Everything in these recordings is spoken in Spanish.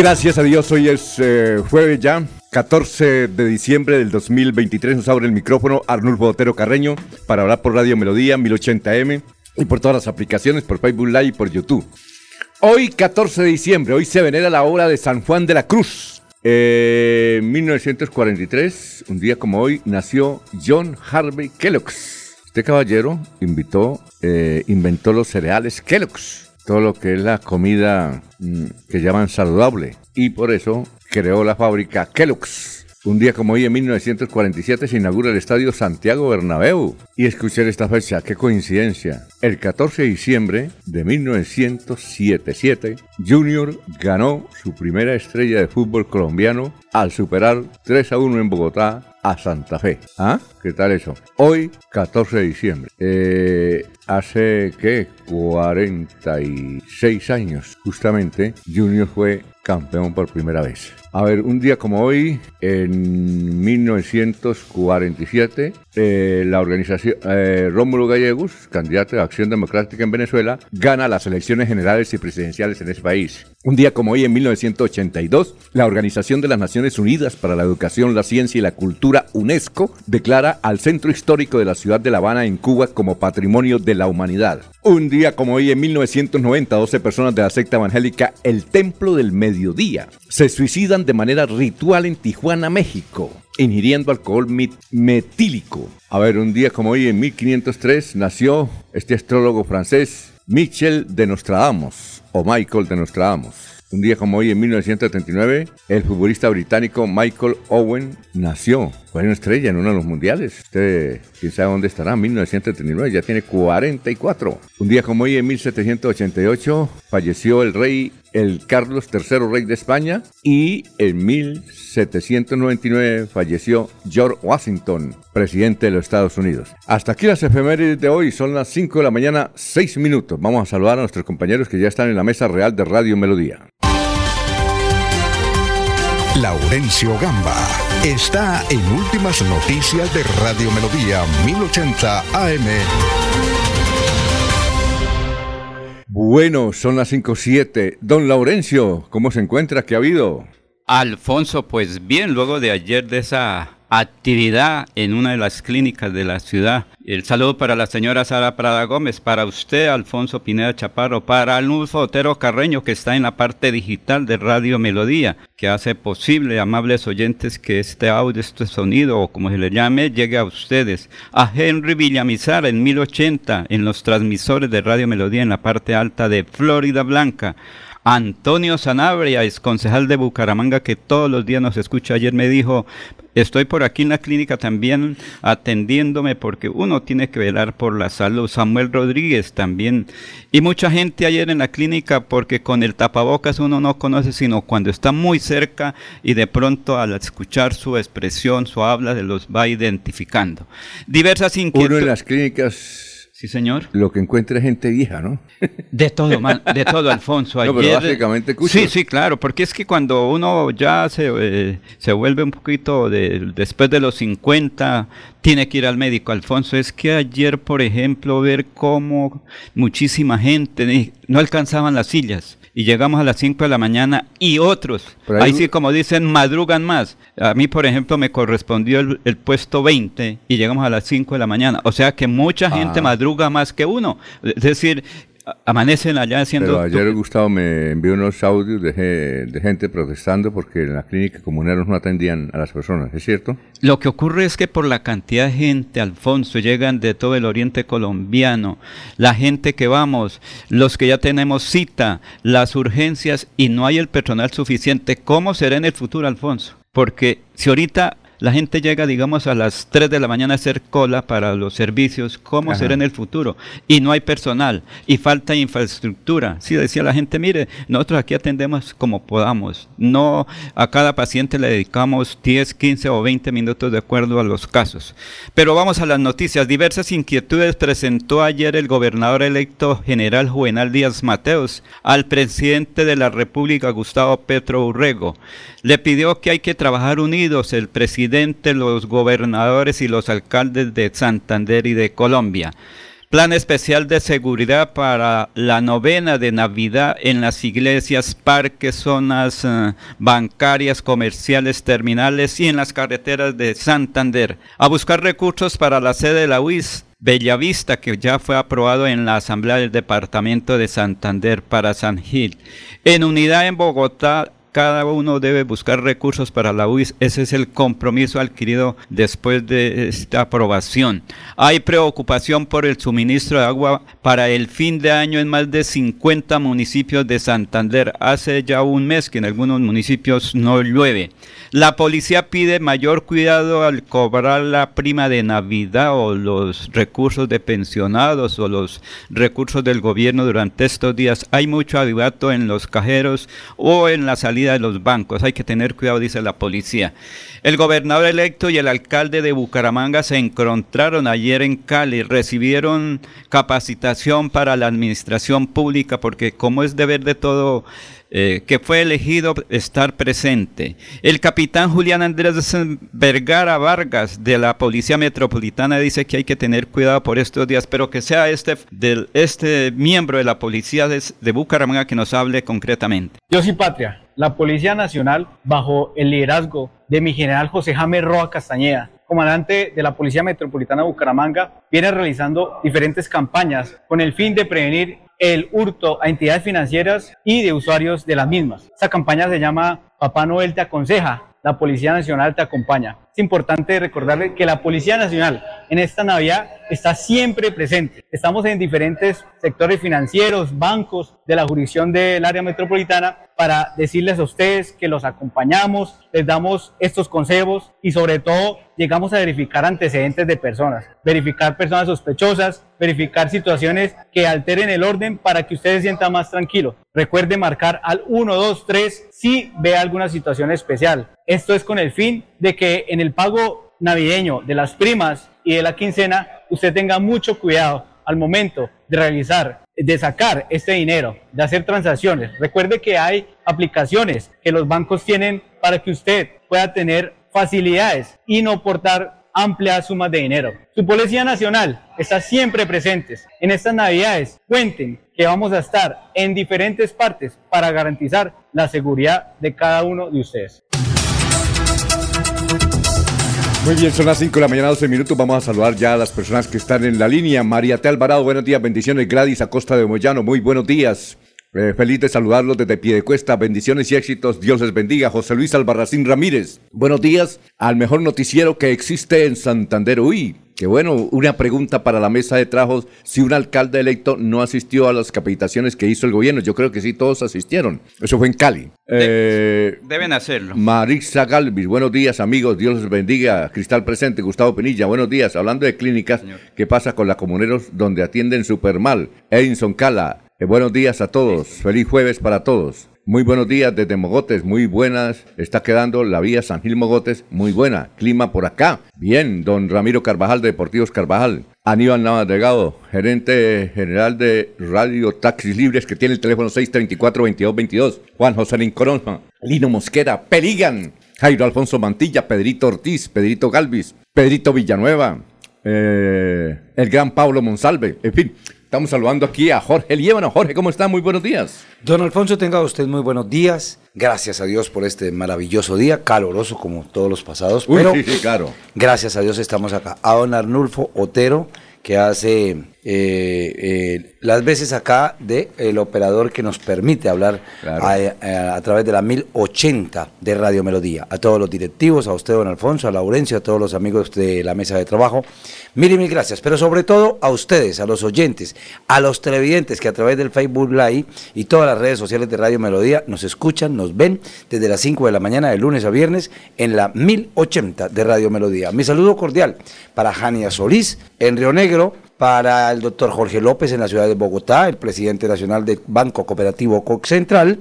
Gracias a Dios, hoy es eh, jueves ya, 14 de diciembre del 2023. Nos abre el micrófono Arnulfo Botero Carreño para hablar por Radio Melodía 1080M y por todas las aplicaciones, por Facebook Live y por YouTube. Hoy, 14 de diciembre, hoy se venera la obra de San Juan de la Cruz. En 1943, un día como hoy, nació John Harvey Kellogg's. Este caballero invitó, eh, inventó los cereales Kellogg's todo lo que es la comida mm, que llaman saludable. Y por eso creó la fábrica Kellogg's. Un día como hoy, en 1947, se inaugura el Estadio Santiago Bernabéu. Y escuchar esta fecha, qué coincidencia. El 14 de diciembre de 1977, Junior ganó su primera estrella de fútbol colombiano al superar 3 a 1 en Bogotá a Santa Fe. ¿Ah? ¿Qué tal eso? Hoy, 14 de diciembre. Eh, hace, ¿qué? 46 años, justamente, Junior fue campeón por primera vez. A ver, un día como hoy, en 1947, eh, la organización eh, Rómulo Gallegos, candidato de Acción Democrática en Venezuela, gana las elecciones generales y presidenciales en ese país. Un día como hoy, en 1982, la Organización de las Naciones Unidas para la Educación, la Ciencia y la Cultura, UNESCO, declara al Centro Histórico de la ciudad de La Habana en Cuba como Patrimonio de la Humanidad. Un día como hoy, en 1990, 12 personas de la secta evangélica El Templo del Mediodía se suicidan de manera ritual en Tijuana, México, ingiriendo alcohol metílico. A ver, un día como hoy, en 1503, nació este astrólogo francés, Michel de Nostradamus, o Michael de Nostradamus. Un día como hoy, en 1939, el futbolista británico Michael Owen nació. Fue una estrella en uno de los mundiales. Usted, quién sabe dónde estará, 1939, ya tiene 44. Un día como hoy, en 1788, falleció el rey, el Carlos III, rey de España. Y en 1799 falleció George Washington, presidente de los Estados Unidos. Hasta aquí las efemérides de hoy, son las 5 de la mañana, 6 minutos. Vamos a saludar a nuestros compañeros que ya están en la mesa real de Radio Melodía. Laurencio Gamba está en Últimas Noticias de Radio Melodía 1080 AM. Bueno, son las 5.07. Don Laurencio, ¿cómo se encuentra? ¿Qué ha habido? Alfonso, pues bien, luego de ayer de esa actividad en una de las clínicas de la ciudad. El saludo para la señora Sara Prada Gómez, para usted, Alfonso Pineda Chaparro, para Alnulfo Otero Carreño, que está en la parte digital de Radio Melodía, que hace posible, amables oyentes, que este audio, este sonido, o como se le llame, llegue a ustedes. A Henry Villamizar en 1080, en los transmisores de Radio Melodía, en la parte alta de Florida Blanca. Antonio Sanabria, es concejal de Bucaramanga, que todos los días nos escucha. Ayer me dijo, estoy por aquí en la clínica también atendiéndome porque uno tiene que velar por la salud. Samuel Rodríguez también. Y mucha gente ayer en la clínica porque con el tapabocas uno no conoce sino cuando está muy cerca y de pronto al escuchar su expresión, su habla, se los va identificando. Diversas inquietudes. Uno en las clínicas Sí, señor. Lo que encuentra es gente vieja, ¿no? De todo, de todo, Alfonso. Ayer, no, pero básicamente Sí, sí, claro, porque es que cuando uno ya se, eh, se vuelve un poquito de, después de los 50, tiene que ir al médico, Alfonso. Es que ayer, por ejemplo, ver cómo muchísima gente no alcanzaban las sillas y llegamos a las 5 de la mañana y otros, ahí, sí como dicen, madrugan más. A mí, por ejemplo, me correspondió el, puesto 20 y llegamos a las 5 de la mañana. O sea que mucha gente ah. madruga más que uno. Es decir, amanecen allá haciendo... Pero ayer Gustavo me envió unos audios de, de, gente protestando porque en la clínica comuneros no atendían a las personas, ¿es cierto? Lo que ocurre es que por la cantidad de gente, Alfonso, llegan de todo el oriente colombiano, la gente que vamos, los que ya tenemos cita, las urgencias y no hay el personal suficiente, ¿cómo será en el futuro, Alfonso? Porque si ahorita la gente llega, digamos, a las 3 de la mañana a hacer cola para los servicios, ¿cómo será en el futuro? Y no hay personal y falta infraestructura. Sí, decía la gente, mire, nosotros aquí atendemos como podamos. No a cada paciente le dedicamos 10, 15 o 20 minutos de acuerdo a los casos. Pero vamos a las noticias. Diversas inquietudes presentó ayer el gobernador electo general Juvenal Díaz Mateos al presidente de la República, Gustavo Petro Urrego. Le pidió que hay que trabajar unidos el presidente, los gobernadores y los alcaldes de Santander y de Colombia. Plan especial de seguridad para la novena de Navidad en las iglesias, parques, zonas eh, bancarias, comerciales, terminales y en las carreteras de Santander. A buscar recursos para la sede de la UIS Bellavista, que ya fue aprobado en la Asamblea del Departamento de Santander para San Gil. En unidad en Bogotá, cada uno debe buscar recursos para la UIS. Ese es el compromiso adquirido después de esta aprobación. Hay preocupación por el suministro de agua para el fin de año en más de 50 municipios de Santander. Hace ya un mes que en algunos municipios no llueve. La policía pide mayor cuidado al cobrar la prima de Navidad o los recursos de pensionados o los recursos del gobierno durante estos días. Hay mucho avivato en los cajeros o en la de los bancos. Hay que tener cuidado, dice la policía. El gobernador electo y el alcalde de Bucaramanga se encontraron ayer en Cali, recibieron capacitación para la administración pública porque como es deber de todo eh, que fue elegido estar presente. El capitán Julián Andrés Vergara Vargas de la Policía Metropolitana dice que hay que tener cuidado por estos días, pero que sea este, este miembro de la Policía de, de Bucaramanga que nos hable concretamente. Yo sí, Patria. La Policía Nacional, bajo el liderazgo de mi general José Jaime Roa Castañeda, comandante de la Policía Metropolitana de Bucaramanga, viene realizando diferentes campañas con el fin de prevenir el hurto a entidades financieras y de usuarios de las mismas. Esta campaña se llama Papá Noel te aconseja, la Policía Nacional te acompaña. Es importante recordarle que la Policía Nacional en esta Navidad está siempre presente. Estamos en diferentes sectores financieros, bancos de la jurisdicción del área metropolitana para decirles a ustedes que los acompañamos, les damos estos consejos y sobre todo llegamos a verificar antecedentes de personas, verificar personas sospechosas, verificar situaciones que alteren el orden para que ustedes se sientan más tranquilos. Recuerde marcar al 123 si ve alguna situación especial. Esto es con el fin de que en el pago navideño de las primas y de la quincena usted tenga mucho cuidado al momento de realizar, de sacar este dinero, de hacer transacciones. Recuerde que hay aplicaciones que los bancos tienen para que usted pueda tener facilidades y no portar amplias sumas de dinero. Su Policía Nacional está siempre presente. En estas Navidades, cuenten que vamos a estar en diferentes partes para garantizar la seguridad de cada uno de ustedes. Muy bien, son las 5 de la mañana, 12 minutos. Vamos a saludar ya a las personas que están en la línea. María T. Alvarado, buenos días, bendiciones. Gladys Acosta de Moyano, muy buenos días. Eh, feliz de saludarlos desde pie de cuesta. Bendiciones y éxitos. Dios les bendiga. José Luis Albarracín Ramírez. Buenos días al mejor noticiero que existe en Santander. Uy, qué bueno. Una pregunta para la mesa de trabajos. Si un alcalde electo no asistió a las capacitaciones que hizo el gobierno, yo creo que sí, todos asistieron. Eso fue en Cali. Eh, deben hacerlo. Marisa Galvis, buenos días amigos, Dios les bendiga. Cristal presente, Gustavo Penilla, buenos días. Hablando de clínicas, ¿qué pasa con la comuneros donde atienden súper mal? Edinson Cala, eh, buenos días a todos, feliz jueves para todos. Muy buenos días desde Mogotes, muy buenas. Está quedando la vía San Gil Mogotes, muy buena. Clima por acá. Bien, don Ramiro Carvajal de Deportivos Carvajal. Aníbal Navas Delgado, gerente general de Radio Taxis Libres, que tiene el teléfono 634-2222. Juan José Lincoln, Lino Mosquera, Peligan, Jairo Alfonso Mantilla, Pedrito Ortiz, Pedrito Galvis, Pedrito Villanueva, eh, el gran Pablo Monsalve, en fin. Estamos saludando aquí a Jorge Liévano. Jorge, ¿cómo está? Muy buenos días. Don Alfonso, tenga usted muy buenos días. Gracias a Dios por este maravilloso día, caloroso como todos los pasados. Uy, pero sí, sí, claro. gracias a Dios estamos acá. A don Arnulfo Otero, que hace eh, eh, las veces acá de el operador que nos permite hablar Claro. a, a- a través de la 1080 de Radio Melodía. A todos los directivos, a usted, don Alfonso, a Laurencio, a todos los amigos de la mesa de trabajo. Mil y mil gracias, pero sobre todo a ustedes, a los oyentes, a los televidentes que a través del Facebook Live y todas las redes sociales de Radio Melodía nos escuchan, nos ven desde las 5 de la mañana de lunes a viernes en la 1080 de Radio Melodía. Mi saludo cordial para Jania Solís en Río Negro, para el doctor Jorge López en la ciudad de Bogotá, el presidente nacional del Banco Cooperativo Coc Central,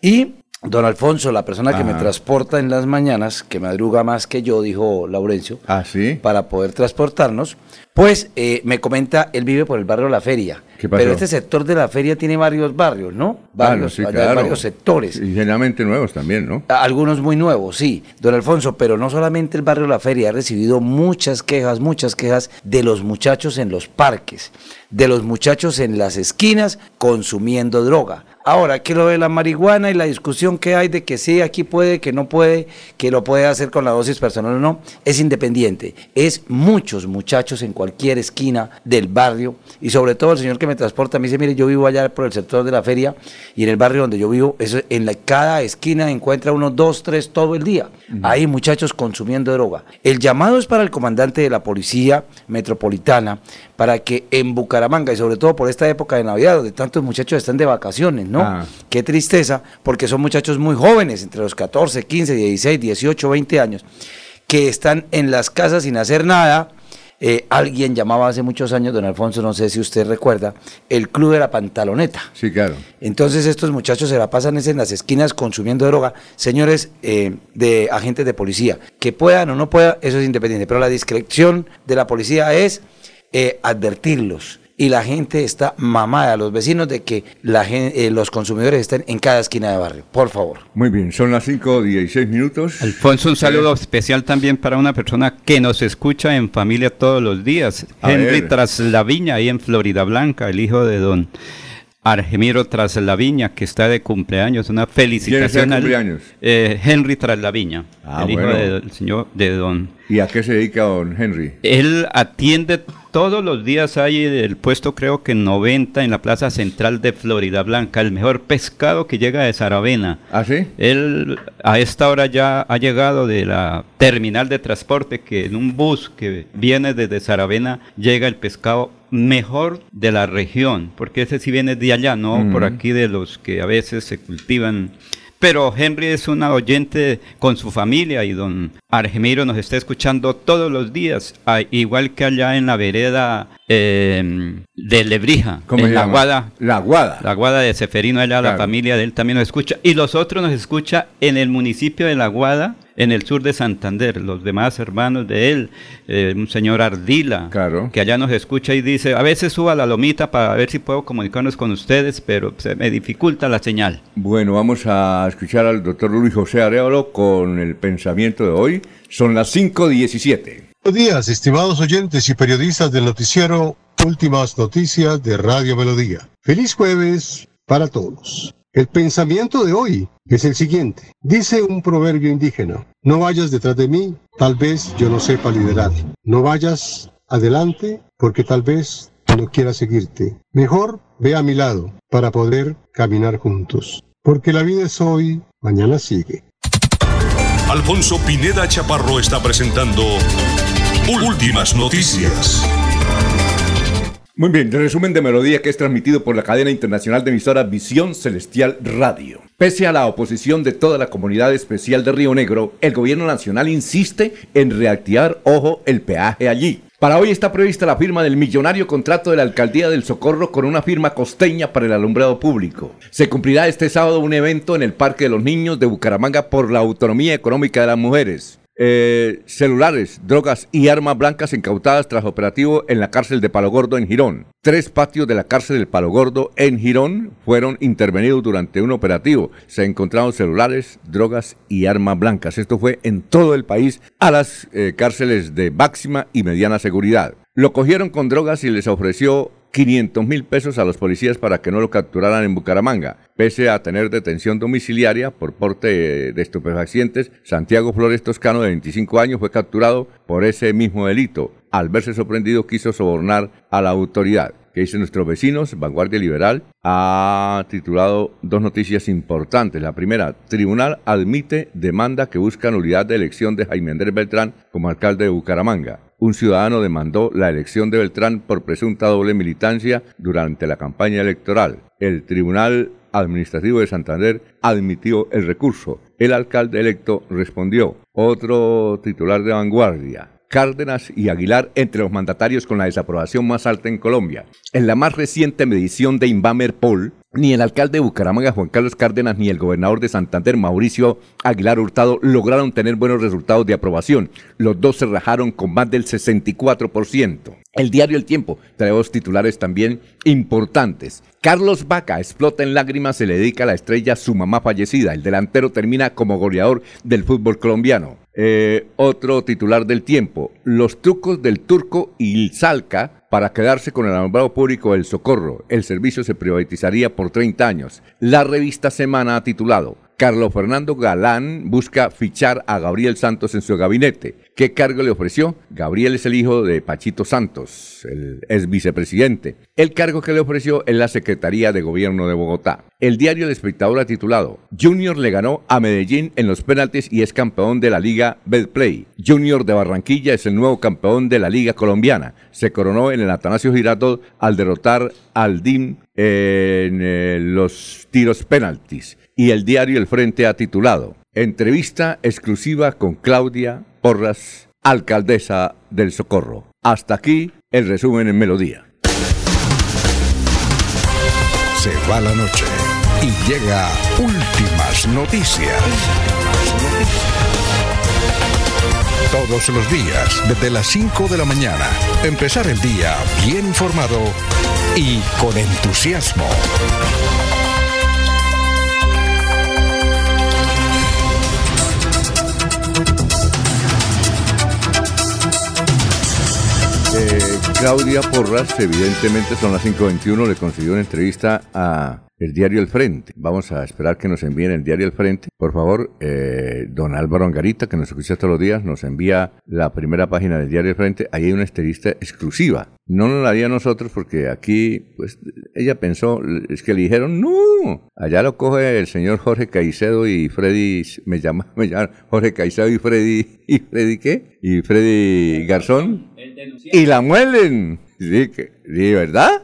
y don Alfonso, la persona que me Ajá. transporta en las mañanas, que madruga más que yo, dijo Laurencio, Ah, sí. para poder transportarnos, pues eh, me comenta, él vive por el barrio La Feria. ¿Qué pasó? Pero este sector de la feria tiene varios barrios, ¿no? Barrios, Claro, sí, allá hay claro. varios sectores. Y generalmente nuevos también, ¿no? Algunos muy nuevos, sí, don Alfonso, pero no solamente el barrio La Feria, ha recibido muchas quejas, muchas quejas de los muchachos en los parques, de los muchachos en las esquinas consumiendo droga. Ahora, que lo de la marihuana y la discusión que hay de que sí, aquí puede, que no puede, que lo puede hacer con la dosis personal o no, es independiente. Es muchos muchachos en cualquier esquina del barrio y sobre todo el señor que me transporta me dice, mire, yo vivo allá por el sector de la feria y en el barrio donde yo vivo, eso, en la, cada esquina encuentra unos dos, tres todo el día. Hay muchachos consumiendo droga. El llamado es para el comandante de la policía metropolitana para que en Bucaramanga y sobre todo por esta época de Navidad, donde tantos muchachos están de vacaciones, ¿no? Ah. Qué tristeza, porque son muchachos muy jóvenes, entre los 14, 15, 16, 18, 20 años, que están en las casas sin hacer nada. Eh, alguien llamaba hace muchos años, don Alfonso, no sé si usted recuerda, el Club de la Pantaloneta. Sí, claro. Entonces estos muchachos se la pasan es en las esquinas consumiendo droga. Señores eh, de agentes de policía, que puedan o no puedan, eso es independiente, pero la discreción de la policía es eh, advertirlos. Y la gente está mamada, los vecinos, de que la eh, los consumidores estén en cada esquina de barrio. Por favor. Muy bien, son las 5 16 minutos. Alfonso, un saludo especial también para una persona que nos escucha en familia todos los días. A Henry ver. Traslaviña, ahí en Florida Blanca, el hijo de don Argemiro Traslaviña, que está de cumpleaños. Una felicitación. de al- cumpleaños? Eh, Henry Traslaviña, Ah, el hijo bueno. del señor de don ¿Y a qué se dedica don Henry? él atiende todos los días ahí el puesto creo que 90 en la plaza central de Florida Blanca, el mejor pescado que llega de Saravena. ¿Ah, sí? Él a esta hora ya ha llegado de la terminal de transporte que en un bus que viene desde Saravena llega el pescado mejor de la región, porque ese sí viene de allá, no por aquí de los que a veces se cultivan. Pero Henry es una oyente con su familia y don Argemiro nos está escuchando todos los días, igual que allá en la vereda eh, de Lebrija, ¿Cómo en se la llama? Guada. La Guada. La Guada de Seferino, allá la Claro. familia de él también nos escucha. Y los otros nos escucha en el municipio de La Guada, en el sur de Santander. Los demás hermanos de él, eh, un señor Ardila, Claro. que allá nos escucha y dice, a veces suba la lomita para ver si puedo comunicarnos con ustedes, pero se me dificulta la señal. Bueno, vamos a escuchar al doctor Luis José Arevalo con el pensamiento de hoy. Son las 5.17. Buenos días, estimados oyentes y periodistas del noticiero Últimas Noticias de Radio Melodía. Feliz jueves para todos. El pensamiento de hoy es el siguiente. Dice un proverbio indígena, no vayas detrás de mí, tal vez yo no sepa liderar. No vayas adelante porque tal vez no quiera seguirte. Mejor ve a mi lado para poder caminar juntos. Porque la vida es hoy, mañana sigue. Alfonso Pineda Chaparro está presentando Últimas Noticias. Muy bien, resumen de melodía que es transmitido por la cadena internacional de emisoras Visión Celestial Radio. Pese a la oposición de toda la comunidad especial de Río Negro, el gobierno nacional insiste en reactivar, ojo, el peaje allí. Para hoy está prevista la firma del millonario contrato de la alcaldía del Socorro con una firma costeña para el alumbrado público. Se cumplirá este sábado un evento en el Parque de los Niños de Bucaramanga por la autonomía económica de las mujeres. Eh, celulares, drogas y armas blancas incautadas tras operativo en la cárcel de Palo Gordo en Girón. Tres patios de la cárcel del Palo Gordo en Girón fueron intervenidos durante un operativo. Se encontraron celulares, drogas y armas blancas. Esto fue en todo el país a las eh, cárceles de máxima y mediana seguridad. Lo cogieron con drogas y les ofreció 500 mil pesos a los policías para que no lo capturaran en Bucaramanga. Pese a tener detención domiciliaria por porte de estupefacientes, Santiago Flores Toscano, de 25 años, fue capturado por ese mismo delito. Al verse sorprendido, quiso sobornar a la autoridad que dice nuestros vecinos, Vanguardia Liberal, ha titulado dos noticias importantes. La primera, Tribunal admite demanda que busca nulidad de elección de Jaime Andrés Beltrán como alcalde de Bucaramanga. Un ciudadano demandó la elección de Beltrán por presunta doble militancia durante la campaña electoral. El Tribunal Administrativo de Santander admitió el recurso. El alcalde electo respondió. Otro titular de vanguardia. Cárdenas y Aguilar entre los mandatarios con la desaprobación más alta en Colombia. En la más reciente medición de Inbamer Poll, ni el alcalde de Bucaramanga, Juan Carlos Cárdenas, ni el gobernador de Santander, Mauricio Aguilar Hurtado, lograron tener buenos resultados de aprobación. Los dos se rajaron con más del 64%. El diario El Tiempo trae dos titulares también importantes. Carlos Vaca explota en lágrimas, se le dedica a la estrella su mamá fallecida. El delantero termina como goleador del fútbol colombiano. Eh, otro titular del tiempo, los trucos del turco y Salca para quedarse con el alumbrado público El Socorro. El servicio se privatizaría por 30 años. La revista Semana ha titulado, Carlos Fernando Galán busca fichar a Gabriel Santos en su gabinete. ¿Qué cargo le ofreció? Gabriel es el hijo de Pachito Santos, el ex vicepresidente. El cargo que le ofreció es la Secretaría de Gobierno de Bogotá. El diario El Espectador ha titulado Junior le ganó a Medellín en los penaltis y es campeón de la Liga Betplay. Junior de Barranquilla es el nuevo campeón de la Liga Colombiana. Se coronó en el Atanasio Girardot al derrotar al DIM en eh, los tiros penaltis. Y el diario El Frente ha titulado Entrevista exclusiva con Claudia Porras, alcaldesa del Socorro. Hasta aquí el resumen en Melodía. Se va la noche y llega últimas noticias. Todos los días, desde las 5 de la mañana, empezar el día bien informado y con entusiasmo. Eh, Claudia Porras, evidentemente son las 5.21, le consiguió una entrevista a el diario El Frente. Vamos a esperar que nos envíen el diario El Frente. Por favor, eh, don Álvaro Angarita, que nos escucha todos los días, nos envía la primera página del diario El Frente. Ahí hay una entrevista exclusiva. No nos la haría nosotros porque aquí, pues, ella pensó, es que le dijeron, no, allá lo coge el señor Jorge Caicedo y Freddy, me llama, me llama Jorge Caicedo y Freddy, ¿y Freddy qué? Y Freddy Garzón. Y la muelen. Sí, que, sí ¿verdad?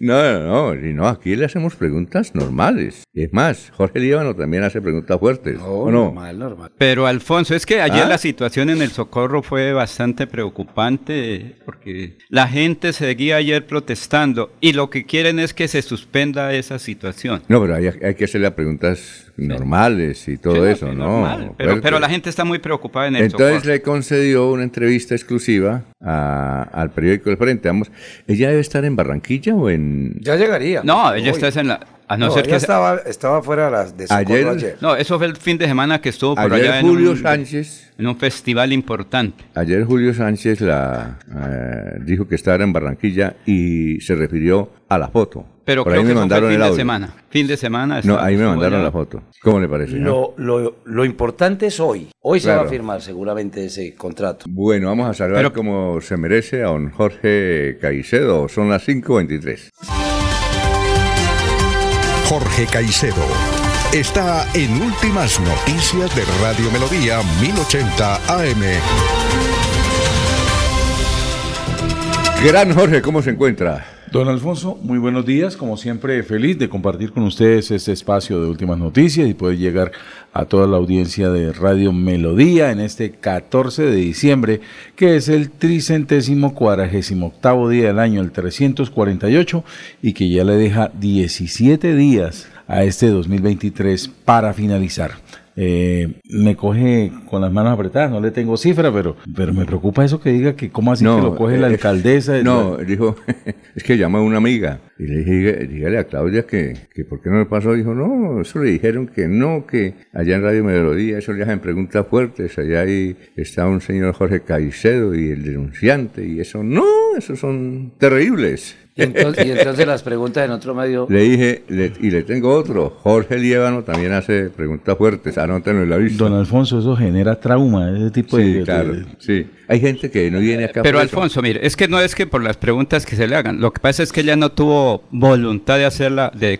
No, no, no, no, aquí le hacemos preguntas normales. Es más, Jorge Líbano también hace preguntas fuertes. ¿o no? normal, normal. Pero Alfonso, es que ayer ¿Ah? la situación en el Socorro fue bastante preocupante porque la gente seguía ayer protestando y lo que quieren es que se suspenda esa situación. No, pero hay, hay que hacerle preguntas normales y todo Sí, eso, ¿no? normal, Pero, pero la gente está muy preocupada en el Entonces Socorro. le concedió una entrevista exclusiva a- al periódico El Frente. Vamos, ¿ella debe estar en Barranquilla o en...? Ya llegaría. No, ella está en la... A no, No, ser ella que... estaba, estaba fuera de, las, de Ayer- ayer. No, eso fue el fin de semana que estuvo por Ayer allá en Julio un, Sánchez... en un festival importante. Ayer Julio Sánchez la, eh, dijo que estaba en Barranquilla y se refirió a la foto. Pero Por creo ahí que me fue mandaron el fin el de semana. Fin de semana. No, ahí me mandaron allá. la foto. ¿Cómo le parece? no? Lo, lo, lo importante es hoy. Hoy se va a firmar seguramente ese contrato. Bueno, vamos a saludar Pero- como se merece a don Jorge Caicedo. Son las 5.23. Jorge Caicedo está en Últimas Noticias de Radio Melodía 1080 AM. Gran Jorge, ¿cómo se encuentra? Don Alfonso, muy buenos días. Como siempre, feliz de compartir con ustedes este espacio de últimas noticias y poder llegar a toda la audiencia de Radio Melodía en este 14 de diciembre, que es el tricentésimo cuadragésimo octavo día del año, el 348, y que ya le deja 17 días a este 2023 para finalizar. Eh, me coge con las manos apretadas, no le tengo cifra, pero, pero me preocupa eso que diga que cómo así que lo coge la eh, alcaldesa. No, dijo, es que llamó a una amiga y le dije, dígale a Claudia que, que por qué no me pasó. Dijo, no, eso le dijeron que no, que allá en Radio Melodía eso le hacen preguntas fuertes. Allá ahí está un señor Jorge Caicedo y el denunciante y eso no, esos son terribles. Y entonces, las preguntas en otro medio. Le dije, y le tengo otro. Jorge Liévano también hace preguntas fuertes. Anótenlo en la vista. Don Alfonso, eso genera trauma, ese tipo sí, Claro, sí. Hay gente que no viene acá. Pero Alfonso, mire, es que no es que por las preguntas que se le hagan. Lo que pasa es que ella no tuvo voluntad de hacerla, de,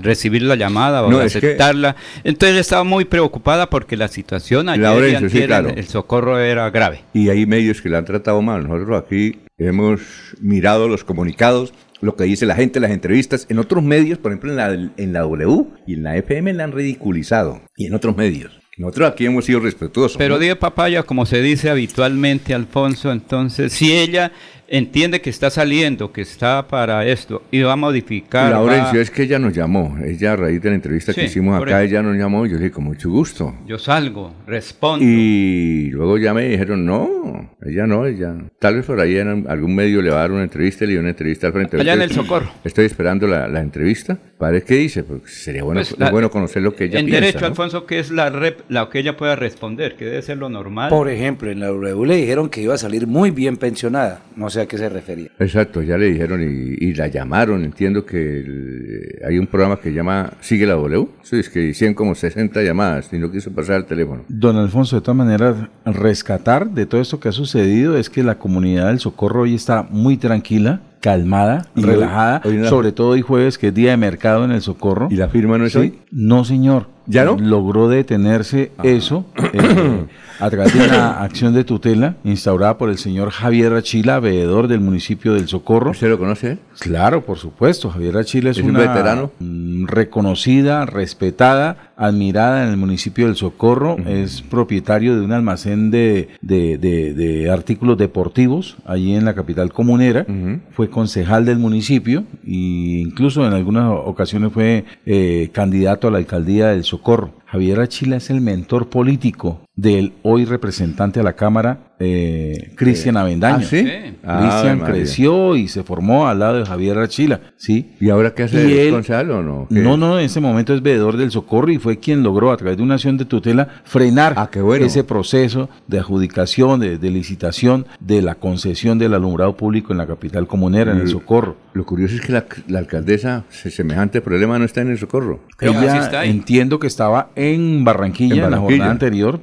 recibir la llamada o de aceptarla. Entonces estaba muy preocupada porque la situación allá en el socorro era grave. Y hay medios que la han tratado mal. Nosotros aquí hemos mirado los comunicados, lo que dice la gente, las entrevistas. En otros medios, por ejemplo en la, en la W y en la FM la han ridiculizado. Y en otros medios. Nosotros aquí hemos sido respetuosos. Pero ¿no? papaya, como se dice habitualmente, Alfonso, entonces, si ella entiende que está saliendo, que está para esto y va a modificar. Laurencio, es que ella nos llamó, ella a raíz de la entrevista que hicimos acá, ella nos llamó, yo le dije con mucho gusto. Yo salgo, respondo. Y luego ya me dijeron, no, ella no, ella. Tal vez por ahí en algún medio le va a dar una entrevista, le dio una entrevista al frente. Allá en el Socorro. Estoy esperando la, la entrevista para ver qué dice, porque sería bueno, pues bueno conocer lo que ella en piensa. En derecho, Alfonso, que es la, rep, la que ella pueda responder, que debe ser lo normal. Por ejemplo, en la W le dijeron que iba a salir muy bien pensionada, no sé a qué se refería. Exacto, ya le dijeron y, la llamaron. Entiendo que hay un programa que llama Sigue la W. Sí, es que hicieron como 60 llamadas y no quiso pasar el teléfono. Don Alfonso, de todas maneras, rescatar de todo esto que ha sucedido es que la comunidad del Socorro hoy está muy tranquila calmada, relajada, sobre todo hoy jueves, que es día de mercado en el Socorro. ¿Y la firma no es hoy? No, señor. ¿Ya no? Logró detenerse eso eh, a través de una acción de tutela instaurada por el señor Javier Achila, veedor del municipio del Socorro. ¿Usted lo conoce? Claro, por supuesto. Javier Achila es, una un veterano? reconocida, respetada, admirada en el municipio del Socorro. Es propietario de un almacén de, de, artículos deportivos allí en la capital comunera. Fue concejal del municipio e incluso en algunas ocasiones fue eh, candidato a la alcaldía del Socorro. Javier Achila es el mentor político del hoy representante a la Cámara, eh, Cristian eh, Avendaño. ¿Ah, sí? Cristian creció y se formó al lado de Javier Achila, ¿sí? ¿Y ahora qué hace? ¿Es o no? No, no, en ese momento es veedor del socorro y fue quien logró, a través de una acción de tutela, frenar ah, bueno. ese proceso de adjudicación, de, licitación de la concesión del alumbrado público en la capital comunera, en el socorro. Lo curioso es que la, alcaldesa, semejante problema no está en el socorro. Ella, entiendo que estaba en Barranquilla, en, la jornada anterior,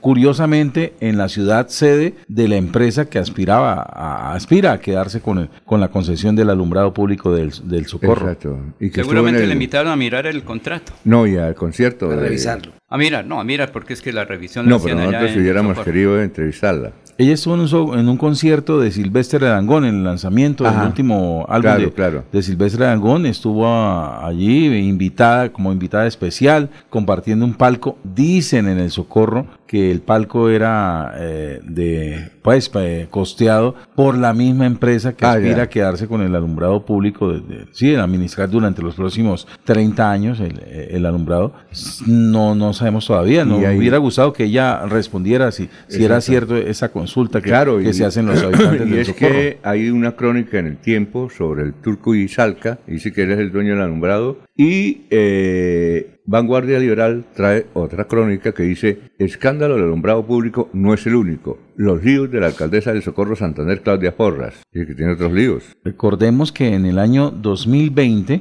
curiosamente en la ciudad sede de la empresa que aspiraba a, aspira a quedarse con, con la concesión del alumbrado público del, socorro. Exacto. Y Seguramente le invitaron a mirar el contrato. No, y al concierto. A revisarlo. A mirar, no, a mirar, porque es que la revisión No, pero nosotros hubiéramos querido entrevistarla. Ella estuvo en un, concierto de Silvestre Dangón, en el lanzamiento del último álbum de, de, Silvestre Dangón. Estuvo allí invitada, como invitada especial, compartiendo un palco. Dicen en el Socorro que el palco era eh, de pues eh, costeado por la misma empresa que ah, aspira a quedarse con el alumbrado público, de, sí, administrar durante los próximos 30 años el, alumbrado. No, no sabemos todavía, no me hubiera gustado que ella respondiera si, si era cierto esa consulta que, claro, que se hacen los habitantes y es que hay una crónica en el tiempo sobre el turco y Salca, dice que él es el dueño del alumbrado, y eh, Vanguardia Liberal trae otra crónica que dice, escándalo del alumbrado público no es el único. Los líos de la alcaldesa de Socorro Santander, Claudia Porras, y que tiene otros líos. Recordemos que en el año 2020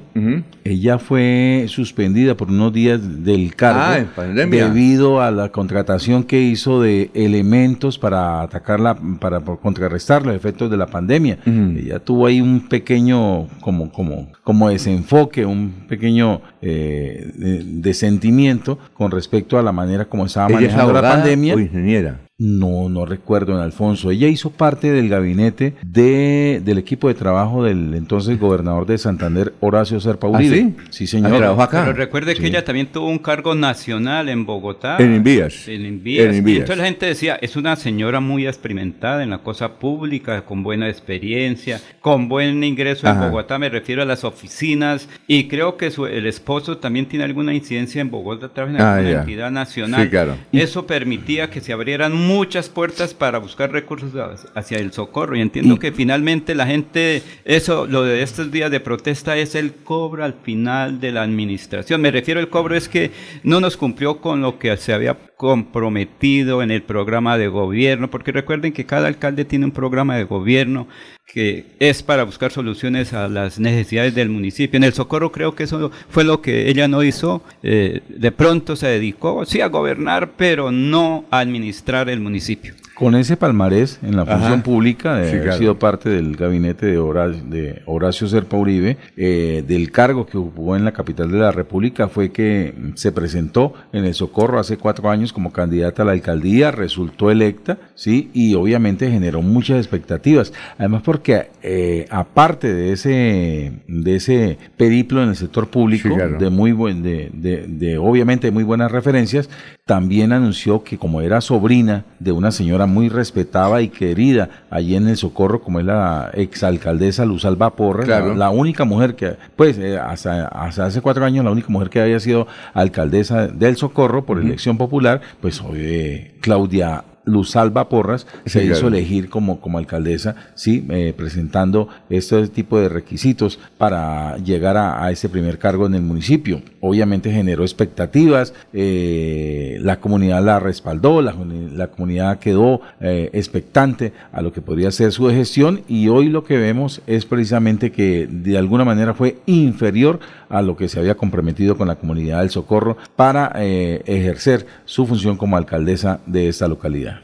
ella fue suspendida por unos días del cargo ah, debido a la contratación que hizo de elementos para atacarla, para contrarrestar los efectos de la pandemia. Ella tuvo ahí un pequeño, como, como, como desenfoque, un pequeño eh, de, sentimiento con respecto a la manera como estaba manejando la pandemia. O ingeniera. No, no recuerdo en Alfonso. Ella hizo parte del gabinete de, del equipo de trabajo del entonces gobernador de Santander, Horacio Serpa ¿Ah, Uribe. sí? Sí, señor. Ah, acá. Pero recuerde Sí. que ella también tuvo un cargo nacional en Bogotá. En Invías. En Invías. En Invías. entonces la gente decía, es una señora muy experimentada en la cosa pública, con buena experiencia, con buen ingreso en Ajá. Bogotá, me refiero a las oficinas, y creo que su- el esposo también tiene alguna incidencia en Bogotá, trabaja en Ah, alguna ya. entidad nacional. Sí, claro. Eso permitía que se abrieran muchas puertas para buscar recursos hacia- el socorro, y entiendo Y- que finalmente la gente, eso, lo de estos días de protesta es el cobro al final de la administración. Me refiero al cobro es que no nos cumplió con lo que se había comprometido en el programa de gobierno, porque recuerden que cada alcalde tiene un programa de gobierno que es para buscar soluciones a las necesidades del municipio. En el Socorro creo que eso fue lo que ella no hizo. eh, de pronto se dedicó, sí, a gobernar, pero no a administrar el municipio. Con ese palmarés en la Ajá. función pública, de Sí, haber claro. sido parte del gabinete de Horacio, de Horacio Serpa Uribe, eh, del cargo que ocupó en la capital de la República, fue que se presentó en el Socorro hace cuatro años como candidata a la alcaldía, resultó electa, ¿sí? Y obviamente generó muchas expectativas. Además porque, eh, aparte de ese, de ese periplo en el sector público, Sí, claro. de muy buen, de, de- de obviamente muy buenas referencias, también anunció que como era sobrina de una señora muy respetada y querida allí en el Socorro, como es la exalcaldesa Luz Alba Porras, Claro. la, la única mujer que, pues eh, hasta, hasta hace cuatro años, la única mujer que había sido alcaldesa del Socorro por elección popular, pues eh, Claudia Luz Alba Porras se hizo elegir como, como alcaldesa, sí, eh, presentando este tipo de requisitos para llegar a, a ese primer cargo en el municipio. Obviamente generó expectativas, eh, la comunidad la respaldó, la, la comunidad quedó eh, expectante a lo que podría ser su gestión y hoy lo que vemos es precisamente que de alguna manera fue inferior a lo que se había comprometido con la comunidad del Socorro para ejercer su función como alcaldesa de esta localidad.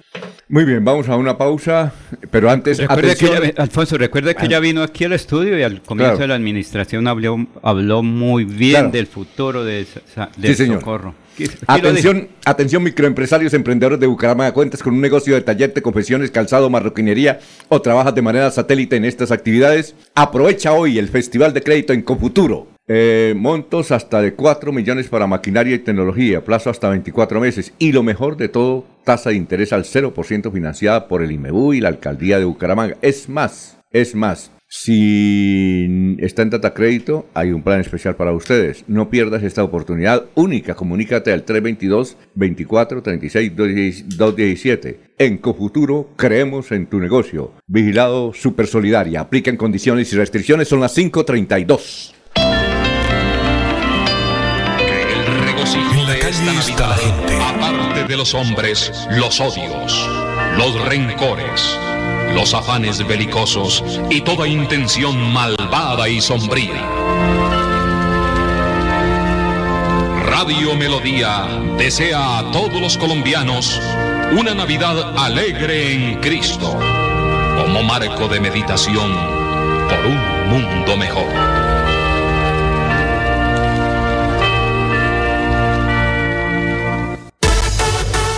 Muy bien, vamos a una pausa, pero antes, que Alfonso, recuerde que ella vino aquí al estudio y al comienzo Claro. de la administración habló, habló muy bien Claro. del futuro de, del Sí, socorro. Atención, atención microempresarios, emprendedores de Bucaramanga, cuentas con un negocio de taller de confecciones, calzado, marroquinería o trabajas de manera satélite en estas actividades. Aprovecha hoy el Festival de Crédito en Confuturo. Eh, montos hasta de 4 millones para maquinaria y tecnología, plazo hasta 24 meses y lo mejor de todo, tasa de interés al 0% financiada por el IMEBU y la Alcaldía de Bucaramanga. Es más, es más, si está en Data Crédito, hay un plan especial para ustedes. No pierdas esta oportunidad única. Comunícate al 322 24 36 217. En Cofuturo creemos en tu negocio. Vigilado Super Solidaria. Aplican condiciones y restricciones. Son las 532. La de calle esta está la Navidad, gente. aparte de los hombres, los odios, los rencores, los afanes belicosos y toda intención malvada y sombría. Radio Melodía desea a todos los colombianos una Navidad alegre en Cristo, como marco de meditación por un mundo mejor.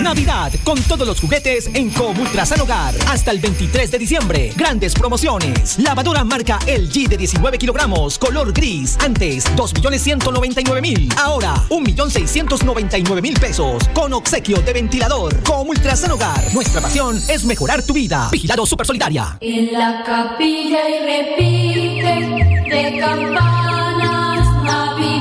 Navidad con todos los juguetes en Comultrasan Hogar. Hasta el 23 de diciembre. Grandes promociones. Lavadora marca LG de 19 kilogramos, color gris. Antes, 2.199.000. Ahora, 1.699.000 pesos. Con obsequio de ventilador. Comultrasan Hogar. Nuestra pasión es mejorar tu vida. Vigilado Super Solidaria. En la capilla y repite de navideña.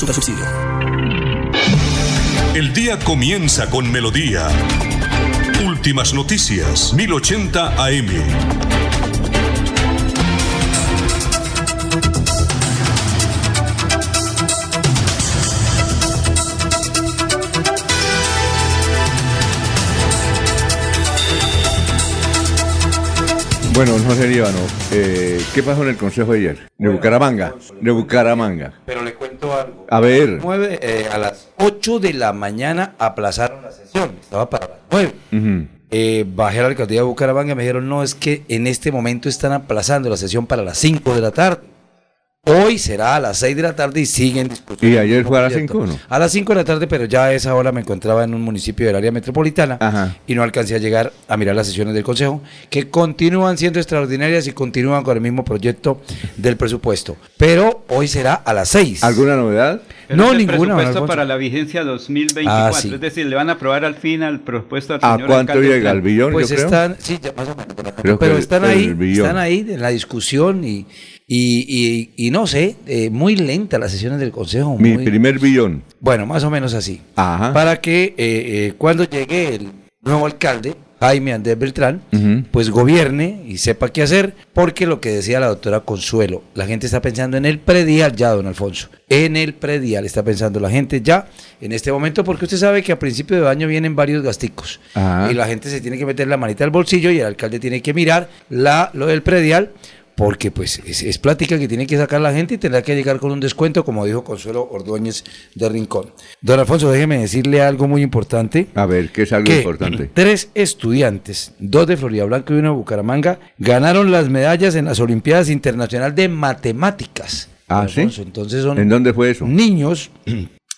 Super Subsidio. El día comienza con melodía. Últimas noticias, 1080 AM. Bueno, José Líbano, eh, ¿qué pasó en el consejo de ayer? De Bucaramanga. De Bucaramanga. Pero le cuento algo. A ver. Nueve, eh, a las 8 de la mañana aplazaron la sesión. Estaba para las 9. Ujú. Eh, bajé a la alcaldía de Bucaramanga y me dijeron, no, es que en este momento están aplazando la sesión para las 5 de la tarde. Hoy será a las 6 de la tarde y siguen discutiendo. ¿Y ayer fue a las proyecto. 5 o no? A las 5 de la tarde, pero ya a esa hora me encontraba en un municipio del área metropolitana y no alcancé a llegar a mirar las sesiones del Consejo, que continúan siendo extraordinarias y continúan con el mismo proyecto del presupuesto. Pero hoy será a las 6. ¿Alguna novedad? Pero No, es el ninguna, presupuesto para la vigencia 2024. Ah, sí. Es decir, le van a aprobar al fin al presupuesto al ¿A señor cuánto alcalde llega? ¿Al billón, Pues yo creo? están, sí, ya más o menos. Creo pero el- están ahí, están ahí en la discusión y, y, y- y no sé, eh, muy lenta las sesiones del Consejo. Mi muy- primer billón. Bueno, más o menos así. Ajá. Para que eh, eh, cuando llegue el nuevo alcalde, Jaime Andrés Beltrán, pues gobierne y sepa qué hacer, porque lo que decía la doctora Consuelo, la gente está pensando en el predial ya, don Alfonso, en el predial está pensando la gente ya en este momento, porque usted sabe que a principio de año vienen varios gasticos Ajá. y la gente se tiene que meter la manita al bolsillo y el alcalde tiene que mirar la, lo del predial. Porque pues es, es plática que tiene que sacar la gente y tendrá que llegar con un descuento, como dijo Consuelo Ordóñez de Rincón. Don Alfonso, déjeme decirle algo muy importante. A ver, ¿qué es algo que importante? Tres estudiantes, dos de Florida Blanca y uno de Bucaramanga, ganaron las medallas en las Olimpiadas Internacionales de Matemáticas. Ah, Don ¿sí? Alfonso, Entonces son ¿En dónde fue eso? niños,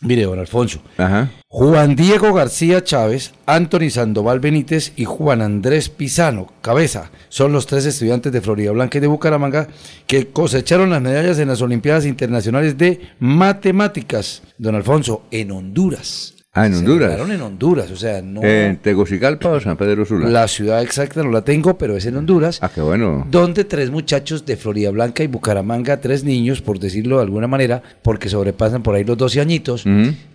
mire, don Alfonso, Ajá. Juan Diego García Chávez, Anthony Sandoval Benítez y Juan Andrés Pisano Cabeza son los tres estudiantes de Florida Blanca y de Bucaramanga que cosecharon las medallas en las Olimpiadas Internacionales de Matemáticas, don Alfonso, en Honduras. Ah, en Se Honduras. en Honduras, o sea, no... ¿En Tegucigalpa o San Pedro Sula? La ciudad exacta no la tengo, pero es en Honduras. Ah, qué bueno. Donde tres muchachos de Florida Blanca y Bucaramanga, tres niños, por decirlo de alguna manera, porque sobrepasan por ahí los 12 añitos,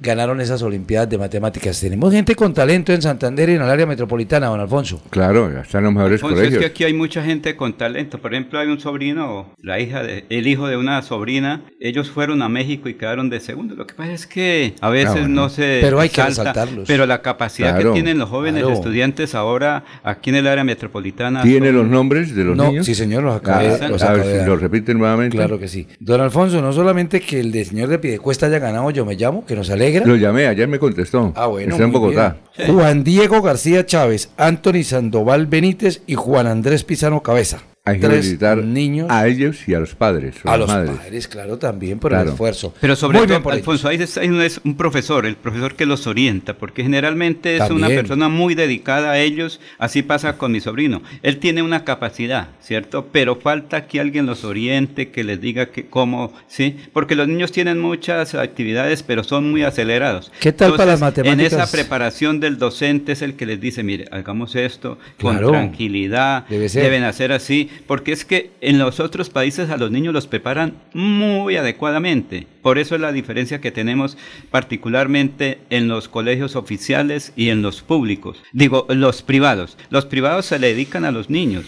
ganaron esas Olimpiadas de Matemáticas. Tenemos gente con talento en Santander y en el área metropolitana, don Alfonso. Claro, ya están los mejores Alfonso, es colegios. que aquí hay mucha gente con talento. Por ejemplo, hay un sobrino, la hija de, el hijo de una sobrina. Ellos fueron a México y quedaron de segundo. Lo que pasa es que a veces bueno. no se Pero hay que resalta, resaltarlos. Pero la capacidad Claro. que tienen los jóvenes Claro. estudiantes ahora aquí en el área metropolitana. ¿Tiene son- los nombres de los No, niños? sí, señor, los acabé, Ah, los a ver acabé de si dar. lo repiten nuevamente. Claro que sí. Don Alfonso, no solamente que el de señor de Piedecuesta haya ganado Yo Me Llamo, que nos alegra. Lo llamé, ayer me contestó. Ah, bueno. Está en muy Bogotá. bien. Juan Diego García Chávez, Anthony Sandoval Benítez y Juan Andrés Pizano Cabeza. Hay que felicitar niños. a ellos y a los padres. A los madres. padres, claro, también por Claro. el esfuerzo. Pero sobre Muy todo, por ellos. Alfonso, ahí es, hay un, es un profesor, el profesor que los orienta, porque generalmente es una persona muy dedicada a ellos. Así pasa con mi sobrino. Él tiene una capacidad, ¿cierto? Pero falta que alguien los oriente, que les diga que cómo, ¿sí? Porque los niños tienen muchas actividades, pero son muy acelerados. ¿Qué tal para las matemáticas? En esa preparación del docente es el que les dice, mire, hagamos esto con tranquilidad, Debe ser. deben hacer así, porque es que en los otros países a los niños los preparan muy adecuadamente. Por eso es la diferencia que tenemos particularmente en los colegios oficiales y en los públicos. Digo, los privados. Los privados se le dedican a los niños.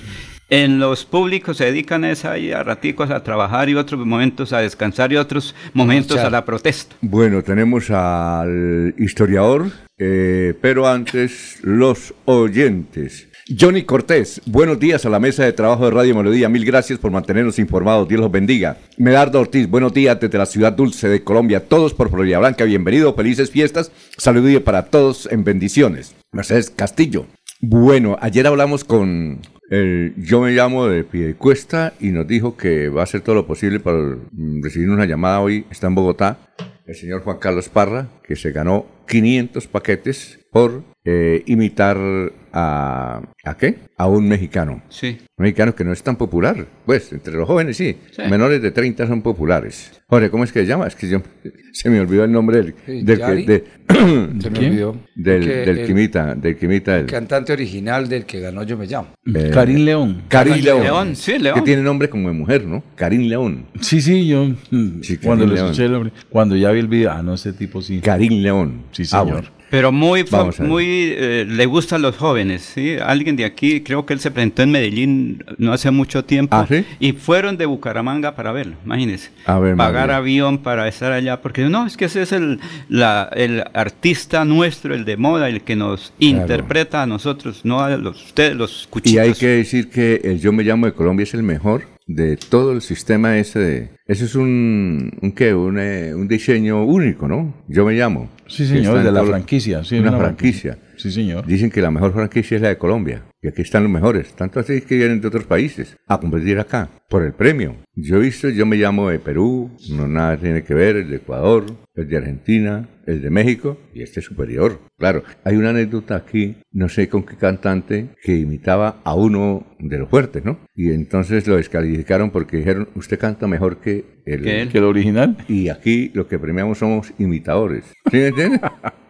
En los públicos se dedican es ahí a raticos a trabajar y otros momentos a descansar y otros momentos a la protesta. Bueno, tenemos al historiador, eh, pero antes los oyentes. Johnny Cortés, buenos días a la mesa de trabajo de Radio Melodía. Mil gracias por mantenernos informados. Dios los bendiga. Medardo Ortiz, buenos días desde la ciudad dulce de Colombia. Todos por Florida Blanca. Bienvenido, felices fiestas. Saludos para todos en bendiciones. Mercedes Castillo. Bueno, ayer hablamos con yo me llamo de Piedecuesta y nos dijo que va a hacer todo lo posible para recibir una llamada hoy. Está en Bogotá el señor Juan Carlos Parra, que se ganó 500 paquetes por eh, imitar a... ¿A qué? A un mexicano. Sí. Un mexicano que no es tan popular. Pues, entre los jóvenes sí. Menores de 30 son populares. Jorge, ¿cómo es que se llama? Es que yo, se me olvidó el nombre del... Sí, del, que- de- Se me olvidó. Del, Que del el- Quimita, del Quimita. El del- cantante original del que ganó Yo Me Llamo. eh, Karim León. Karim León. León, sí, León. Que tiene nombre como de mujer, ¿no? Karim León. Sí, sí, yo Sí, cuando Karim lo León. escuché, cuando ya vi el video, ah, no, ese tipo sí. Karim León. Sí, Ah, señor. bueno. Pero muy, muy eh, le gustan los jóvenes, ¿sí? Alguien de aquí, creo que él se presentó en Medellín no hace mucho tiempo. ¿Ah, sí? Y fueron de Bucaramanga para verlo, imagínense. A ver, Pagar María. avión para estar allá, porque no, es que ese es el, la- el artista nuestro, el de moda, el que nos interpreta a nosotros, no a los, ustedes, los cuchitos. Y hay que decir que el Yo Me Llamo de Colombia es el mejor de todo el sistema ese de... Eso es un, un qué, un, eh, un diseño único, ¿no? Yo Me Llamo. Sí, señor, de la franquicia. Sí, una una franquicia. Sí, señor. Dicen que la mejor franquicia es la de Colombia. Y aquí están los mejores. Tanto así que vienen de otros países a competir acá por el premio. Yo he visto, yo me llamo de Perú, no nada tiene que ver, el de Ecuador, el de Argentina, el de México y este superior. Claro, hay una anécdota aquí, no sé con qué cantante, que imitaba a uno de los fuertes, ¿no? Y entonces lo descalificaron porque dijeron, usted canta mejor que el, Que el original. Y aquí lo que premiamos somos imitadores. ¿Sí me entiendes?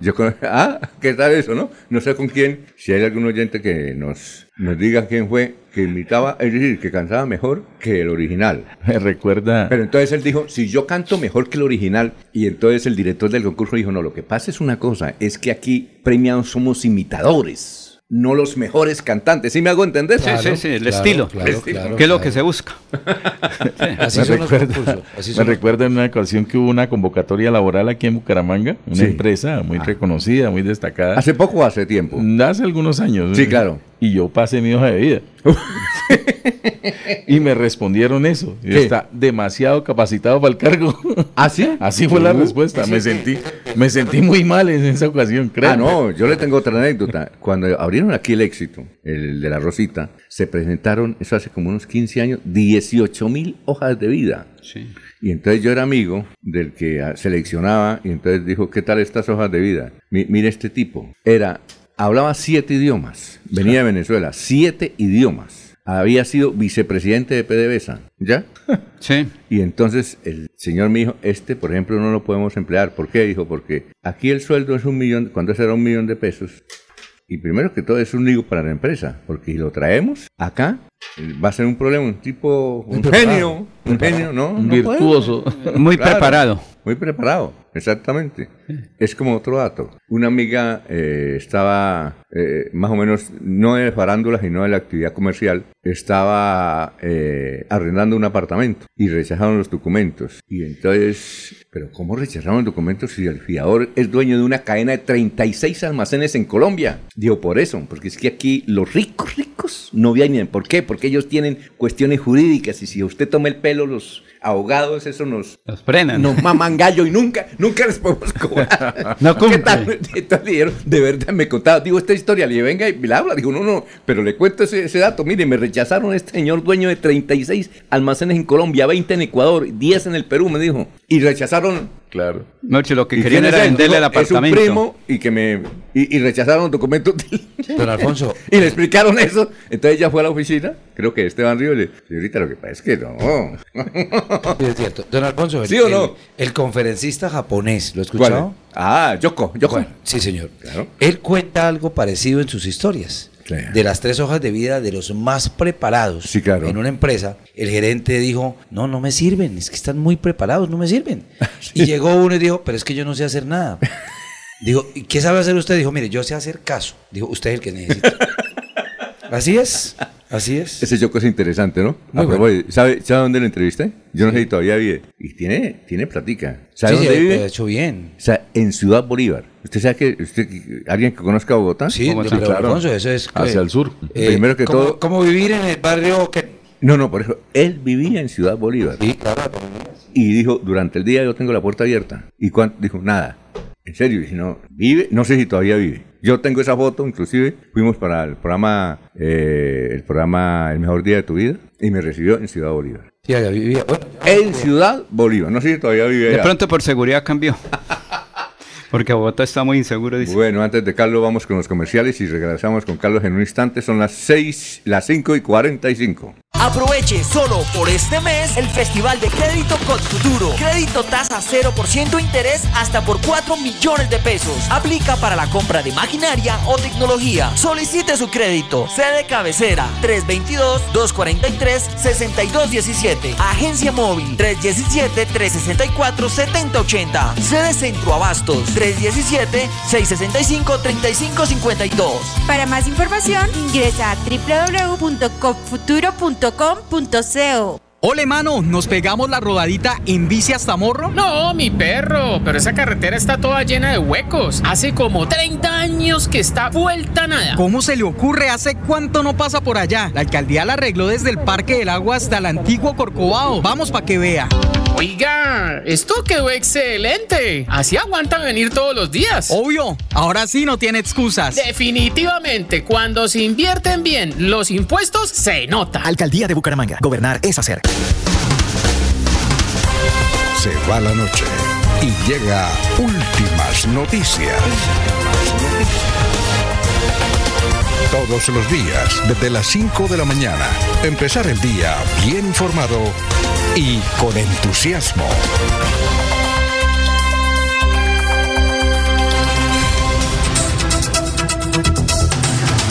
Yo con- ah, ¿qué tal eso, no? No sé con quién, si hay algún oyente que nos, nos diga quién fue que imitaba, es decir, que cantaba mejor que el original. Me recuerda. Pero entonces él dijo, si yo canto mejor que el original, y entonces el director del concurso dijo, no, lo que pasa es una cosa, es que aquí premiados somos imitadores. No los mejores cantantes, ¿sí me hago entender? Sí, sí, sí, el estilo. claro, El estilo, claro, que es lo que se busca. Así me son los recuerda, así me recuerda en una ocasión que hubo una convocatoria laboral aquí en Bucaramanga, una Sí. empresa muy reconocida, muy destacada. ¿Hace poco o hace tiempo? Hace algunos años. Sí, claro. Y yo pasé mi hoja de vida. y me respondieron eso. Está demasiado capacitado para el cargo. ¿Ah, sí? Así fue la Uh, respuesta. Me sentí, me sentí muy mal en esa ocasión, creo. Ah, no, yo le tengo otra anécdota. Cuando abrieron aquí el éxito, el de la Rosita, se presentaron, eso hace como unos 15 años, 18 mil hojas de vida. Sí. Y entonces yo era amigo del que ah, seleccionaba y entonces dijo, ¿qué tal estas hojas de vida? Mi- mire este tipo, era, hablaba siete idiomas, venía de Venezuela, siete idiomas. Había sido vicepresidente de PDVSA, ¿ya? Sí. Y entonces el señor me dijo, este por ejemplo no lo podemos emplear. ¿Por qué? Dijo, porque aquí el sueldo es un millón, cuando será un millón de pesos? Y primero que todo es un lío para la empresa, porque si lo traemos acá, va a ser un problema, un tipo, un genio, un genio, ¿no? Un no virtuoso. podemos. Muy preparado. Muy preparado, exactamente. Es como otro dato. Una amiga eh, estaba eh, más o menos, no de farándula, sino de la actividad comercial, estaba eh, arrendando un apartamento y rechazaron los documentos. Y entonces, ¿pero cómo rechazaron los documentos si el fiador es dueño de una cadena de 36 almacenes en Colombia? Digo, por eso, porque es que aquí los ricos, ricos no vienen. ¿Por qué? Porque ellos tienen cuestiones jurídicas y si usted toma el pelo, los abogados, eso nos, Los frenan. nos maman gallo y nunca, nunca les podemos cobrar. No ¿Qué tal? Le de verdad me contaba, digo, esta historia, le dije, venga y la habla. Digo, no, no, pero le cuento ese, ese dato. Mire, me rechazaron este señor dueño de 36 almacenes en Colombia, 20 en Ecuador, 10 en el Perú, me dijo. Y rechazaron. Claro. Noche, lo que ¿Y querían era venderle el No, Es un apartamento. primo y que me y, y rechazaron documentos Don Alfonso, y le explicaron eso. Entonces ella fue a la oficina, creo que Esteban Río le señorita, lo que pasa es que no. sí, es cierto. Don Alfonso, el, ¿Sí o no? el conferencista japonés, ¿lo escuchado? Ah, Yoko, Yoko. Bueno, sí, señor. Claro. Él cuenta algo parecido en sus historias. Claro. De las tres hojas de vida de los más preparados Sí, claro. en una empresa, el gerente dijo, no, no me sirven, es que están muy preparados, no me sirven. Y llegó uno y dijo, pero es que yo no sé hacer nada. Digo, ¿y qué sabe hacer usted? Dijo, mire, yo sé hacer caso. Dijo, usted es el que necesita. Así es. Así es. Ese Choco es interesante, ¿no? Muy propósito, ¿sabe, ¿Sabe dónde lo entrevisté? Yo no sé si todavía vive. Y tiene, tiene platica. ¿Sabe Sí, dónde sí, vive? lo ha hecho bien. O sea, en Ciudad Bolívar. ¿Usted sabe que usted, alguien que conozca Bogotá? Sí, pero Alfonso, eso es... Hacia el sur. eh, Primero que ¿cómo- todo. ¿Cómo vivir en el barrio que... No, no, por eso. Él vivía en Ciudad Bolívar. Sí, claro. Y dijo, durante el día yo tengo la puerta abierta. ¿Y cuánto? Dijo, nada. En serio, y si no, vive, no sé si todavía vive. Yo tengo esa foto, inclusive fuimos para el programa, eh, el programa El Mejor Día de tu Vida y me recibió en Ciudad Bolívar. Sí, allá vivía. Bueno, En Ciudad Bolívar, no sé si todavía vive De allá. pronto por seguridad cambió. Porque Bogotá está muy inseguro, dice. Bueno, antes de Carlos vamos con los comerciales y regresamos con Carlos en un instante. Son las 6, las 5 y 45. Aproveche solo por este mes el Festival de Crédito Futuro. Crédito tasa 0% interés hasta por 4 millones de pesos. Aplica para la compra de maquinaria o tecnología. Solicite su crédito. Sede cabecera 322-243-6217. Agencia móvil 317-364-7080. Sede Centro Abastos 317-665-3552. Para más información, ingresa a www.copfuturo.com.co. Ole, mano, ¿nos pegamos la rodadita en bici hasta Morro? No, mi perro, pero esa carretera está toda llena de huecos. Hace como 30 años que está vuelta nada. ¿Cómo se le ocurre? ¿Hace cuánto no pasa por allá? La alcaldía la arregló desde el Parque del Agua hasta el antiguo Corcovado. Vamos para que vea. Oiga, esto quedó excelente. Así aguantan venir todos los días. Obvio, ahora sí no tiene excusas. Definitivamente, cuando se invierten bien los impuestos, se nota. Alcaldía de Bucaramanga. Gobernar es hacer. Se va la noche y llega últimas noticias. Todos los días, desde las 5 de la mañana, empezar el día bien informado y con entusiasmo.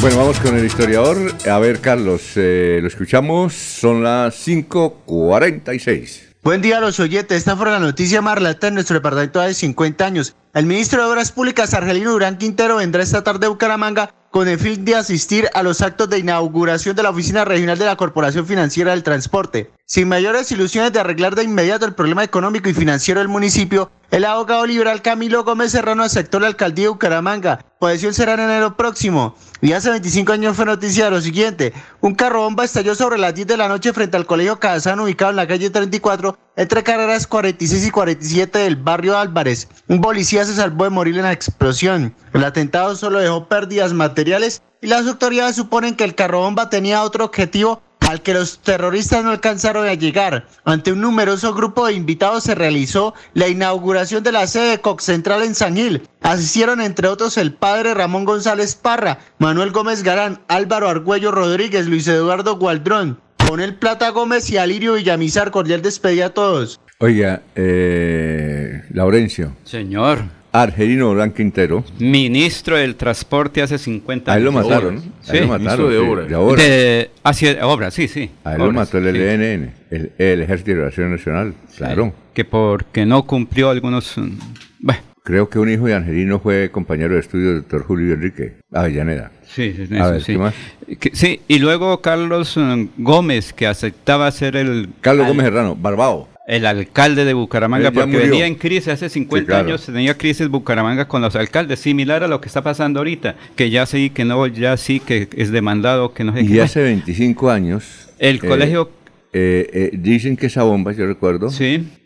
Bueno, vamos con el historiador. A ver, Carlos, eh, lo escuchamos. Son las 5.46. Buen día a los oyentes. Esta fue la noticia más relata en nuestro departamento de 50 años. El ministro de Obras Públicas, Argelino Durán Quintero, vendrá esta tarde a Bucaramanga con el fin de asistir a los actos de inauguración de la Oficina Regional de la Corporación Financiera del Transporte. Sin mayores ilusiones de arreglar de inmediato el problema económico y financiero del municipio, el abogado liberal Camilo Gómez Serrano aceptó la alcaldía de Bucaramanga. Posesión será en enero próximo. Y hace 25 años fue noticia de lo siguiente. Un carro bomba estalló sobre las 10 de la noche frente al colegio Cazán ubicado en la calle 34 entre carreras 46 y 47 del barrio Álvarez. Un policía se salvó de morir en la explosión. El atentado solo dejó pérdidas materiales y las autoridades suponen que el carro bomba tenía otro objetivo al que los terroristas no alcanzaron a llegar. Ante un numeroso grupo de invitados se realizó la inauguración de la sede de Cox Central en San Gil. Asistieron entre otros el padre Ramón González Parra, Manuel Gómez Garán, Álvaro Argüello Rodríguez, Luis Eduardo Gualdrón, Ponel Plata Gómez y Alirio Villamizar. Cordial despedida a todos. Oiga, eh, Laurencio. Señor. Argelino Durán Quintero. Ministro del Transporte hace 50 A años. él lo mataron, ¿no? A él lo mataron, sí, de obras. De, hacia obras, sí, sí. A él lo mató el sí. LNN, el, el Ejército de Liberación Nacional, claro. Que porque no cumplió algunos... mm, Bueno, Creo que un hijo de Angelino fue compañero de estudio del doctor Julio Enrique Avellaneda. Sí, sí, A ver, sí. ¿qué más? Que- sí, y luego Carlos mm, Gómez, que aceptaba ser el... Carlos al- Gómez Serrano, Barbao. El alcalde de Bucaramanga, porque murió. venía en crisis hace 50 Sí, claro. años, tenía crisis Bucaramanga con los alcaldes, similar a lo que está pasando ahorita, que ya sí, que no, ya sí, que es demandado, que no sé Y qué. hace 25 años. El colegio- eh, eh, dicen que esa bomba, yo recuerdo.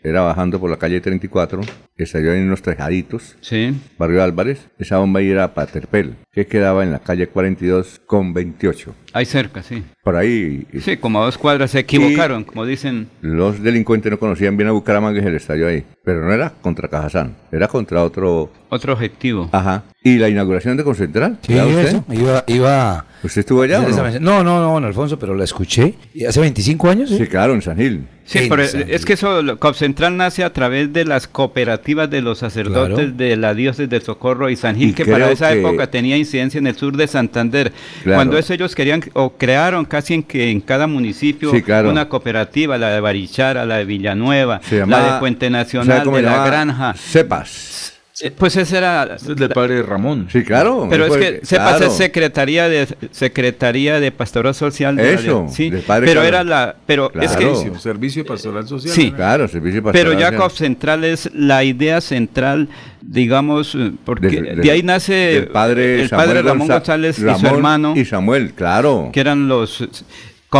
Era bajando por la calle 34, que salió en unos tejaditos. Sí. Barrio Álvarez. Esa bomba ahí era Paterpel, que quedaba en la calle 42 con 28. Ahí cerca, sí. Por ahí. Sí, como a dos cuadras se equivocaron, como dicen. Los delincuentes no conocían bien a Bucaramanga y se le estalló ahí. Pero no era contra Cajazán, era contra otro. Otro objetivo. Ajá. ¿Y la inauguración de Concentral? Sí, ¿La usted? eso, iba, iba... ¿Usted estuvo allá o no? No, no, no, don Alfonso, pero la escuché. ¿Y ¿Hace 25 años? Sí, claro, en San Gil. Sí, pero es que eso, lo- COP Central nace a través de las cooperativas de los sacerdotes Claro. de la Dioses del Socorro y San Gil, Y que para esa que- época tenía incidencia en el sur de Santander. Claro. Cuando eso ellos querían, o crearon casi en que en cada municipio Sí, claro. una cooperativa, la de Barichara, la de Villanueva, la de Puente ¿sabe Nacional, de la? Granja. Cepas. Pues ese era... Este es del padre Ramón. Sí, claro. Pero es que sepas claro. es secretaría de secretaría de pastoral social. de la- Eso, sí. del padre Pero Carlos. era la, pero es que Servicio, servicio pastoral social. Sí. Claro, servicio Pero pastoral. Jacob Central es la idea central, digamos, eh, porque de ahí nace padre el padre Samuel Ramón González y su hermano, Y Samuel, claro. que eran los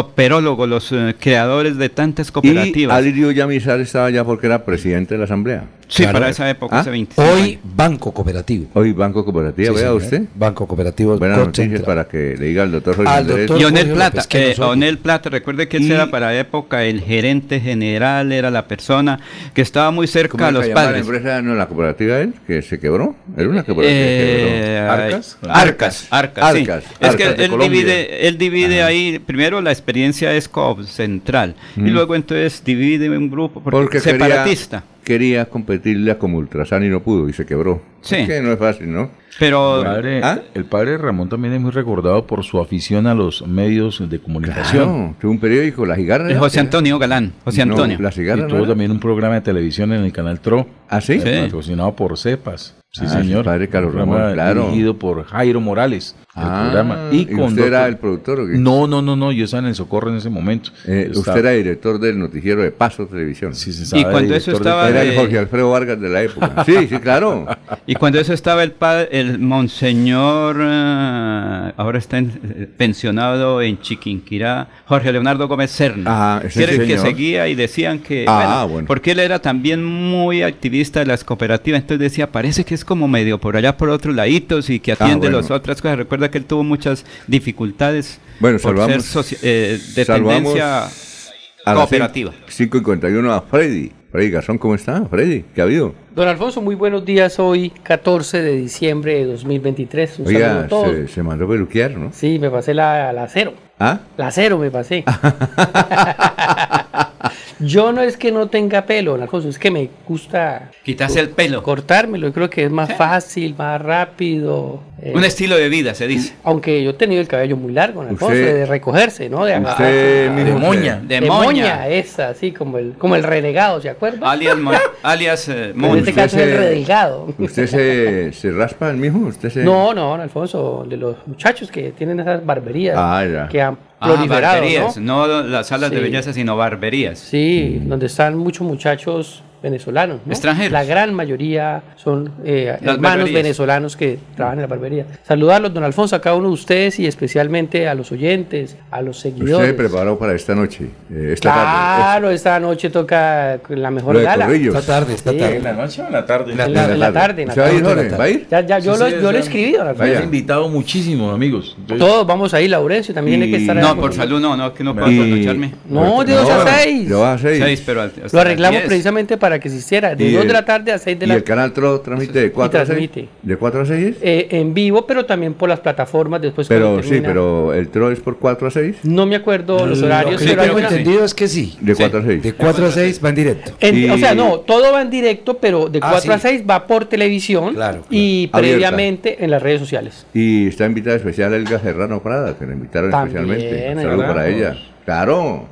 cooperólogos, los eh, creadores de tantas Y cooperativas. Alirio Yamizar estaba ya porque era presidente de la asamblea. Sí, para esa época, ¿Ah? hace 25 Hoy Banco Cooperativo. Hoy Banco Cooperativo, Sí, vea señor. usted. Banco Cooperativo. Buenas noticias Central. para que le diga al doctor Jorge Al Andrés. doctor Y Onel Jorge Plata, López, que eh. Onel Plata, recuerde que ese era para la época el gerente general, era la persona que estaba muy cerca ¿Cómo a los llamaba la padres. empresa no la cooperativa él que se quebró? Era una cooperativa Eh, que quebró. Arcas, Arcas, Arcas, sí. Arcas, Es Arcas que él Colombia. divide, él divide ahí, primero la experiencia es COP central, y Mm. luego entonces divide un grupo porque, Porque separatista. Quería, quería competirle a Comultrasan y no pudo y se quebró. Sí. Es que no es fácil, ¿no? Pero El padre, ¿Ah? el padre Ramón también es muy recordado por su afición a los medios de comunicación. Claro, tuvo un periódico, La Cigarra. Eh, José Antonio Galán, José No, Antonio. La Cigarra. Y ¿no tuvo también un programa de televisión en el canal TRO. ¿Ah, sí? eh, Patrocinado por CEPAS. Sí, Ah, señor. padre Carlos Ramón, claro. Dirigido por Jairo Morales. el Ah, programa. ¿y usted era el productor o qué? No, no, no, no. Yo estaba en el socorro en ese momento. Eh, usted estaba- era director del noticiero de Paso Televisión. Sí, sí, Y estaba cuando eso estaba Era el Jorge Alfredo Vargas de la época. Sí, sí, claro. Y cuando eso estaba el padre, el monseñor, eh, ahora está en- eh, pensionado en Chiquinquirá, Jorge Leonardo Gómez Serna, Ah, ese que era el que seguía y decían que, Ah, bueno, bueno. porque él era también muy activista de las cooperativas, entonces decía, parece que es como medio por allá por otros laditos y que atiende Ah, bueno. las otras cosas. Recuerda que él tuvo muchas dificultades Bueno, por salvamos- ser eh, de salvamos tendencia cooperativa. 5 y 51 a Freddy. Freddy Garzón, ¿cómo está? Freddy, ¿qué ha habido? Don Alfonso, muy buenos días. Hoy, 14 de diciembre de 2023. Un saludo Oiga, a todos. se, se mandó peluquear, ¿no? Sí, me pasé la, la cero. ¿Ah? La cero me pasé. Yo no es que no tenga pelo, don Alfonso, es que me gusta Quitarse el pelo. cortármelo. Yo creo que es más fácil, más rápido. eh, Un estilo de vida, se dice. aunque yo he tenido el cabello muy largo, Alfonso, Usted- de recogerse, ¿no? De usted agarrarse. mismo De moña. De De, moña. moña. esa, así como el, como el renegado, ¿se acuerda? Alias, mo- alias eh, en Moncho. este caso es el renegado. ¿Usted se, se raspa el mismo? ¿Usted se... No, no, don Alfonso, de los muchachos que tienen esas barberías Ah, ya. que han Ah, proliferado, barberías, ¿no? no las salas de belleza, sino barberías. Sí, donde están muchos muchachos venezolanos, ¿no? Extranjeros. La gran mayoría son eh, hermanos barberías. venezolanos que trabajan en la barbería. Saludarlos, don Alfonso, a cada uno de ustedes y especialmente a los oyentes, a los Usted seguidores. se preparó para esta noche, eh, esta tarde. Claro, esta noche toca la mejor Lo de gala. Corrillos. Esta tarde, esta Sí. tarde. ¿En la noche o en la tarde? En la, en la tarde, en la ¿Se va a ir, tarde. Jorge? ¿Va a ir? Ya, ya, yo, Sí, lo, sí, yo lo escribí, don Alfonso. Me han invitado muchísimos amigos. Entonces, Todos vamos a ir, Laurencio también tiene que Y- estar ahí. No, por salud no, no, que no puedo Y-. No, de dos a seis. De dos a seis. Seis, pero hasta Lo arreglamos precisamente para que se hiciera de Y 2 de la tarde a 6 de ¿Y la el canal TRO transmite de 4 a 6? transmite. ¿De 4 a 6? eh, en vivo, pero también por las plataformas después Pero sí, pero el TRO es por 4 a 6. No me acuerdo los horarios, Lo que tengo entendido es que sí. De 4 a 6. De 4 a 6 va en directo. en- Y- O sea, no, todo va en directo, pero de Ah, 4 a sí. 6 va por televisión Claro, claro. y Abierta. previamente en las redes sociales. Y está invitada especial Elga Serrano Prada, que la invitaron También, especialmente. Un ahí saludo vamos. para ella. Claro.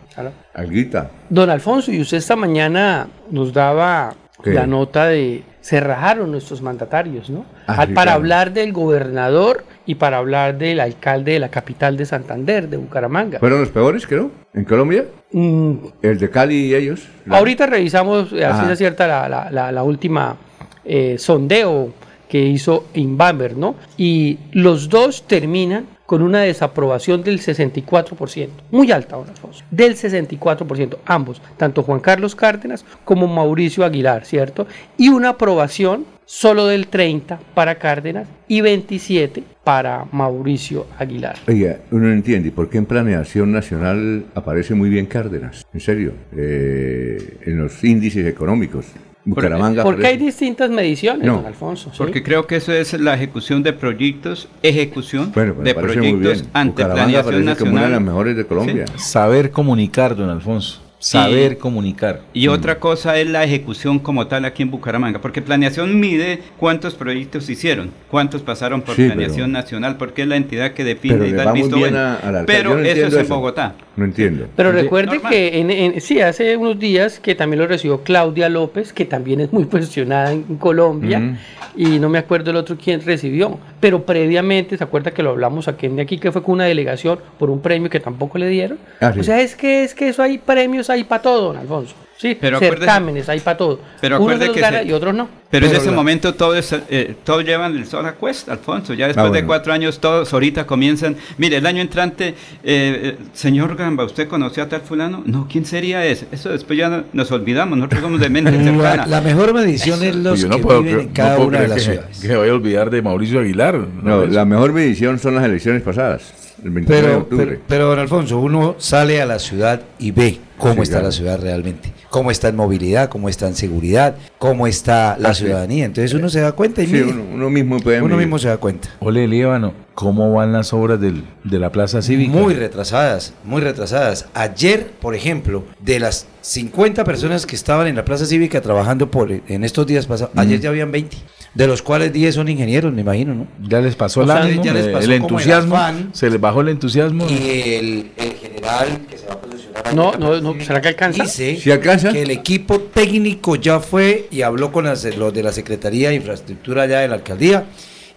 Alguita. Don Alfonso, y usted esta mañana nos daba ¿Qué? la nota de se rajaron nuestros mandatarios, ¿no? Ah, sí, para hablar del gobernador y para hablar del alcalde de la capital de Santander, de Bucaramanga. ¿Fueron los peores, creo? ¿En Colombia? Mm, El de Cali y ellos. La- Ahorita revisamos, eh, así es cierta, la, la- la- la última eh, sondeo que hizo Inbamber, ¿no? Y los dos terminan con una desaprobación del 64%, muy alta, don Alfonso, del 64%, ambos, tanto Juan Carlos Cárdenas como Mauricio Aguilar, ¿cierto? Y una aprobación solo del 30 para Cárdenas y 27 para Mauricio Aguilar. Oiga, uno no entiende por qué en planeación nacional aparece muy bien Cárdenas. En serio, eh, en los índices económicos. Bucaramanga. Porque hay aparece- distintas mediciones, No, don Alfonso. ¿sí? Porque creo que eso es la ejecución de proyectos, ejecución Bueno, pues de proyectos ante Bucaramanga planeación parece como una de las nacional. mejores de Colombia. saber comunicar, don Alfonso. Saber Y- comunicar. Y otra cosa es la ejecución como tal aquí en Bucaramanga, porque planeación mide cuántos proyectos hicieron, cuántos pasaron por Sí, planeación nacional, porque es la entidad que define Pero y da el visto bien bueno. a-. Pero no eso es en. Bogotá. No entiendo. Pero recuerde Normal. que en, en- sí, hace unos días que también lo recibió Claudia López, que también es muy cuestionada en, en Colombia, Ujú. y no me acuerdo el otro quién recibió. Pero previamente, ¿se acuerda que lo hablamos aquí, de aquí que fue con una delegación por un premio que tampoco le dieron? Ah, sí. O sea, es que es que eso hay premios hay para todo, don Alfonso. Sí, Pero certámenes hay para todo. Pero Unos los que gana se- y otros no. Pero, en Pero ese momento todo es, eh, todos llevan el sol a cuesta, Alfonso. Ya después Ah, de cuatro años todos ahorita comienzan. Mire, el año entrante, eh, eh, señor Gamba, ¿usted conoció a tal fulano? No, ¿quién sería ese? Eso después ya no- nos olvidamos, nosotros somos de mente La, cercana. la mejor medición es los Pues yo no que puedo viven cre- en no cada puedo una de creer las que, ciudades. que vaya a olvidar de Mauricio Aguilar. No, la mejor medición son las elecciones pasadas, el 29 de Pero, octubre. pero, pero, don Alfonso, uno sale a la ciudad y ve cómo Sí, está claro. la ciudad realmente, cómo está en movilidad, cómo está en seguridad, cómo está la Ah, ciudadanía. Entonces uno se da cuenta y Sí, mire, uno, uno mismo puede uno mismo se da cuenta. Ole, Líbano, ¿cómo van las obras del- de la Plaza Cívica? Muy retrasadas, muy retrasadas. Ayer, por ejemplo, de las 50 personas que estaban en la Plaza Cívica trabajando por en estos días pasados, ayer ya habían 20, de los cuales 10 son ingenieros, me imagino, ¿no? Ya les pasó el O sea, ánimo, ya les pasó el como el entusiasmo, se les bajó el entusiasmo. Y el, el general que se va a posicionar No, no, no, ¿será que alcanza? dice ¿Sí alcanza? que el equipo técnico ya fue y habló con las- los de la Secretaría de Infraestructura allá de la alcaldía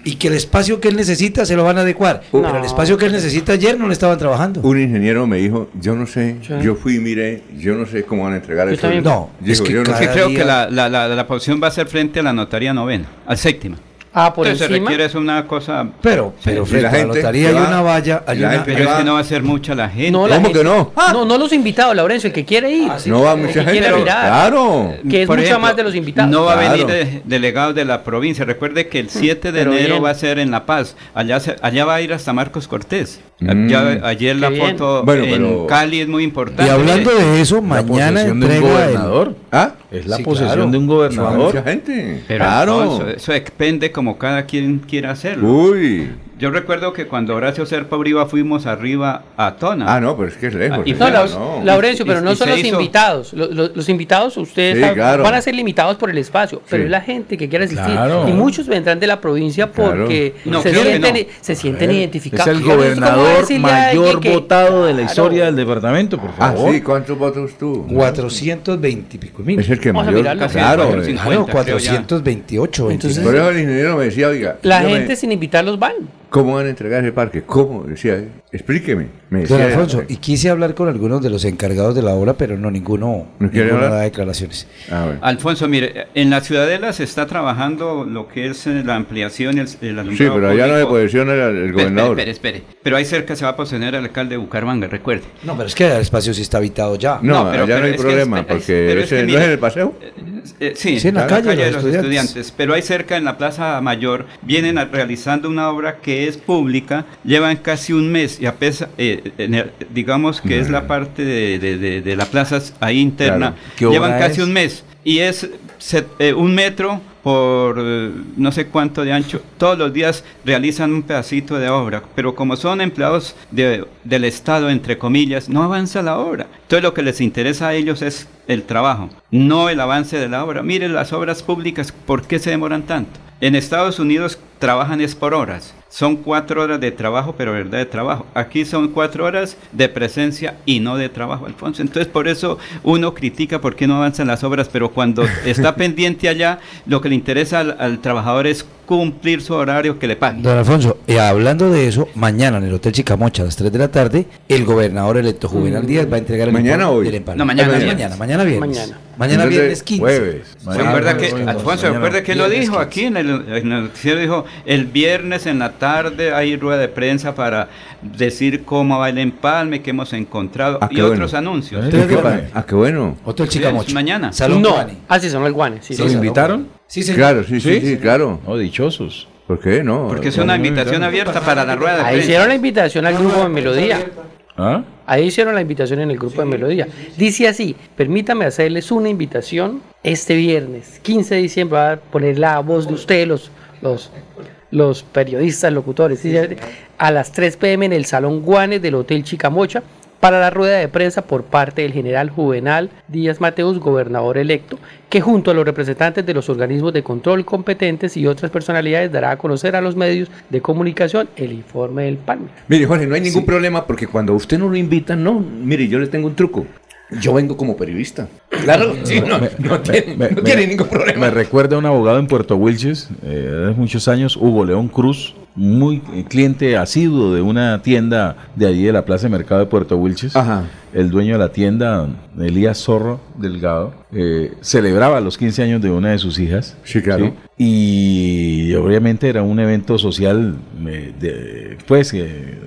y que el espacio que él necesita se lo van a adecuar. Pero el espacio que él necesita ayer no le estaban trabajando. Un ingeniero me dijo, yo no sé, Sí. yo fui y miré, yo no sé cómo van a entregar Yo eso. también. No, Es que, es que creo que la, la, la, la posición va a ser frente a la notaría novena, al séptima. Ah, por Entonces se encima. requiere es una cosa... Pero, pero Sí, frente a la notaría hay una valla, hay una- Pero es que no va a ser mucha la gente. No, la gente- No, no los invitados, Laurencio, el que quiere ir. No va El mucha que gente, quiere pero- mirar, claro. Que es Por mucho ejemplo, más de los invitados. No va a Claro. venir de- delegados de la provincia. Recuerde que el 7 de Pero enero bien. va a ser en La Paz. Allá, se- allá va a ir hasta Marcos Cortés. Mm. Ya- ayer la Qué foto Bueno, en pero- Cali es muy importante. Y hablando de eso, mañana entrega el- gobernador. ¿Ah? Es la Sí, posesión claro. de un gobernador. Mucha gente. Pero claro. Alfonso, eso depende como cada quien quiera hacerlo. Uy. Yo recuerdo que cuando Horacio Serpa Uriba fuimos arriba a Tona. Ah, no, pero es que es lejos. y No, no. Laurencio, pero y- no y son los hizo- invitados. Los, los- los invitados, ustedes Sí, saben, claro. van a ser limitados por el espacio, pero Sí. es la gente que quiere asistir. Claro. Y muchos vendrán de la provincia Claro. porque No, se, sienten, no. se sienten Es identificados. el es como gobernador mayor que- votado de la Claro. historia del departamento, por Ah, favor. sí, ¿cuántos votos tú? 420 y pico mil. Es el que Vamos a mayor. mirarlo. Claro. Casi eh. 450, Claro, creo ya. 428. Entonces- Por eso el ingeniero me decía, oiga, La gente sin invitarlos van. ¿Cómo van a entregar ese parque? ¿Cómo? Decía, explíqueme. Me Don decía, Alfonso, y quise hablar con algunos de los encargados de la obra, pero no, ninguno, ¿No quiere ninguno hablar? da declaraciones. Ah, bueno. Alfonso, mire, en la Ciudadela se está trabajando lo que es eh, la ampliación y el, el Sí, alumbrado pero allá no público. posesión era el Espere, gobernador. Espere, espere, espere. Pero ahí cerca se va a posesionar el alcalde de Bucaramanga, recuerde. No, pero es que el espacio sí está habitado ya. No, No, pero- allá no pero hay es que problema, es- porque es ese que no es en el paseo. Eh, sí, Sí, en la calle de los estudiantes. Pero ahí cerca, en la Plaza Mayor, vienen a- realizando una obra que es pública, llevan casi un mes, y a pesar, eh, digamos que es la parte de, de- de- de la plaza ahí interna, Claro. ¿Qué obra llevan casi es? un mes, y es se- eh, un metro por eh, no sé cuánto de ancho, todos los días realizan un pedacito de obra, pero como son empleados de- del Estado, entre comillas, no avanza la obra. Entonces lo que les interesa a ellos es el trabajo, no el avance de la obra. Miren las obras públicas, ¿por qué se demoran tanto? En Estados Unidos trabajan es por horas. Son cuatro horas de trabajo, pero verdad de trabajo. Aquí son cuatro horas de presencia y no de trabajo, Alfonso. Entonces por eso uno critica por qué no avanzan las obras, pero cuando está pendiente allá, lo que le interesa al, al trabajador es cumplir su horario que le paguen. Don Alfonso, eh, hablando de eso, mañana en el Hotel Chicamocha a las 3 de la tarde, el gobernador electo Juvenal Díaz va a entregar el ¿Mañana o hoy? del empalme. No, mañana mañana, mañana, mañana viernes. Mañana. Mañana Entonces, viernes 15. Jueves. ¿Se Mañana que, mañana Alfonso, ¿se mañana. acuerda que lo dijo 15. aquí en el, en el noticiero? Dijo, el viernes en la tarde hay rueda de prensa para decir cómo va el empalme, que hemos encontrado Ah, y qué otros bueno. anuncios. ¿Qué ¿Qué Ah, qué bueno. Hotel Chicamocha. mañana. Salón no. Guane. Ah, sí, son los guanes. Sí, ¿Los sí. invitaron? Sí, señor. Claro, sí, sí, sí, claro. No, dichosos. ¿Por qué no? Porque es una invitación abierta para la rueda de Ahí prensa. hicieron la invitación al grupo de Melodía. ¿Ah? Ahí hicieron la invitación en el grupo de Melodía. Dice así, permítame hacerles una invitación este viernes, 15 de diciembre, va a poner la voz de ustedes, los, los, los periodistas, locutores, a las 3 pm en el Salón Guanes del Hotel Chicamocha, para la rueda de prensa por parte del general Juvenal Díaz Mateus, gobernador electo, que junto a los representantes de los organismos de control competentes y otras personalidades dará a conocer a los medios de comunicación el informe del PAN. Mire, Jorge, no hay ningún problema porque cuando usted no lo invitan, no, mire, yo le tengo un truco. Yo vengo como periodista. Claro, sí, no, no tiene, no tiene ningún problema. Me recuerda a un abogado en Puerto Wilches, eh, hace muchos años, Hugo León Cruz, muy eh, cliente asiduo de una tienda de allí de la Plaza de Mercado de Puerto Wilches. Ajá. El dueño de la tienda, Elías Zorro Delgado, eh, celebraba los 15 años de una de sus hijas. Sí, claro. Y obviamente era un evento social, eh, de- pues, eh,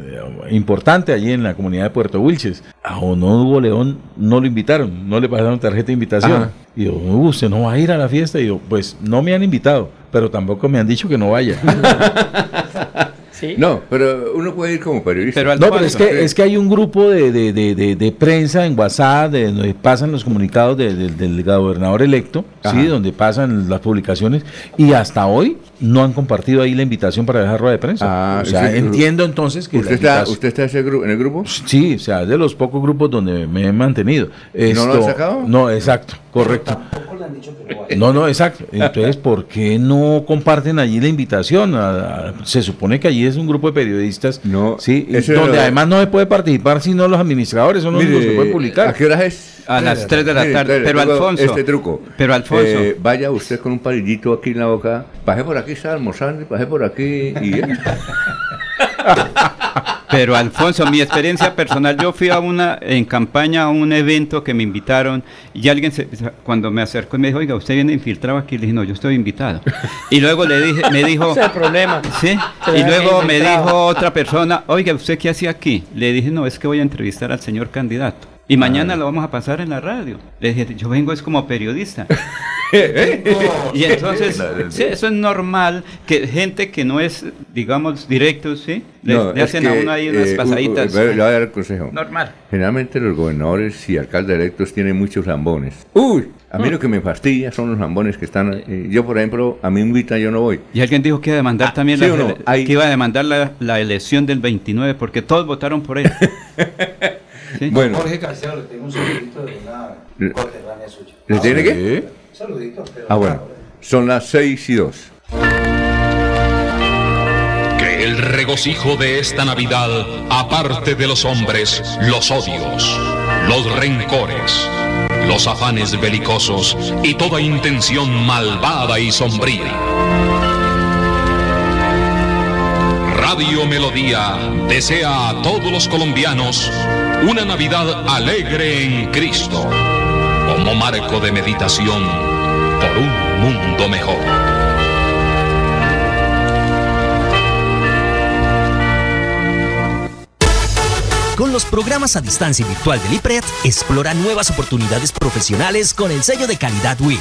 importante allí en la comunidad de Puerto Wilches. A don Hugo León no lo invitaron, no le pasaron tarjeta de invitación. Ajá. Y yo, Hugo, ¿usted no va a ir a la fiesta? Y yo, pues no me han invitado, pero tampoco me han dicho que no vaya. No, pero uno puede ir como periodista. no, pero es que, es que hay un grupo de, de- de- de- de prensa en WhatsApp de donde pasan los comunicados de- de- del gobernador electo, Ajá. sí, donde pasan las publicaciones y hasta hoy no han compartido ahí la invitación para dejar rueda de prensa. Ah, o sea, sí, entiendo entonces que ¿Usted está, ¿Usted está ese en el grupo? Sí, o sea, de los pocos grupos donde me he mantenido. ¿No lo han sacado? No, exacto, correcto. No, no, exacto. Entonces, ¿por qué no comparten allí la invitación? A- a- se supone que allí es un grupo de periodistas, sí, y ese donde era- además no se puede participar sino los administradores, son los Mire, únicos que pueden publicar. ¿A qué hora es? A las Mire, 3 de la tarde. Pero Alfonso. Este truco. Pero Alfonso. Eh, vaya usted con un palillito aquí en la boca. Pasé por aquí, está almorzando, pasé por aquí y. Pero Alfonso, mi experiencia personal, yo fui a una, en campaña a un evento que me invitaron y alguien se- cuando me acercó y me dijo, oiga, usted viene infiltrado aquí, le dije, no, yo estoy invitado. Y luego le dije, me dijo, Ese es el problema. sí, Se y luego me dijo otra persona, oiga, ¿usted qué hacía aquí? Le dije, no, es que voy a entrevistar al señor candidato. Y mañana lo vamos a pasar en la radio. Le dije, yo vengo es como periodista. y entonces, sí, eso es normal, que gente que no es, digamos, directo, ¿sí? Le, No, le hacen a uno ahí unas eh, pasaditas. u- le voy a dar el consejo. Normal. Generalmente los gobernadores y alcaldes electos tienen muchos lambones. Uy, a mí Mm. lo que me fastidia son los lambones que están. eh, yo, por ejemplo, a mí me invitan, yo no voy. Y alguien dijo que iba a demandar también ¿sí la, no? Hay- que iba a demandar la, la elección del 29 porque todos votaron por él. ¿Sí? Bueno. Jorge Caicedo le tengo un saludito de una Le- coterránea suya. ¿Le tiene ¿Eh? qué? Un saludito. pero Ah, bueno. Son las 6 y 2. Que el regocijo de esta Navidad aparte de los hombres los odios, los rencores, los afanes belicosos y toda intención malvada y sombría. Radio Melodía desea a todos los colombianos una Navidad alegre en Cristo, como marco de meditación por un mundo mejor. Con los programas a distancia y virtual del IPRED, explora nuevas oportunidades profesionales con el sello de calidad WIS.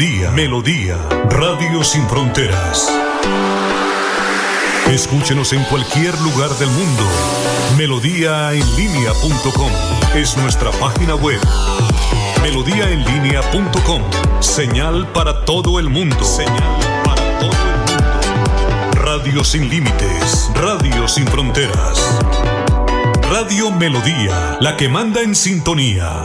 Melodía, Radio Sin Fronteras. Escúchenos en cualquier lugar del mundo. Melodíaenlínea.com es nuestra página web. Melodíaenlínea.com, señal para todo el mundo. Señal para todo el mundo. Radio sin límites, radio sin fronteras. Radio Melodía, la que manda en sintonía.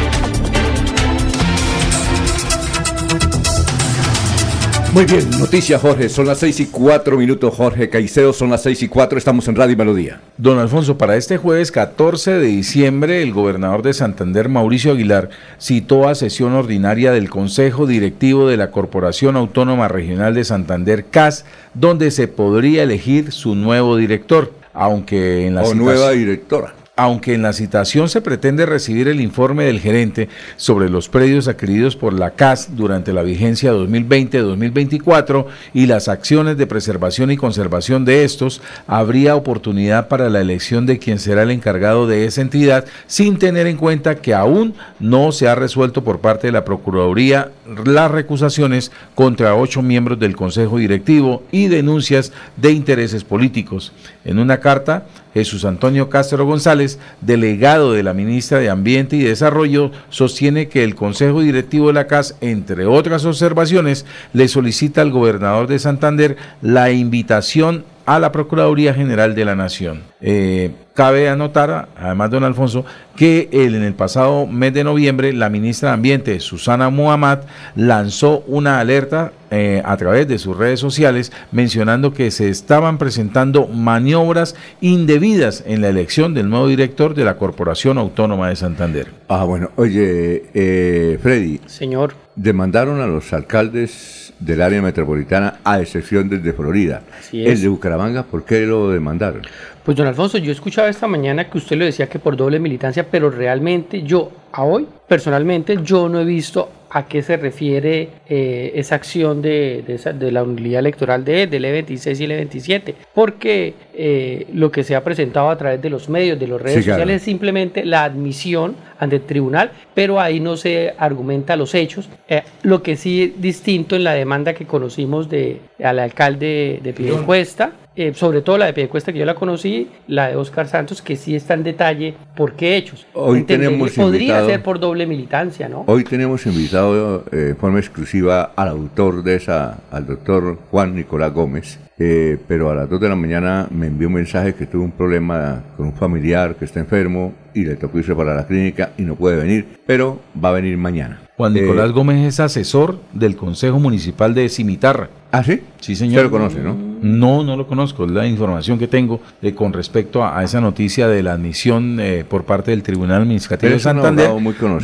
Muy bien, noticias, Jorge. Son las 6 y 4 minutos, Jorge Caicedo. Son las 6 y 4. Estamos en Radio Melodía. Don Alfonso, para este jueves 14 de diciembre, el gobernador de Santander, Mauricio Aguilar, citó a sesión ordinaria del Consejo Directivo de la Corporación Autónoma Regional de Santander, CAS, donde se podría elegir su nuevo director, aunque en la O citación- nueva directora. Aunque en la citación se pretende recibir el informe del gerente sobre los predios adquiridos por la CAS durante la vigencia 2020-2024 y las acciones de preservación y conservación de estos, habría oportunidad para la elección de quien será el encargado de esa entidad, sin tener en cuenta que aún no se ha resuelto por parte de la Procuraduría las recusaciones contra ocho miembros del Consejo Directivo y denuncias de intereses políticos. En una carta, Jesús Antonio Castro González, delegado de la ministra de Ambiente y Desarrollo, sostiene que el Consejo Directivo de la CAS, entre otras observaciones, le solicita al gobernador de Santander la invitación a la Procuraduría General de la Nación. Eh, cabe anotar, además, don Alfonso, que en el pasado mes de noviembre la ministra de Ambiente, Susana Muhammad, lanzó una alerta eh, a través de sus redes sociales mencionando que se estaban presentando maniobras indebidas en la elección del nuevo director de la Corporación Autónoma de Santander. Ah, bueno, oye, eh, Freddy. Señor. Demandaron a los alcaldes del área metropolitana, a excepción del de Florida. Así es. El de Bucaramanga, ¿por qué lo demandaron? Pues don Alfonso, yo escuchaba esta mañana que usted lo decía que por doble militancia, pero realmente yo, a hoy, personalmente, yo no he visto a qué se refiere eh, esa acción de, de, esa- de la unidad electoral de del E26 y el E27, porque eh, lo que se ha presentado a través de los medios, de las redes Sí, claro. sociales, es simplemente la admisión ante el tribunal, pero ahí no se argumenta los hechos. Eh, lo que sí es distinto en la demanda que conocimos de, al alcalde de Piedecuesta, eh, sobre todo la de Piedecuesta que yo la conocí, la de Oscar Santos, que sí está en detalle por qué hechos. Hoy tenemos Podría invitado- ser por doble militancia, ¿no? Hoy tenemos invitado eh, de forma exclusiva al autor de esa, al doctor Juan Nicolás Gómez, eh, pero a las 2 de la mañana me envió un mensaje que tuvo un problema con un familiar que está enfermo y le tocó irse para la clínica y no puede venir, pero va a venir mañana. Juan Eh, Nicolás Gómez es asesor del Consejo Municipal de Cimitarra. ¿Ah, sí? Sí, señor. Usted lo conoce, ¿no? No, no lo conozco. Es la información que tengo eh, con respecto a, a esa noticia de la admisión eh, por parte del Tribunal Administrativo de Santander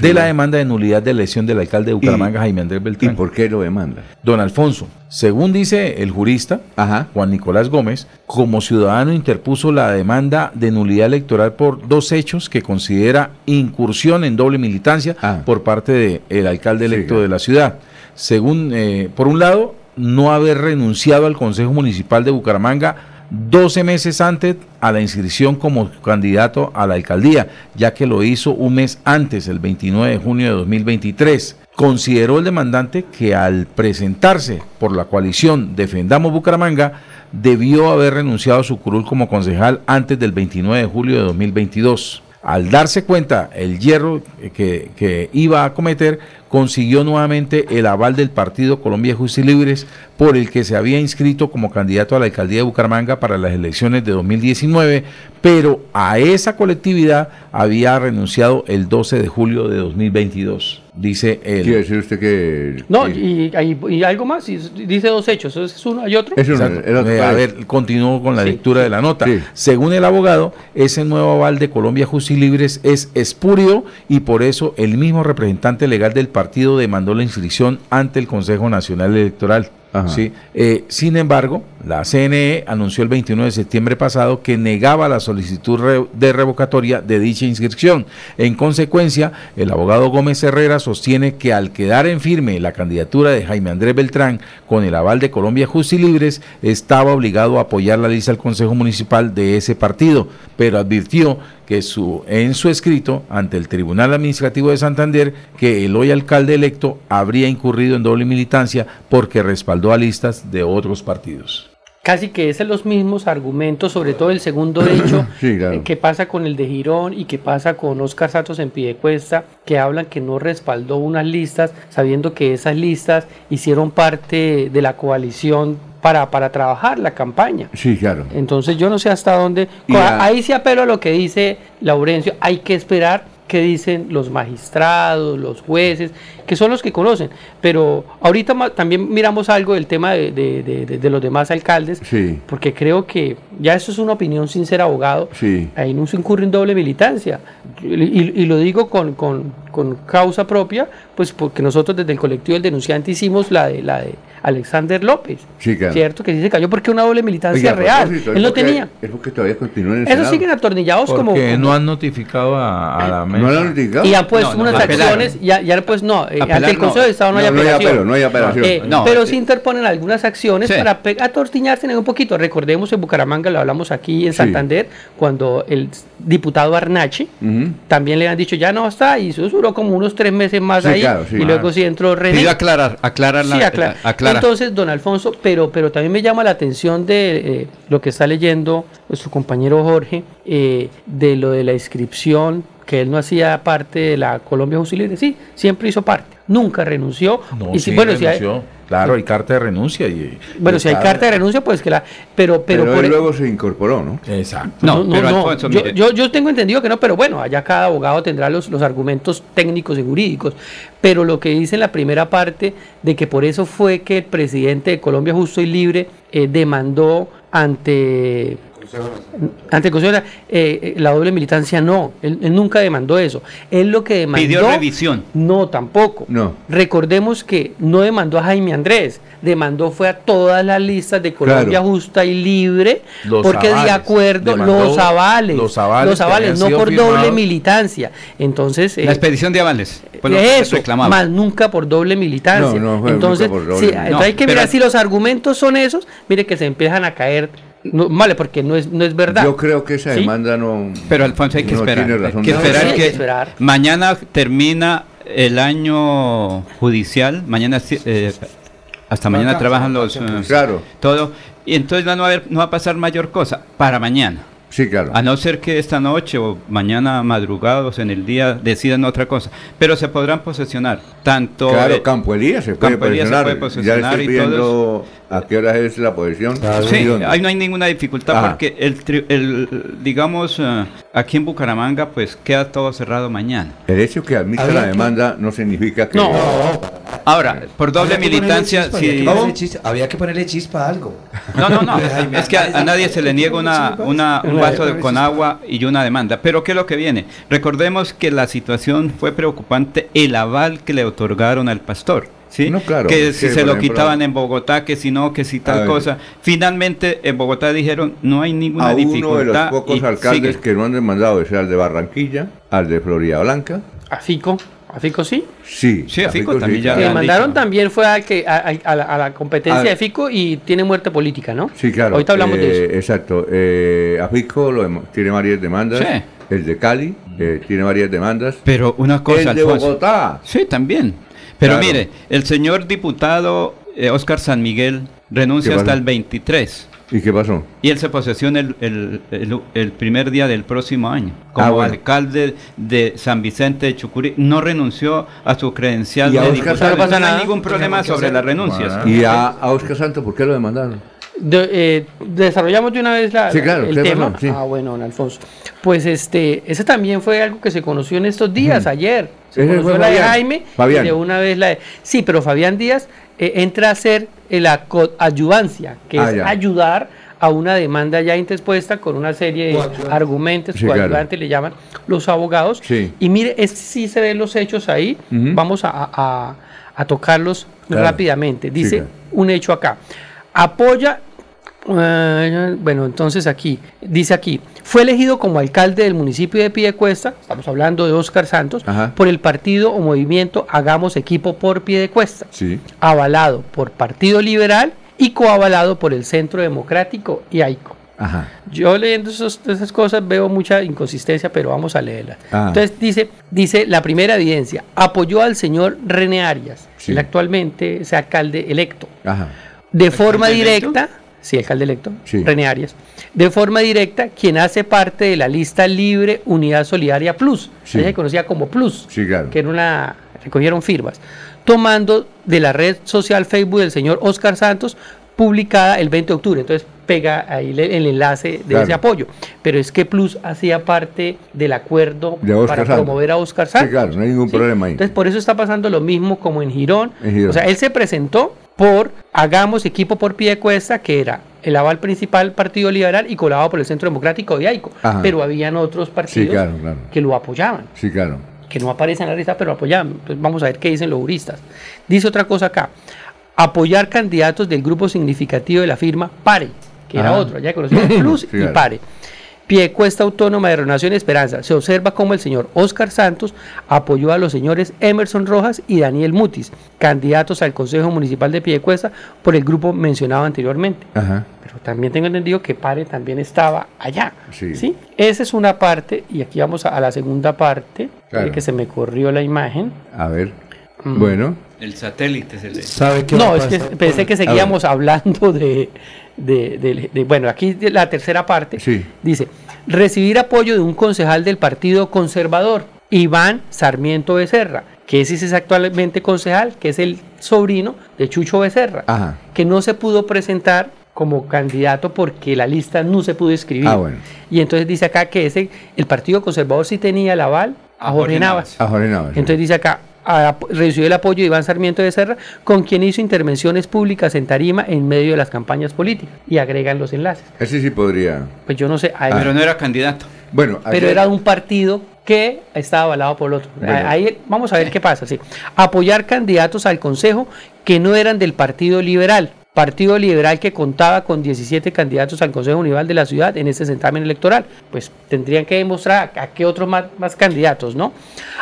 de la demanda de nulidad de elección del alcalde de Bucaramanga, Jaime Andrés Beltrán. ¿Y por qué lo demanda? Don Alfonso, según dice el jurista Juan Nicolás Gómez, como ciudadano interpuso la demanda de nulidad electoral por dos hechos que considera incursión en doble militancia por parte del alcalde electo de la ciudad. Según, eh, por un lado, no haber renunciado al Consejo Municipal de Bucaramanga 12 meses antes a la inscripción como candidato a la alcaldía, ya que lo hizo un mes antes, el 29 de junio de 2023. Consideró el demandante que al presentarse por la coalición Defendamos Bucaramanga, debió haber renunciado a su curul como concejal antes del 29 de julio de 2022. Al darse cuenta el hierro que, que iba a cometer, consiguió nuevamente el aval del partido Colombia Justos y Libres, por el que se había inscrito como candidato a la alcaldía de Bucaramanga para las elecciones de 2019, pero a esa colectividad había renunciado el 12 de julio de 2022, dice él. Quiere decir usted que... No, y, y- y algo más, y dice dos hechos, es uno, hay otro. Exacto. Eh, a ver, continúo con la Sí. lectura de la nota. Según el abogado, ese nuevo aval de Colombia Justos y Libres es espurio y por eso el mismo representante legal del partido demandó la inscripción ante el Consejo Nacional Electoral. ¿sí? Eh, sin embargo, la CNE anunció el 21 de septiembre pasado que negaba la solicitud de revocatoria de dicha inscripción. En consecuencia, el abogado Gómez Herrera sostiene que al quedar en firme la candidatura de Jaime Andrés Beltrán con el aval de Colombia Justos y Libres, estaba obligado a apoyar la lista del Consejo Municipal de ese partido, pero advirtió que su, en su escrito ante el Tribunal Administrativo de Santander que el hoy alcalde electo habría incurrido en doble militancia porque respaldó a listas de otros partidos. Casi que es en los mismos argumentos, sobre todo el segundo hecho, Sí, claro. eh, que pasa con el de Girón y que pasa con Oscar Santos en Piedecuesta, que hablan que no respaldó unas listas, sabiendo que esas listas hicieron parte de la coalición para, para trabajar la campaña. Sí, claro. Entonces yo no sé hasta dónde... La- Ahí sí apelo a lo que dice Laurencio, hay que esperar qué dicen los magistrados, los jueces, que son los que conocen. Pero ahorita también miramos algo del tema de, de- de- los demás alcaldes, Sí, porque creo que ya eso es una opinión sin ser abogado, sí. ahí no se incurre en doble militancia. Y, y- y lo digo con, con- con causa propia, pues porque nosotros desde el colectivo del denunciante hicimos la de, la de Alexander López, Sí, claro. ¿cierto? Que sí se cayó porque una doble militancia Oiga, real. Él es no porque- tenía. Es porque todavía continúa en el Esos Senado. siguen atornillados como... Porque no han notificado a, a la mesa. ¿No lo han notificado? y han puesto No, no, unas acciones, ya, ya pues no, eh, Apelar ante el no. Consejo de Estado no, hay No, no hay apelación. apelo, no hay apelación. Eh, No, pero sí interponen algunas acciones Sí. para atortillarse en un poquito. Recordemos en Bucaramanga, lo hablamos aquí en Sí. Santander, cuando el diputado Arnachi también le han dicho ya no está y eso duró como unos tres meses más Sí, ahí claro, sí. y luego sí entró René. Pidió aclarar, aclarar la, Sí, aclara. aclara. Entonces, don Alfonso, pero, pero también me llama la atención de eh, lo que está leyendo nuestro compañero Jorge, eh, de lo de la inscripción, que él no hacía parte de la Colombia Libre. Sí, siempre hizo parte. Nunca renunció. No, y si, sí, bueno, si hay, renunció. Claro, hay carta de renuncia. Y, bueno, si hay carta de renuncia, pues que la. Pero, pero, Pero, por él e- luego se incorporó, ¿no? Exacto. No, pero Alfonso, yo, mire. yo, yo tengo entendido que no, pero bueno, allá cada abogado tendrá los, los argumentos técnicos y jurídicos. Pero lo que dice en la primera parte de que por eso fue que el presidente de Colombia Justo y Libre eh, demandó ante ante el Consejo de la- eh, eh, la doble militancia no, él, él nunca demandó eso. Él lo que demandó Pidió revisión. no, tampoco. No. Recordemos que no demandó a Jaime Andrés, demandó fue a todas las listas de Colombia Claro. Justa y Libre, Los porque de avales. acuerdo, Demandó los avales, los avales no por doble militancia. Entonces, eh, La expedición de avales. que eso, reclamaba. más nunca por doble militancia. No, no fue Entonces, nunca por doble sí, militancia. entonces hay que mirar si los argumentos son esos, mire que se empiezan a caer, no, vale, porque no es, no es verdad. Yo creo que esa ¿Sí? demanda no. Pero Alfonso hay que no esperar. hay que esperar que que esperar. mañana termina el año judicial. Mañana eh, hasta mañana trabajan los eh, Claro. todo y entonces no va a haber- no va a pasar mayor cosa para mañana. Sí, claro. A no ser que esta noche o mañana madrugados en el día decidan otra cosa. Pero se podrán posesionar tanto. Claro, eh, Campo Elías se puede Elías se ya posesionar estoy y viendo todos. a qué hora es la posición. Sí, ahí no hay ninguna dificultad Ajá. porque el, el digamos eh, aquí en Bucaramanga pues queda todo cerrado mañana. El hecho que admita Había la que- demanda no significa que. No. Ahora, por doble Había que ponerle militancia, chispa, si había que ponerle chispa- Había que ponerle chispa a algo. No, no, no. Es que a, a nadie se le niega una, una- un vaso de- con agua y una demanda. Pero ¿qué es lo que viene? Recordemos que la situación fue preocupante, el aval que le otorgaron al pastor. ¿sí? No, claro, que si se lo ejemplo, quitaban en Bogotá, que si no, que si tal cosa. Finalmente en Bogotá dijeron no hay ninguna a uno de los pocos alcaldes sigue. que no han demandado es al de Barranquilla, al de Florida Blanca. A Fico, a Fico sí. Sí, Sí, a Fico también ya Que mandaron dicho. también fue a, que, a, a- a la, a la competencia A- de Fico y tiene muerte política, ¿no? Sí, claro. Ahorita hablamos de Eh, eso. Exacto. Eh, Afico lo dem- tiene varias demandas. Sí. El de Cali eh, tiene varias demandas. Pero una cosa, el de Alfonso. Bogotá. Sí, también. Pero Claro. mire, el señor diputado eh, Oscar San Miguel renuncia ¿Qué hasta el 23 ¿Y qué pasó? y él se posesiona el, el- el- el primer día del próximo año. Como Ah, bueno. alcalde de San Vicente de Chucurí, no renunció a su credencial ¿Y a de Oscar diputado. Santos? Entonces, no hay ningún problema sobre las renuncias. ¿Y a, a Oscar Santos por qué lo demandaron? De- eh, desarrollamos de una vez la, Sí, la- claro, el ¿qué tema. Sí. Ah, bueno, don Alfonso. Pues este, ese también fue algo que se conoció en estos días, ayer. Se conoció la de. Jaime Fabián. y de una vez la de. Sí, pero Fabián Díaz eh, entra a ser la coadyuvancia, que Ah, es ya. ayudar a una demanda ya interpuesta con una serie de argumentos, Sí, claro. le llaman los abogados. Sí. Y mire, es, sí se ven los hechos ahí. Vamos a, a- a tocarlos Claro. rápidamente. Dice Sí, claro. un hecho acá. Apoya, eh, bueno, entonces aquí, dice aquí, fue elegido como alcalde del municipio de Piedecuesta, estamos hablando de Óscar Santos, Ajá. por el partido o movimiento Hagamos Equipo por Piedecuesta, Sí. avalado por Partido Liberal y coavalado por el Centro Democrático y AICO. Ajá. Yo leyendo esos- esas cosas veo mucha inconsistencia, pero vamos a leerlas. Ah. Entonces dice, dice la primera evidencia, apoyó al señor René Arias, Sí. el actualmente es alcalde electo, Ajá. de forma ¿Alcalde electo? Sí, alcalde electo, Sí. René Arias, de forma directa, quien hace parte de la lista libre Unidad Solidaria Plus, Sí. ella se conocía como Plus, Sí, claro. que era una, recogieron firmas, tomando de la red social Facebook del señor Oscar Santos, publicada el 20 de octubre. Entonces pega ahí el enlace de Claro. ese apoyo. Pero es que Plus hacía parte del acuerdo De para Santos. promover a Oscar Santos. Sí, claro, no hay ningún ¿sí? problema ahí. Entonces por eso está pasando lo mismo como en Girón. En Girón. O sea, él se presentó por Hagamos Equipo por Pie de Cuesta, que era el aval principal Partido Liberal y colaborado por el Centro Democrático de AICO. Ajá. Pero habían otros partidos claro, claro. que lo apoyaban Sí, claro. que no aparece en la lista, pero apoyan. Entonces vamos a ver qué dicen los juristas. Dice otra cosa acá. apoyar candidatos del grupo significativo de la firma PARE, que era otro, ya conocido Plus Sí, y. PARE. Piecuesta Autónoma de Renovación y Esperanza. Se observa cómo el señor Oscar Santos apoyó a los señores Emerson Rojas y Daniel Mutis, candidatos al Consejo Municipal de Piedecuesta por el grupo mencionado anteriormente. Ajá. Pero también tengo entendido que Pare también estaba allá. Sí. Esa es una parte, y aquí vamos a, a la segunda parte, Claro. que se me corrió la imagen. A ver. Mm. Bueno. El satélite se le... No, es que pensé que seguíamos hablando de, de- de- de- Bueno, aquí la tercera parte dice: recibir apoyo de un concejal del Partido Conservador, Iván Sarmiento Becerra, que ese es actualmente concejal, que es el sobrino de Chucho Becerra, Ajá. que no se pudo presentar como candidato porque la lista no se pudo escribir. Ah, bueno. Y entonces dice acá que ese, el Partido Conservador sí tenía el aval a Jorge Navas. A Jorge Navas. sí. Entonces dice acá, a- recibió el apoyo de Iván Sarmiento de Serra, con quien hizo intervenciones públicas en Tarima en medio de las campañas políticas. Y agregan los enlaces. Ese sí podría. Pues yo no sé. ahí- Pero no era candidato. Bueno, pero era de un partido que estaba avalado por el otro. Bueno. Ahí vamos a ver qué pasa. Sí. Apoyar candidatos al Consejo que no eran del Partido Liberal. Partido Liberal que contaba con 17 candidatos al Consejo Municipal de la ciudad en este certamen electoral. Pues tendrían que demostrar a qué otros más, más candidatos, ¿no?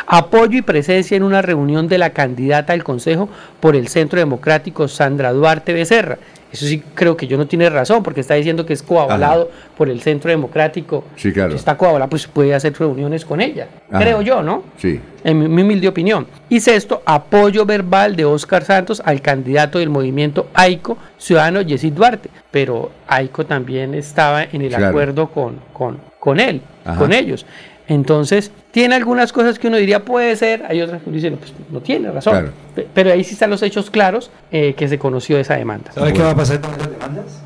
Apoyo y presencia en una reunión de la candidata al Consejo por el Centro Democrático Sandra Duarte Becerra. Eso sí creo que yo no tiene razón porque está diciendo que es coavalado por el Centro Democrático. Sí, claro. Si está coavalado, pues puede hacer reuniones con ella. Ajá. Creo yo, ¿no? Sí. En mi, mi humilde opinión. Y sexto, apoyo verbal de Óscar Santos al candidato del movimiento AICO, ciudadano Yesid Duarte. Pero AICO también estaba en el Claro. acuerdo con, con, con él, Ajá. con ellos. Entonces, tiene algunas cosas que uno diría puede ser, hay otras que uno dice, no, pues no tiene razón. Claro. Pero ahí sí están los hechos claros eh, que se conoció esa demanda. ¿Sabe qué va a pasar con esas demandas?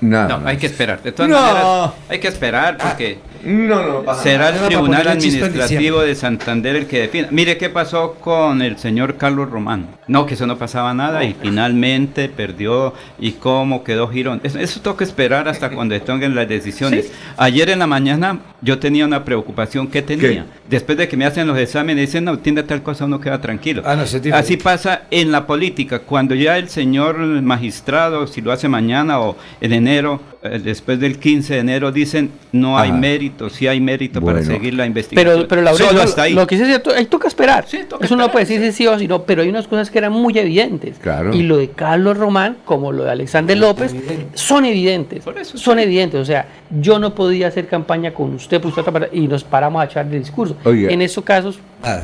Nada. No, hay que esperar. De todas No. maneras, hay que esperar porque No, no pasa será el Tribunal Administrativo de Santander el que defina. Mire qué pasó con el señor Carlos Román. No, que eso no pasaba nada y finalmente perdió. ¿Y cómo quedó Girón? Eso, eso toca esperar hasta cuando tengan las decisiones. Ayer en la mañana yo tenía una preocupación. ¿Qué tenía? ¿Qué? Después de que me hacen los exámenes, dicen, no, tiene tal cosa, uno queda tranquilo. Ah, no. Así pasa en la política. Cuando ya el señor magistrado, si lo hace mañana o en enero, eh, después del 15 de enero, dicen no hay Ajá. mérito, sí hay mérito para seguir la investigación. Pero, pero Laureano, Solo lo, hasta ahí. lo que sí es cierto, ahí toca esperar. toca Eso no puede decir si sí o si no, pero hay unas cosas que eran muy evidentes. Claro. Y lo de Carlos Román, como lo de Alexander López, son evidentes. son evidentes. O sea, yo no podía hacer campaña con usted, pues, y nos paramos a echar el discurso. Oiga. en esos casos,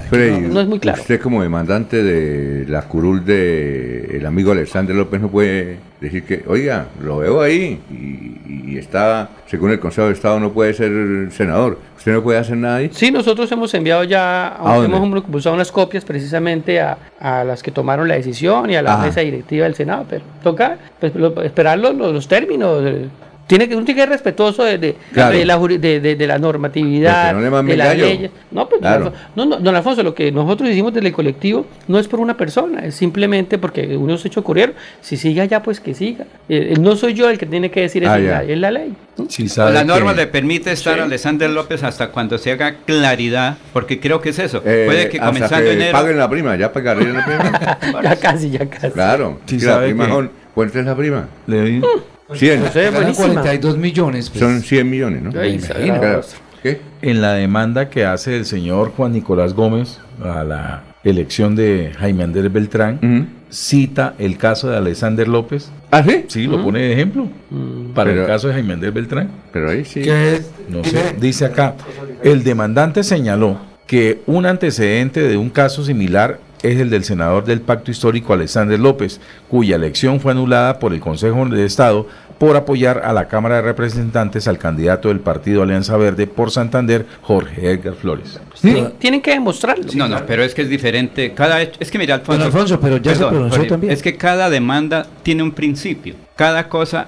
Freddy, no, no es muy claro. Usted como demandante de la curul de el amigo Alexander López no puede decir que, oiga, lo veo ahí y, y está, según el Consejo de Estado, no puede ser senador. ¿Usted no puede hacer nada ahí? Sí, nosotros hemos enviado ya, ¿A hemos impulsado unas copias precisamente a, a las que tomaron la decisión y a la Ajá. mesa directiva del Senado, pero toca pues, lo- esperar los, los- los términos. Tiene que, uno tiene que ser respetuoso de, de, Claro. de la, de, de- de la normatividad, no de las gallo. leyes. No, pues, Claro. don Alfonso- no, no, don Alfonso, lo que nosotros hicimos desde el colectivo no es por una persona, es simplemente porque unos hechos ocurrieron. Si sigue allá, pues que siga. Eh, eh, no soy yo el que tiene que decir eso, Ah, es, la, ley. la norma le permite estar a Alexander López hasta cuando se haga claridad, porque creo que es eso. Eh, Puede que hasta comenzando que enero. paguen la prima, ya pagarían la prima. ya casi, ya casi. Claro. Sí, si la sabe prima ¿cuánto es la prima? Le doy- 100. No sé, Ganan buenísima. 42 millones. pues. Son 100 millones, ¿no? Sagrado. ¿Qué? En la demanda que hace el señor Juan Nicolás Gómez a la elección de Jaime Andrés Beltrán, cita el caso de Alexander López. ¿Ah, sí? Sí, lo pone de ejemplo para Pero- el caso de Jaime Andrés Beltrán. Pero ahí sí. ¿Qué es? No sé, dice acá, el demandante señaló que un antecedente de un caso similar es el del senador del Pacto Histórico Alexander López, cuya elección fue anulada por el Consejo de Estado por apoyar a la Cámara de Representantes al candidato del Partido Alianza Verde por Santander, Jorge Edgar Flores. Tienen, tienen que demostrarlo. No, no, pero es que es diferente. Cada hecho- es que mira, Alfonso. Don Alfonso, pero ya se pronunció Jorge, también. Es que cada demanda tiene un principio. Cada cosa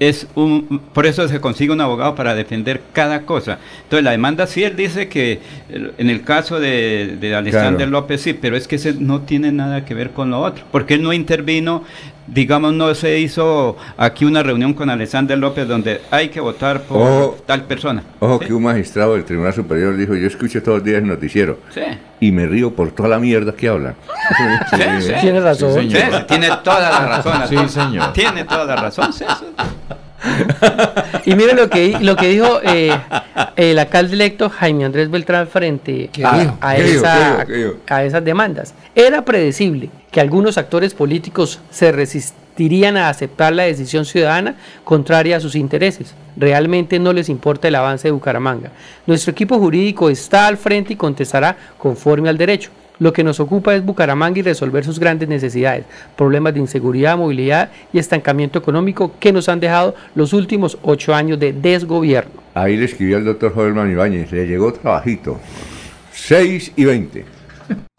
es un. Por eso se consigue un abogado para defender cada cosa. Entonces, la demanda sí, él dice que en el caso de, de Alexander Claro. López sí, pero es que ese no tiene nada que ver con lo otro. Porque él no intervino digamos, no se hizo aquí una reunión con Alexander López donde hay que votar por Ojo. tal persona. Ojo que un magistrado del Tribunal Superior dijo, yo escucho todos los días el noticiero Sí. y me río por toda la mierda que hablan. Sí, sí. Tiene razón. Sí, sí, tiene toda la razón. Sí, señor. Tiene toda la razón. sí. Y mire lo que, lo que dijo eh, el alcalde electo Jaime Andrés Beltrán frente ¿Qué a, a esa- a esas demandas. Era predecible que algunos actores políticos se resistirían a aceptar la decisión ciudadana contraria a sus intereses. Realmente no les importa el avance de Bucaramanga. Nuestro equipo jurídico está al frente y contestará conforme al derecho. Lo que nos ocupa es Bucaramanga y resolver sus grandes necesidades, problemas de inseguridad, movilidad y estancamiento económico que nos han dejado los últimos ocho años de desgobierno. Ahí le escribió al doctor Joelman Ibáñez, le llegó trabajito. 6 y 20.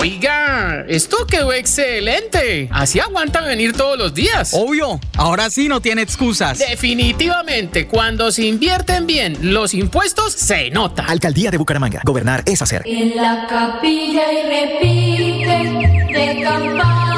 Oiga, esto quedó excelente. Así aguantan venir todos los días. Obvio, ahora sí no tiene excusas. Definitivamente, cuando se invierten bien los impuestos, se nota. Alcaldía de Bucaramanga. Gobernar es hacer. En la capilla y repite de navideñas.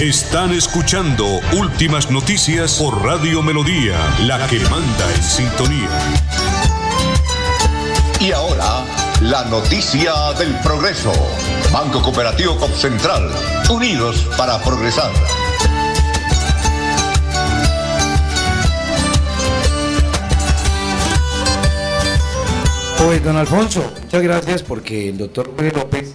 Están escuchando Últimas Noticias por Radio Melodía, la que manda en sintonía. Y ahora, la noticia del progreso. Banco Cooperativo Cop Central, unidos para progresar. Pues don Alfonso, muchas gracias porque el doctor Jorge López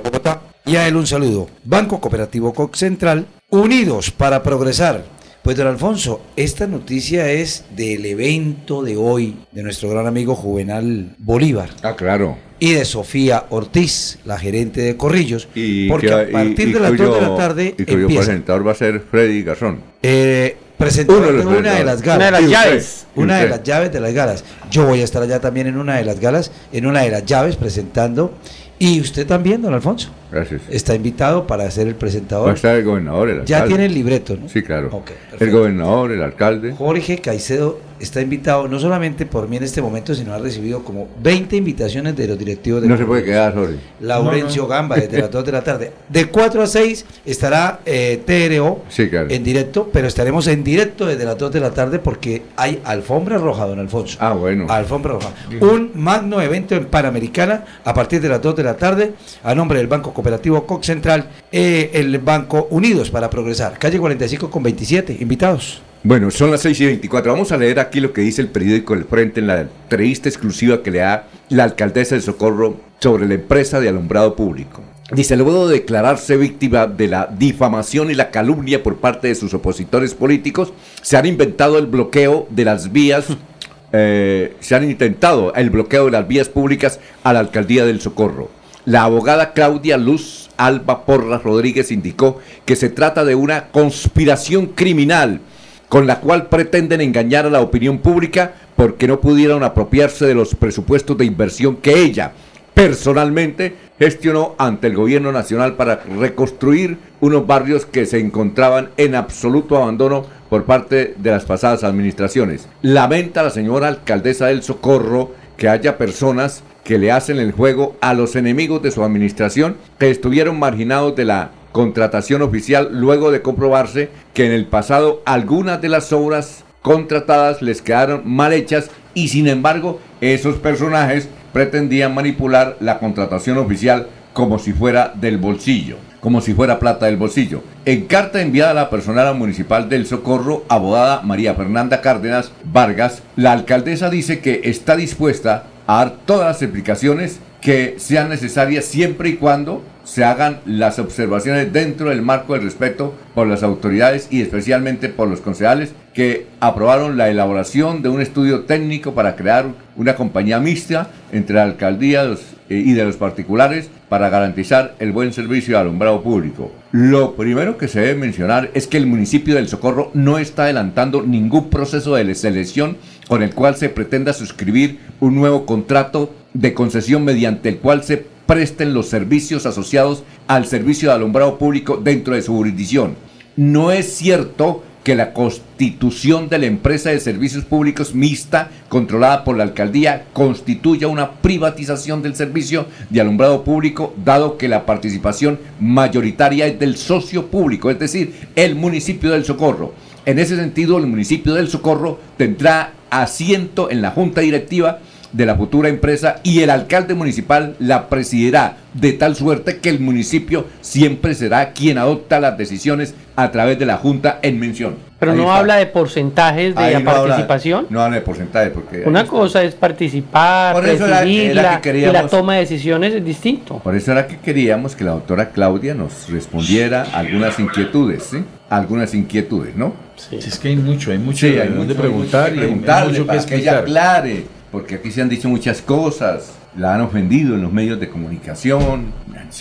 Bogotá. Y a él un saludo. Banco Cooperativo Cox Central, unidos para progresar. Pues don Alfonso, esta noticia es del evento de hoy de nuestro gran amigo Juvenal Bolívar. Ah, claro. Y de Sofía Ortiz, la gerente de Corrillos. Y porque que- a partir y- y de las 2 de cuyo- la tarde Y cuyo empieza. presentador va a ser Freddy Garzón. Eh, presentador Uno de de los una de las galas. Una de las llaves. Una de las llaves de las galas. Yo voy a estar allá también en una de las galas, en una de las llaves presentando. Y usted también, don Alfonso. Gracias. Está invitado para ser el presentador. Va a estar el gobernador, el alcalde. Ya tiene el libreto, ¿no? Sí, claro. el gobernador, el alcalde. Jorge Caicedo está invitado no solamente por mí en este momento, sino ha recibido como 20 invitaciones de los directivos de No se puede quedar, Jorge. Laurencio No, no. Gamba desde las 2 de la tarde. De 4 a 6 estará eh, TRO Sí, claro. en directo, pero estaremos en directo desde las 2 de la tarde porque hay alfombra roja, don Alfonso. Ah, bueno. Alfombra roja. Un magno evento en Panamericana a partir de las 2 de la tarde a nombre del Banco Cooperativo Cox Central, eh, el Banco Unidos para Progresar. Calle 45 con 27. Invitados. Bueno, son las 6 y 24. Vamos a leer aquí lo que dice el periódico El Frente en la entrevista exclusiva que le da la alcaldesa de Socorro sobre la empresa de alumbrado público. Dice, luego de declararse víctima de la difamación y la calumnia por parte de sus opositores políticos, se han inventado el bloqueo de las vías, eh, se han intentado el bloqueo de las vías públicas a la alcaldía del Socorro. La abogada Claudia Luz Alba Porras Rodríguez indicó que se trata de una conspiración criminal con la cual pretenden engañar a la opinión pública porque no pudieron apropiarse de los presupuestos de inversión que ella personalmente gestionó ante el gobierno nacional para reconstruir unos barrios que se encontraban en absoluto abandono por parte de las pasadas administraciones. Lamenta la señora alcaldesa del Socorro que haya personas que le hacen el juego a los enemigos de su administración que estuvieron marginados de la contratación oficial luego de comprobarse que en el pasado algunas de las obras contratadas les quedaron mal hechas y sin embargo esos personajes pretendían manipular la contratación oficial como si fuera del bolsillo, como si fuera plata del bolsillo. En carta enviada a la personal municipal del Socorro, abogada María Fernanda Cárdenas Vargas, la alcaldesa dice que está dispuesta a dar todas las explicaciones que sean necesarias siempre y cuando se hagan las observaciones dentro del marco del respeto por las autoridades y especialmente por los concejales que aprobaron la elaboración de un estudio técnico para crear una compañía mixta entre la alcaldía eh, y de los particulares para garantizar el buen servicio de alumbrado público. Lo primero que se debe mencionar es que el municipio del Socorro no está adelantando ningún proceso de selección con el cual se pretenda suscribir un nuevo contrato de concesión mediante el cual se presten los servicios asociados al servicio de alumbrado público dentro de su jurisdicción. No es cierto que la constitución de la empresa de servicios públicos mixta controlada por la alcaldía constituya una privatización del servicio de alumbrado público, dado que la participación mayoritaria es del socio público, es decir, el municipio del Socorro. En ese sentido, el municipio del Socorro tendrá asiento en la junta directiva de la futura empresa y el alcalde municipal la presidirá de tal suerte que el municipio siempre será quien adopta las decisiones a través de la junta en mención. Pero Ahí no está. habla de porcentajes de Ahí no habla- participación. no habla de porcentaje porque Una cosa es participar, Por eso era- que queríamos- y la toma de decisiones es distinto. Por eso era que queríamos que la doctora Claudia nos respondiera algunas inquietudes, ¿sí? Algunas inquietudes, ¿no? Es que hay mucho, hay mucho Sí, de hay mucho, preguntar y hay preguntarle mucho que para que ella explicar. aclare, porque aquí se han dicho muchas cosas, la han ofendido en los medios de comunicación.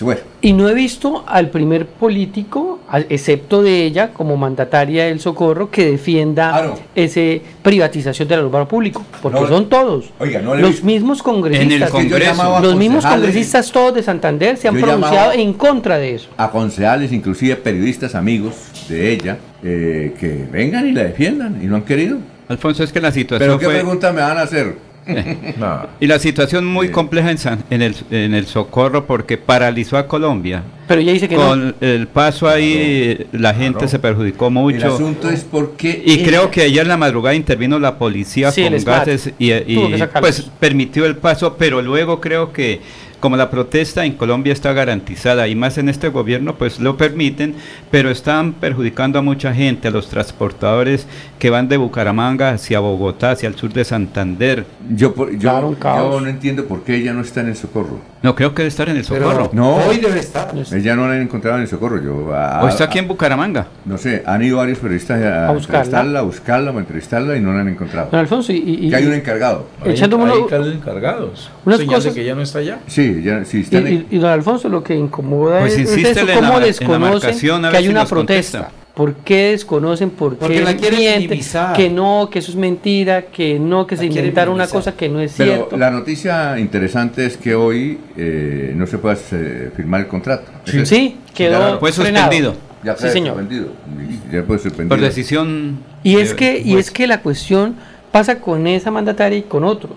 Bueno, Y no he visto al primer político, excepto de ella, como mandataria del Socorro, que defienda ese privatización del alumbrado público, porque No, son todos. oiga, no le he los visto- mismos congresistas, los mismos congresistas todos de Santander se han pronunciado en contra de eso. a concejales, inclusive periodistas amigos de ella, eh, que vengan y la defiendan y no han querido. Alfonso, es que la situación ¿Pero qué fue... pregunta me van a hacer? Y la situación muy compleja en, San- en, el, en el Socorro porque paralizó a Colombia. Pero ella dice que no. Con el paso ahí la gente claro. se perjudicó mucho. El asunto es porque Y creo que ayer en la madrugada intervino la policía Sí, con gases y, y, pues permitió el paso, pero luego creo que como la protesta en Colombia está garantizada y más en este gobierno pues lo permiten, pero están perjudicando a mucha gente, a los transportadores que van de Bucaramanga hacia Bogotá, hacia el sur de Santander. Yo, por- yo, yo no entiendo por qué ella no está en el socorro. No, creo que debe estar en el Socorro. no, Hoy debe estar. ella no la han encontrado en el socorro. Yo, a- ¿O está aquí en Bucaramanga? No sé, han ido varios periodistas a, A buscarla. entrevistarla, a buscarla, a entrevistarla y no la han encontrado. Don Alfonso, y, y- que hay y- un encargado. Echando Hay uno- alcaldes encargados. unas Señal de cosas- que ya no está allá. Sí, ya, sí, Y, están en- y- y don Alfonso, lo que incomoda Pues es, es insístele eso, en la cómo mar- en la desconocen que hay si una protesta. contesta. ¿Por qué desconocen? ¿Por Porque qué la quieren mienten? minimizar. Que no, que eso es mentira, que no, que se inventaron una cosa que no es Pero cierto. la noticia interesante es que hoy eh, no se puede eh, firmar el contrato. Sí. ¿Es Sí, eso? quedó Ya- Fue suspendido. Ya Sí, fue señor. suspendido. Ya fue suspendido. Por decisión... Y es que, y es que la cuestión pasa con esa mandataria y con otros.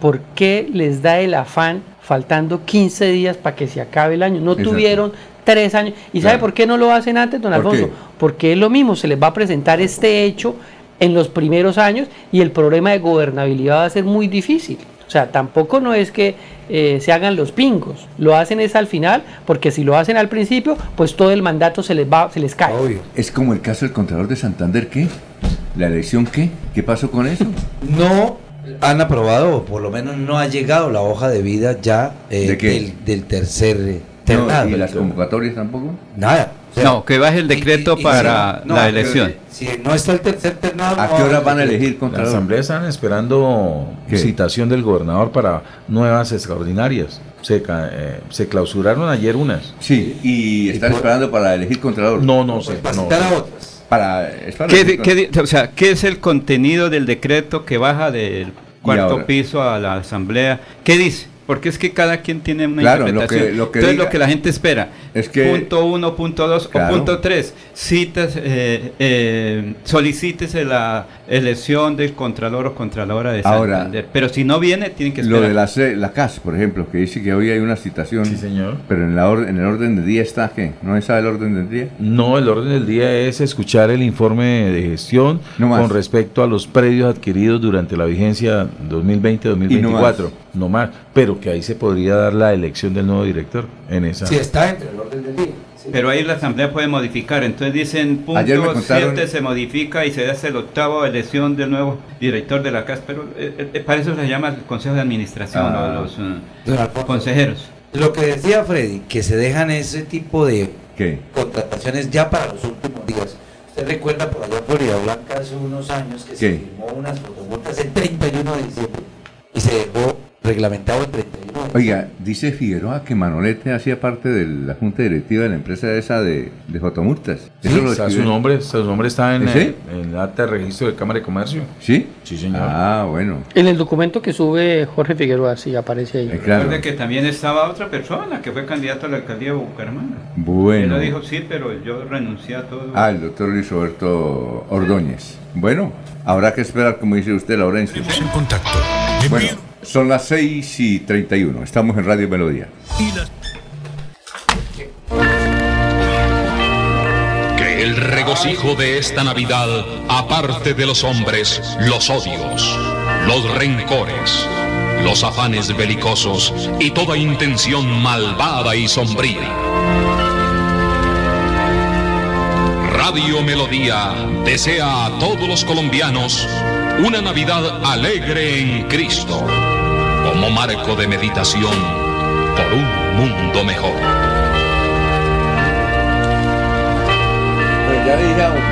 ¿Por qué les da el afán faltando 15 días para que se acabe el año? No Exacto. tuvieron tres años. ¿Y sabe Claro. por qué no lo hacen antes, don ¿Por Alfonso? qué? Porque es lo mismo, se les va a presentar este hecho en los primeros años y el problema de gobernabilidad va a ser muy difícil. O sea, tampoco no es que eh, se hagan los pingos, lo hacen es al final, porque si lo hacen al principio, pues todo el mandato se les va, se les cae. Es como el caso del Contralor de Santander, ¿qué? ¿La elección qué? ¿Qué pasó con eso? No han aprobado, o por lo menos no ha llegado la hoja de vida ya eh. Del, del tercer eh, No. ¿Y las convocatorias tampoco? Nada. O sea, No, que baje el decreto y- y- para no, la pero elección. Si no está el tercer ternado. ¿A qué hora van a elegir La Contralor? Asamblea están esperando ¿Qué? citación del gobernador para nuevas extraordinarias. Se, eh, se clausuraron ayer unas. Sí, y están esperando para elegir contralor. No, no sé. no. Para, es para ¿Qué, qué o sea, ¿qué es el contenido del decreto que baja del cuarto piso a la asamblea? ¿Qué dice? Porque es que cada quien tiene una Claro, lo interpretación. que- lo que Entonces diga- lo que la gente espera. Es que- punto uno, punto dos Claro. o punto tres. Citas, eh, eh, solicítese la elección del contralor o contralora de Ahora, Santander. Pero si no viene, tienen que Lo esperar. de la, la CAS, por ejemplo, que dice que hoy hay una citación. Sí, señor. Pero en, la or- en el orden del día está, ¿qué? ¿No sabe el orden del día? No, el orden del día es escuchar el informe de gestión No con respecto a los predios adquiridos durante la vigencia 2020-2024. no, más. Pero que ahí se podría dar la elección del nuevo director en esa. Sí, está entre el orden del día. Pero ahí la asamblea puede modificar. Entonces dicen Ayer me punto contaron- 7 se modifica y se hace el octavo elección del nuevo director de la casa. Pero eh, eh, para eso se llama el consejo de administración Ah. o los eh, Alfonso. consejeros. Lo que decía Freddy, que se dejan ese tipo de ¿Qué? contrataciones ya para los últimos días. Usted recuerda por allá en Florida Blanca hace unos años que se firmó unas fotomultas el 31 de diciembre y se dejó reglamentado el 31 de diciembre. Oiga, dice Figueroa que Manolete hacía parte de la junta directiva de la empresa esa de, de fotomultas. Sí, Eso lo está su nombre, su nombre está en, ¿Sí? eh, en el acta de registro de Cámara de Comercio. ¿Sí? Sí, señor. Ah, bueno. En el documento que sube Jorge Figueroa, sí aparece ahí. Eh, claro. Recuerde que también estaba otra persona que fue candidato a la alcaldía de Bucaramanga. Bueno. Él lo dijo, sí, pero yo renuncié a todo. Ah, el doctor Luis Roberto Ordóñez. Bueno, habrá que esperar, como dice usted, Laurencio. En contacto. Bueno, son las 6 y 31. Estamos en Radio Melodía. Que el regocijo de esta Navidad aparte de los hombres los odios, los rencores, los afanes belicosos y toda intención malvada y sombría. Radio Melodía desea a todos los colombianos una Navidad alegre en Cristo, como marco de meditación por un mundo mejor. a,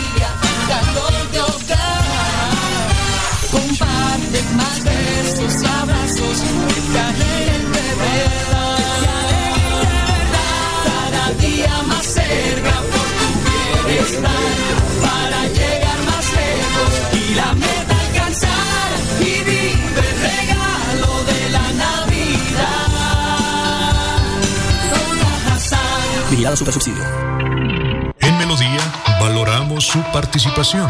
Subsidio. En Melodía valoramos su participación.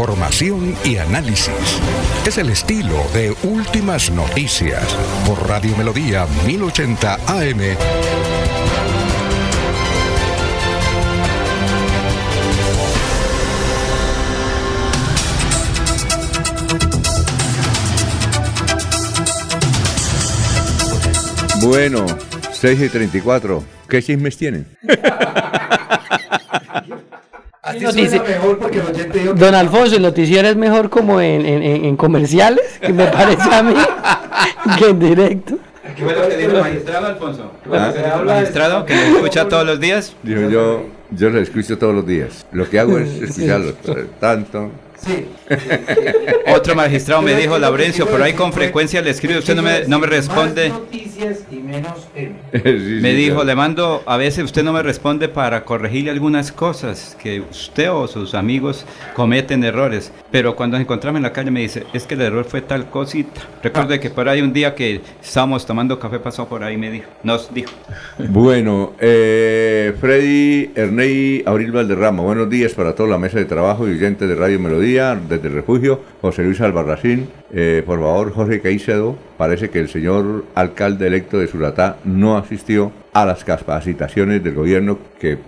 Información y análisis. Es el estilo de Últimas Noticias por Radio Melodía 1080 AM. Bueno, 6 y 34. ¿Qué chismes tienen? Notici- Don Alfonso, el noticiero es mejor como en, en- en- comerciales, que me parece a mí, que en directo. ¿Qué fue lo que dijo el magistrado, Alfonso? ¿Qué fue lo Ah. que dijo el magistrado? ¿Que lo escucha todos los días? Dijo yo, yo lo escucho todos los días. Lo que hago es escucharlo. Tanto, Otro magistrado me dijo, Laurencio, por ahí con frecuencia le escribo, usted no me, no me responde. noticias y menos Me dijo, le mando, a veces usted no me responde para corregirle algunas cosas que usted o sus amigos cometen errores. Pero cuando nos encontramos en la calle me dice, es que el error fue tal cosita. Recuerde que por ahí un día que estábamos tomando café pasó por ahí me dijo, nos dijo. Bueno, eh, Freddy Ernei Abril Valderrama, buenos días para toda la mesa de trabajo y oyentes de Radio Melodía, desde el refugio, José Luis Albarracín. Eh, por favor, Jorge Caicedo, parece que el señor alcalde electo de Suratá no asistió a las capacitaciones del gobierno que,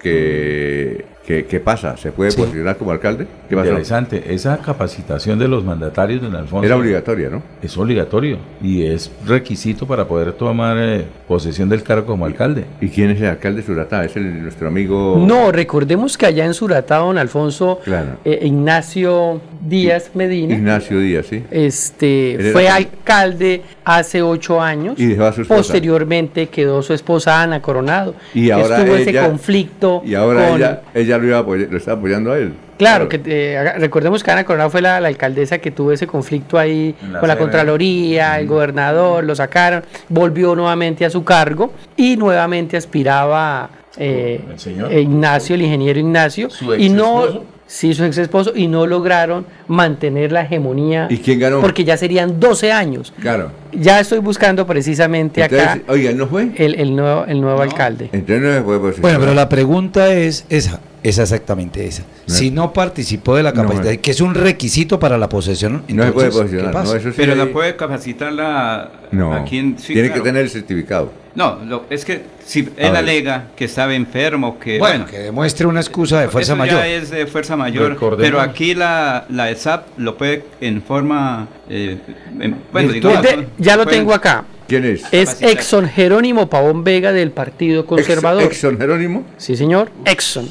que, que pasa. ¿Se puede posicionar como alcalde? ¿Qué pasó? Interesante. Esa capacitación de los mandatarios, don Alfonso. Era obligatoria, ¿no? Es obligatorio y es requisito para poder tomar eh, posesión del cargo como alcalde. ¿Y quién es el alcalde de Suratá? Es el, nuestro amigo... No, recordemos que allá en Suratá, don Alfonso, Claro. eh, Ignacio Díaz Medina, Ignacio Díaz, ¿sí? Este, fue alcalde. hace ocho años. Y dejó a su esposa. Posteriormente quedó su esposa Ana Coronado. Y ahora Estuvo ese conflicto. Y ahora con- ella, ella lo, iba a apoyar- lo está apoyando a él. Claro, que eh, recordemos que Ana Coronado fue la, la alcaldesa que tuvo ese conflicto ahí la con la. Contraloría, el gobernador, lo sacaron, volvió nuevamente a su cargo y nuevamente aspiraba eh, El señor. Ignacio, el ingeniero Ignacio, ¿Su y no, sí, su ex esposo, y no lograron mantener la hegemonía. ¿Y quién ganó? Porque ya serían 12 años. Claro. Ya estoy buscando precisamente acá Entonces, oiga, ¿él no fue? el, el nuevo, el nuevo alcalde. Entonces no posicionar. Bueno, pero la pregunta es esa, es exactamente esa. Si no participó de la No, capacidad, que es un requisito para la posesión, No se puede entonces, posicionar, ¿qué pasa? no, eso sí Pero hay- la puede capacitarla No, aquí en sí, tiene claro. que tener el certificado. No, lo- es que si él alega que estaba enfermo, que Bueno, bueno, que demuestre una excusa de fuerza eso mayor. ya es de fuerza mayor, Recordemos. pero aquí la, la ESAP lo puede en forma, eh, en- bueno, digamos, de- ya lo pueden- tengo acá. ¿Quién es? Es Exxon Jerónimo Pavón Vega del Partido Conservador. Exxon Jerónimo. Sí, señor. Exxon.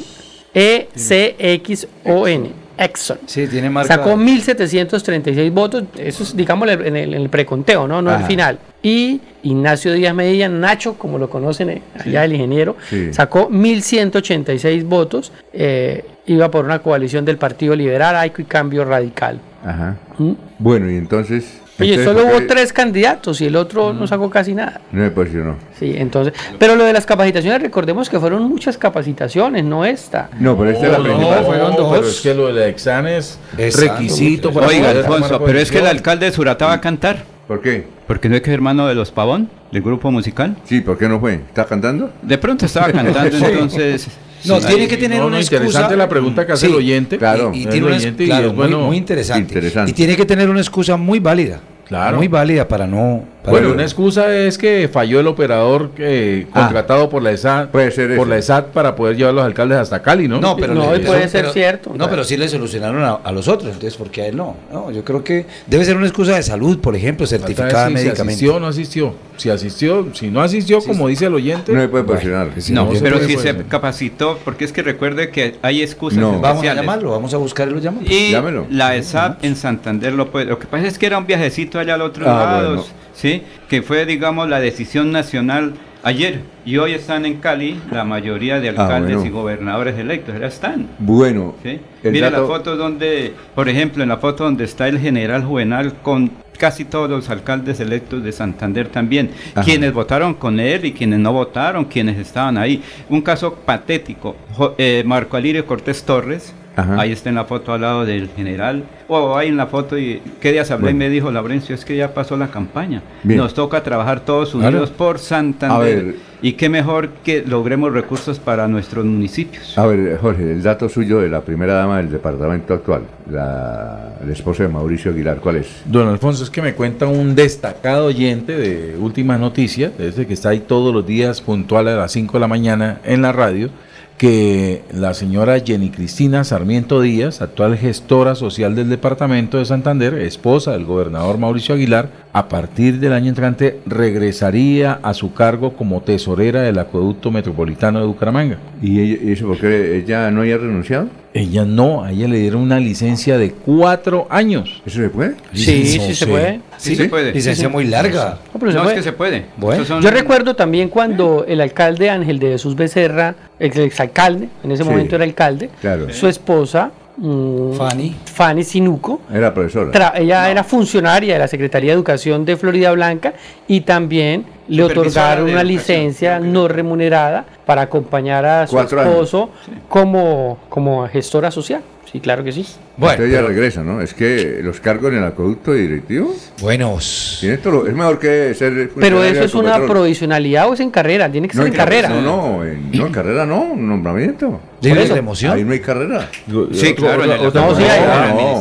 E-C-X-O-N. Exxon. Sí, tiene marca. Sacó 1.736 votos, eso es, digamos, en el, en el preconteo, ¿no? No Ajá. el final. Y Ignacio Díaz Medina, Nacho, como lo conocen eh, allá el ingeniero, Sí. sacó 1.186 votos. eh, iba por una coalición del Partido Liberal, Aico y Cambio Radical. Ajá. ¿Mm? Bueno, y entonces. Oye, entonces, solo ¿por hubo tres candidatos y el otro no sacó casi nada. No se posicionó. Sí, entonces, pero lo de las capacitaciones, recordemos que fueron muchas capacitaciones, no esta. No, pero esta es la No, principal. fueron dos. Pero es que lo del examen es Exacto. requisito para Oiga, Alfonso, pero es que el alcalde de Suratá va a cantar, ¿Por qué? porque no es que es hermano de los Pavón, del grupo musical. Sí, ¿por qué no fue? ¿Está cantando? De pronto estaba cantando, entonces... No, sí, tiene que tener No, no, una interesante excusa. la pregunta que hace Sí, el oyente. Claro. y, tiene el una, y claro, es bueno. muy, muy interesante. Interesante. Y tiene que tener una excusa muy válida. Claro. Muy válida para no. Para Bueno, no- una excusa es que falló el operador eh, Ah. contratado por la ESAT, Puede ser por la ESAT para poder llevar a los alcaldes hasta Cali, ¿no? No, pero No, le- puede eso- ser pero- cierto. No, pero sí le solucionaron a, a los otros, entonces ¿por qué a él no? No, yo creo que debe ser una excusa de salud, por ejemplo, certificada decir Si médicamente. asistió o no asistió. Si asistió, si no asistió, como dice el oyente. No se puede posicionar. No, no se pero si pues. se capacitó, porque es que recuerde que hay excusas No. Vamos a llamarlo, vamos a buscar y lo llamamos. Y Llámelo. la ESAP en Santander lo puede. Lo que pasa es que era un viajecito allá al otro Ah, lado, bueno. ¿Sí? Que fue, digamos, la decisión nacional ayer. Y hoy están en Cali la mayoría de Ah, alcaldes bueno. y gobernadores electos. Ya están. Bueno, ¿sí? Mira dato- la foto donde, por ejemplo, en la foto donde está el general Juvenal con casi todos los alcaldes electos de Santander también, Ajá. quienes votaron con él y quienes no votaron, quienes estaban ahí. Un caso patético, Jo- eh, Marco Alirio Cortés Torres, Ajá. ahí está en la foto al lado del general, o ahí en la foto, y qué días hablé Bueno. y me dijo, Laurencio, es que ya pasó la campaña, Bien. nos toca trabajar todos unidos por A Santander, ver. y qué mejor que logremos recursos para nuestros municipios. A ver, Jorge, el dato suyo de la primera dama del departamento actual, la, la esposa de Mauricio Aguilar, ¿cuál es? Don Alfonso, es que me cuenta un destacado oyente de Últimas Noticias, desde que está ahí todos los días puntual a las 5 de la mañana en la radio, que la señora Jenny Cristina Sarmiento Díaz, actual gestora social del departamento de Santander, esposa del gobernador Mauricio Aguilar, a partir del año entrante regresaría a su cargo como tesorera del acueducto metropolitano de Bucaramanga. ¿Y eso porque ella no haya renunciado? Ella no, a ella le dieron una licencia de cuatro años. ¿Eso se puede? Sí, sí se puede. Sí, se puede. Licencia muy larga. No, pero se no, puede. es que se puede. Bueno. Son- Yo recuerdo también cuando el alcalde Ángel de Jesús Becerra, ex exalcalde, en ese Sí. momento era alcalde, Claro. su esposa mm, Fanny. Fanny Sinuco. Era profesora. Tra- ella era funcionaria de la Secretaría de Educación de Florida Blanca y también le otorgaron una licencia no remunerada para acompañar a su Cuatro esposo como, como gestora social. Sí, claro que sí. Bueno, Entonces ya regresa, ¿no? Es que los cargos en el acueducto directivo. Buenos. Tiene todo es mejor que ser. Pero eso es una provisionalidad o es en carrera, tiene que ser en carrera. No, no, en, no, en carrera no, un nombramiento. ¿Libre de emoción? Ahí no hay carrera. Sí, claro,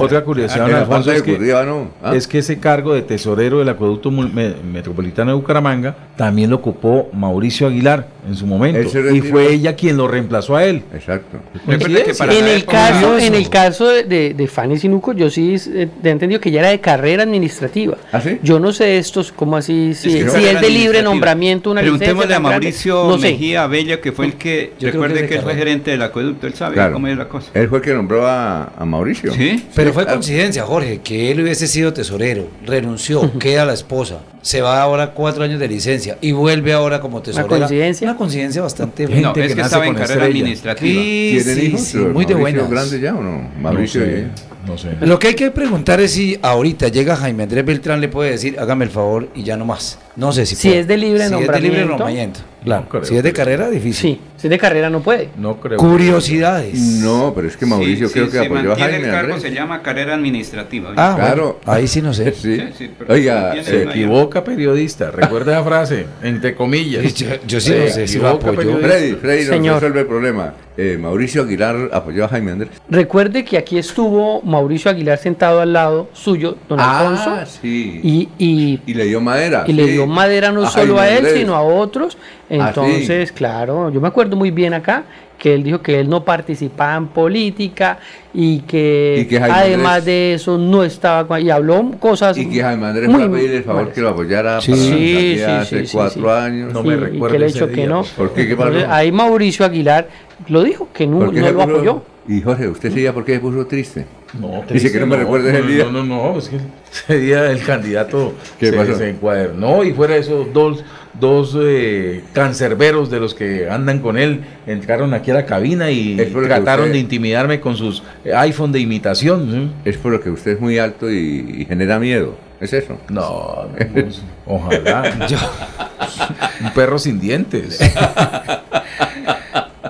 Otra- curiosidad, Alfonso, es que, no. Ah. es que ese cargo de tesorero del acueducto metropolitano de Bucaramanga también lo ocupó Mauricio Aguilar en su momento. Y fue ella quien lo reemplazó a él. Exacto. Recuerde que para en el caso en el caso de, de, de Fanny Sinuco yo sí eh, he entendido que ya era de carrera administrativa ¿Ah, sí? yo no sé estos cómo así si, que si no es de libre nombramiento una licencia Preguntémosle a Mauricio no sé. Mejía Bella, que fue el que, Yo recuerde que que, él fue gerente del acueducto, él sabe Claro. cómo es la cosa. Él fue el que nombró a, a Mauricio. Sí. Pero fue claro. coincidencia, Jorge, que él hubiese sido tesorero, renunció, queda la esposa, se va ahora cuatro años de licencia y vuelve ahora como tesorero. coincidencia? Una coincidencia bastante No, es que, nace estaba en carrera estrella. administrativa. Sí, ¿Tienen sí, sí, muy de ¿Mauricio buenas. grande ya o no? Mauricio. no sé, eh. No sé. Lo que hay que preguntar es si ahorita llega Jaime Andrés Beltrán, le puede decir, hágame el favor y ya no más. No sé si Si puede. es de libre si es de libre nombramiento. nombramiento. Claro. No creo si es de carrera, difícil. Sí, si es de carrera no puede. No creo. Curiosidades. No, pero es que Mauricio Sí, creo sí, que se apoyó a Jaime el cargo Andrés. se llama carrera administrativa. Ah, Claro. bueno, ahí sí no sé. Sí. Sí, sí, pero Oiga, eh, una- Equivoca periodista, recuerda la frase, entre comillas. Yo- yo sí no sé si lo apoyó. Freddy, Freddy nos Señor. resuelve el problema. Eh, Mauricio Aguilar apoyó a Jaime Andrés. Recuerde que aquí estuvo Mauricio Aguilar sentado al lado suyo, don Alfonso, Ah, sí. y, y, Y le dio madera. y le dio madera no A solo Jaime a él, Andrés. sino a otros. Ah, Entonces, claro, yo me acuerdo muy bien acá que él dijo que él no participaba en política y que, Y que Jaime además Andrés- de eso no estaba con- y habló cosas Y que Jaime Andrés muy pedirle el favor que lo apoyara Sí. Sí, sí, hace sí, sí, cuatro sí. años. No Sí, me y recuerdo que le ha ese dicho que no. por favor. ¿Por qué? Entonces, ahí Mauricio Aguilar lo dijo, que no, ¿Por qué no lo apoyó. Y Jorge, ¿usted ya por qué se puso triste? No, Dice que no me recuerdes el día. No, no, no, es que ese día el candidato ¿Qué se, pasó? se encuadernó y fuera de esos dos, dos eh, cancerberos de los que andan con él, entraron aquí a la cabina y trataron usted- de intimidarme con sus eh, iPhone de imitación. ¿sí? Es por lo que usted es muy alto y, y genera miedo. ¿Es eso? No, no, pues, ojalá. Un perro sin dientes.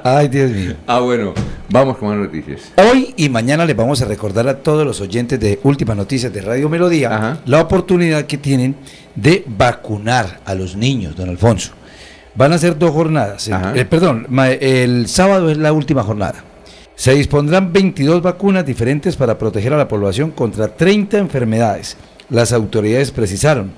Ay, Dios mío. Ah, bueno. Vamos con más noticias. Hoy y mañana les vamos a recordar a todos los oyentes de Últimas Noticias de Radio Melodía Ajá. la oportunidad que tienen de vacunar a los niños, don Alfonso. Van a ser dos jornadas. Eh, perdón, el sábado es la última jornada. Se dispondrán 22 vacunas diferentes para proteger a la población contra 30 enfermedades. Las autoridades precisaron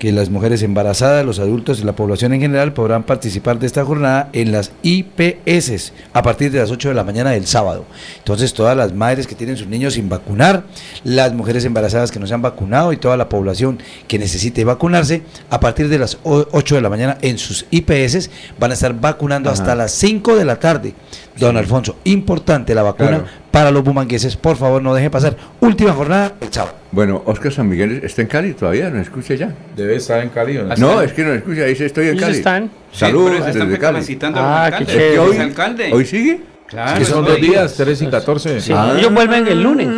que las mujeres embarazadas, los adultos y la población en general podrán participar de esta jornada en las IPS a partir de las 8 de la mañana del sábado. Entonces todas las madres que tienen sus niños sin vacunar, las mujeres embarazadas que no se han vacunado y toda la población que necesite vacunarse, a partir de las o- 8 de la mañana en sus IPS van a estar vacunando Ajá. hasta las 5 de la tarde. Don Alfonso, importante la vacuna Claro. Para los bumangueses, por favor no deje pasar. Última jornada el sábado. Bueno, Oscar San Miguel está en Cali todavía, ¿nos escucha ya? Debe estar en Cali. ¿o no? No, es que no escucha, dice estoy en Cali. están. Saludos Sí, están desde Cali. capacitando Ah, a los qué alcaldes. Es que hoy, Los alcaldes. ¿Hoy sigue? Claro, Que son dos días, 13 y 14. Sí, Ah. ellos vuelven el lunes,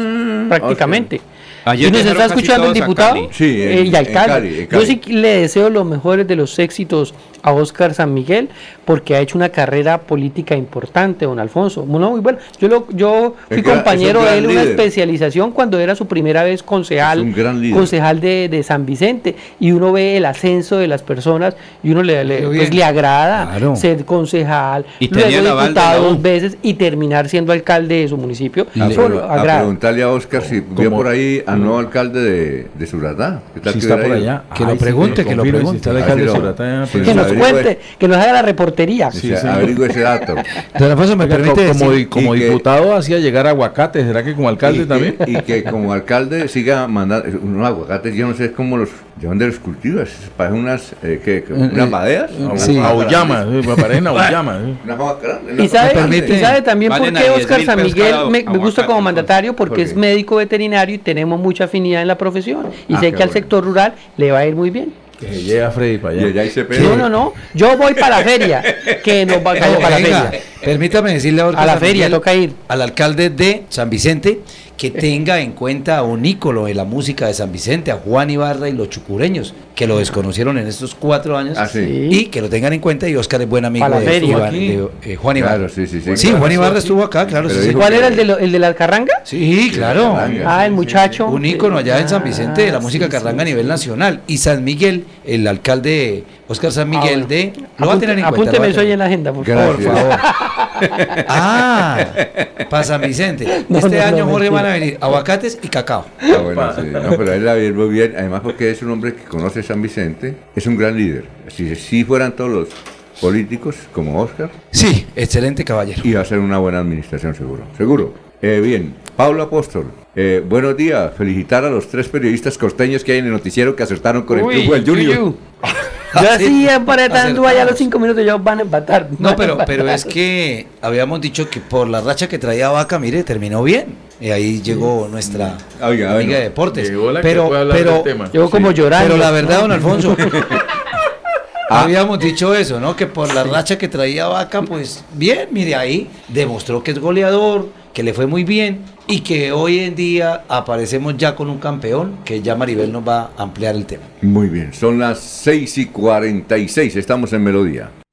prácticamente. Ayer ¿Y nos está escuchando el diputado? Sí, en- Eh, y en alcalde. Cali, en Yo sí le deseo los mejores de los éxitos a Oscar San Miguel porque ha hecho una carrera política importante, don Alfonso. No, muy bueno. Yo, lo, yo fui Es compañero de él en una líder. especialización cuando era su primera vez concejal, Es un gran líder. concejal de, de San Vicente y uno ve el ascenso de las personas y uno le, pues, le agrada Claro. ser concejal, Y luego diputado dos veces y terminar siendo alcalde de su municipio. A, a agrada. preguntarle a Oscar si vio como- por ahí al nuevo alcalde de, de Suratá. ¿Qué tal Si que está por allá. Que lo sí, pregunte, que lo pregunte. Si está el alcalde de lo- Suratá, pues, que sí, nos cuente, que nos haga la reportería. Sí, Sí, sí. averigüe ese dato. Alfonso, me permite co- como, decir- di- como que- diputado hacía llegar aguacate, ¿será que como alcalde y, que, también? y que como alcalde siga mandando unos aguacates, yo no sé cómo los, de dónde los cultivas, parecen unas, eh, ¿qué? unas maderas, A- Sí. Me parecen grande, Y sabe, y sabe también por qué a 10 Oscar San Miguel me, me gusta como entonces. mandatario porque ¿Por es médico veterinario y tenemos mucha afinidad en la profesión. Y Ah, sé que al bueno. sector rural le va a ir muy bien. Que llega Freddy para Y allá. allá hay CP. No, no, no. Yo voy para la feria. Que nos va a caer No, para la feria. Permítame decirle ahora A la feria toca ir. al alcalde de San Vicente que tenga en cuenta a un ícono de la música de San Vicente, a Juan Ibarra y los chucureños, que lo desconocieron en estos cuatro años Ah, sí. y que lo tengan en cuenta y Oscar es buen amigo de, eh, Juan Ibarra. Claro, sí, sí, sí. Sí, Juan Ibarra estuvo acá, claro. Sí, ¿Cuál era el de, lo- el de la carranga? Sí, claro. Ah, el muchacho. Un ícono allá en San Vicente de la Ah, música sí, carranga sí, a nivel nacional. Y San Miguel, el alcalde Oscar San Miguel bueno. de... Lo va a tener en cuenta. va Apúnteme eso ahí en la agenda, por Por favor. favor. ah, para San Vicente. No, este no, no, año, Jorge, mentira. van a venir aguacates y cacao. Ah, bueno, sí. No, pero él la ve muy bien, además porque es un hombre que conoce San Vicente, es un gran líder. Si, si fueran todos los políticos como Oscar, Sí, excelente caballero. iba a ser una buena administración seguro. Seguro. Eh, bien, Pablo Apóstol, eh, buenos días. Felicitar a los tres periodistas costeños que hay en el noticiero que acertaron con Uy, el club del Junior. Yo así emparetando allá a los cinco minutos, ellos van a empatar. No, pero, empatar. pero es que habíamos dicho que por la racha que traía Vaca, mire, terminó bien. Y ahí llegó nuestra Oiga, amiga bueno. de deportes. Llegó la que pero, pero, del tema. Llegó como llorando. pero la verdad, don Alfonso, Ah. habíamos dicho eso, ¿no? Que por la racha que traía Vaca, pues bien, mire ahí, demostró que es goleador, que le fue muy bien y que hoy en día aparecemos ya con un campeón, que ya Maribel nos va a ampliar el tema. Muy bien, son las 6 y 46, estamos en Melodía.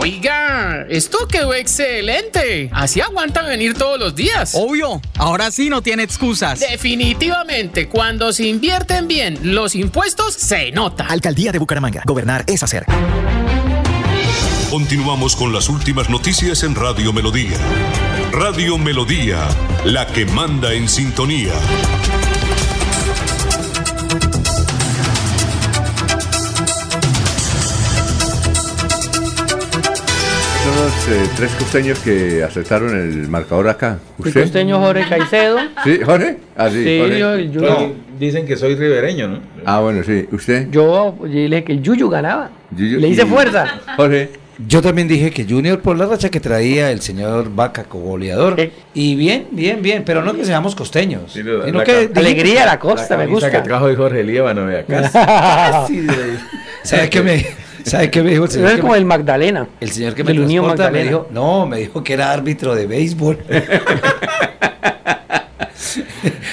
Oiga, esto quedó excelente. Así aguantan venir todos los días. Obvio, ahora sí no tiene excusas. Definitivamente, cuando se invierten bien los impuestos, se nota. Alcaldía de Bucaramanga. Gobernar es hacer. Continuamos con las últimas noticias en Radio Melodía. Radio Melodía, la que manda en sintonía. Eh, tres costeños que aceptaron el marcador acá. El ¿Usted? costeño Jorge Caicedo. ¿Sí, Jorge? Ah, sí, Sí, Jorge. yo- yo- No. Dicen que soy ribereño, ¿no? Ah, bueno, sí. ¿Usted? Yo, yo le dije que el Yuyu ganaba. Yuyu- Le hice y- fuerza. Jorge. Yo también dije que Junior por la racha que traía el señor Vaca como goleador. Y bien, bien, bien, pero no que seamos costeños. lo- sino la que Alegría a la costa, me gusta. que trajo de Jorge Líbano de acá. Casi de- ¿Sabe qué me, ¿sabe qué me dijo el señor? Es que como me- el Magdalena. el señor que me del Unión transporta me Magdalena. dijo, no, me dijo que era árbitro de béisbol.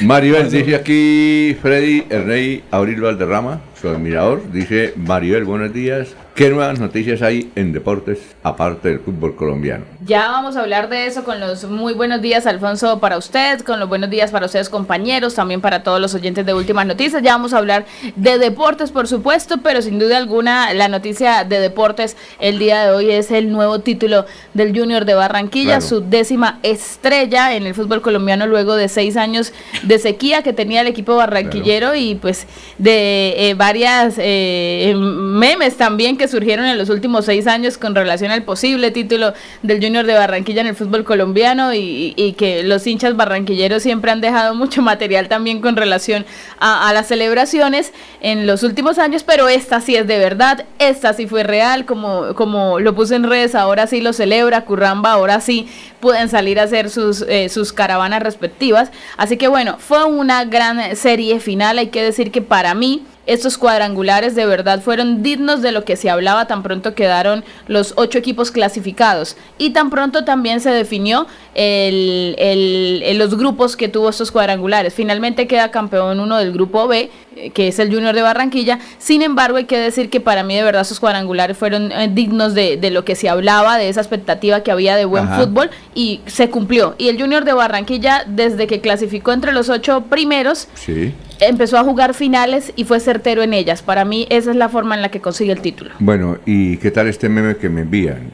Maribel, dice aquí Freddy Erney Abril Valderrama, su admirador. Dice Maribel, buenos días. ¿Qué nuevas noticias hay en deportes aparte del fútbol colombiano? Ya vamos a hablar de eso con los muy buenos días, Alfonso, para usted, con los buenos días para ustedes, compañeros, también para todos los oyentes de Últimas Noticias. Ya vamos a hablar de deportes, por supuesto, pero sin duda alguna la noticia de deportes el día de hoy es el nuevo título del Junior de Barranquilla, Claro. su décima estrella en el fútbol colombiano luego de seis años de sequía que tenía el equipo barranquillero y pues de eh, varias eh, memes también que surgieron en los últimos seis años con relación al posible título del Junior de Barranquilla en el fútbol colombiano y, que los hinchas barranquilleros siempre han dejado mucho material también con relación a, a las celebraciones en los últimos años, pero esta sí es de verdad, esta sí fue real, como, como lo puse en redes, ahora sí lo celebra, Curramba, ahora sí pueden salir a hacer sus, eh, sus caravanas respectivas. Así que bueno, fue una gran serie final, hay que decir que para mí estos cuadrangulares de verdad fueron dignos de lo que se hablaba tan pronto quedaron los ocho equipos clasificados y tan pronto también se definió el, el- el- los grupos que tuvo estos cuadrangulares. Finalmente queda campeón uno del grupo B, eh, que es el Junior de Barranquilla. Sin embargo, hay que decir que para mí de verdad esos cuadrangulares fueron eh, dignos de, de lo que se hablaba, de esa expectativa que había de buen Ajá. fútbol y se cumplió. Y el Junior de Barranquilla, desde que clasificó entre los ocho primeros, Sí. Empezó a jugar finales y fue certero en ellas. Para mí esa es la forma en la que consigue el título. Bueno, ¿y qué tal este meme que me envían?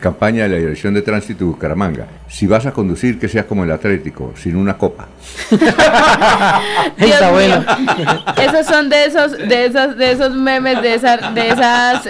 Campaña de la Dirección de Tránsito de Bucaramanga. Si vas a conducir, que sea como el Atlético, sin una copa. Está mío. bueno. Esos son de esos, de esos, de esos memes, de esas, de esas,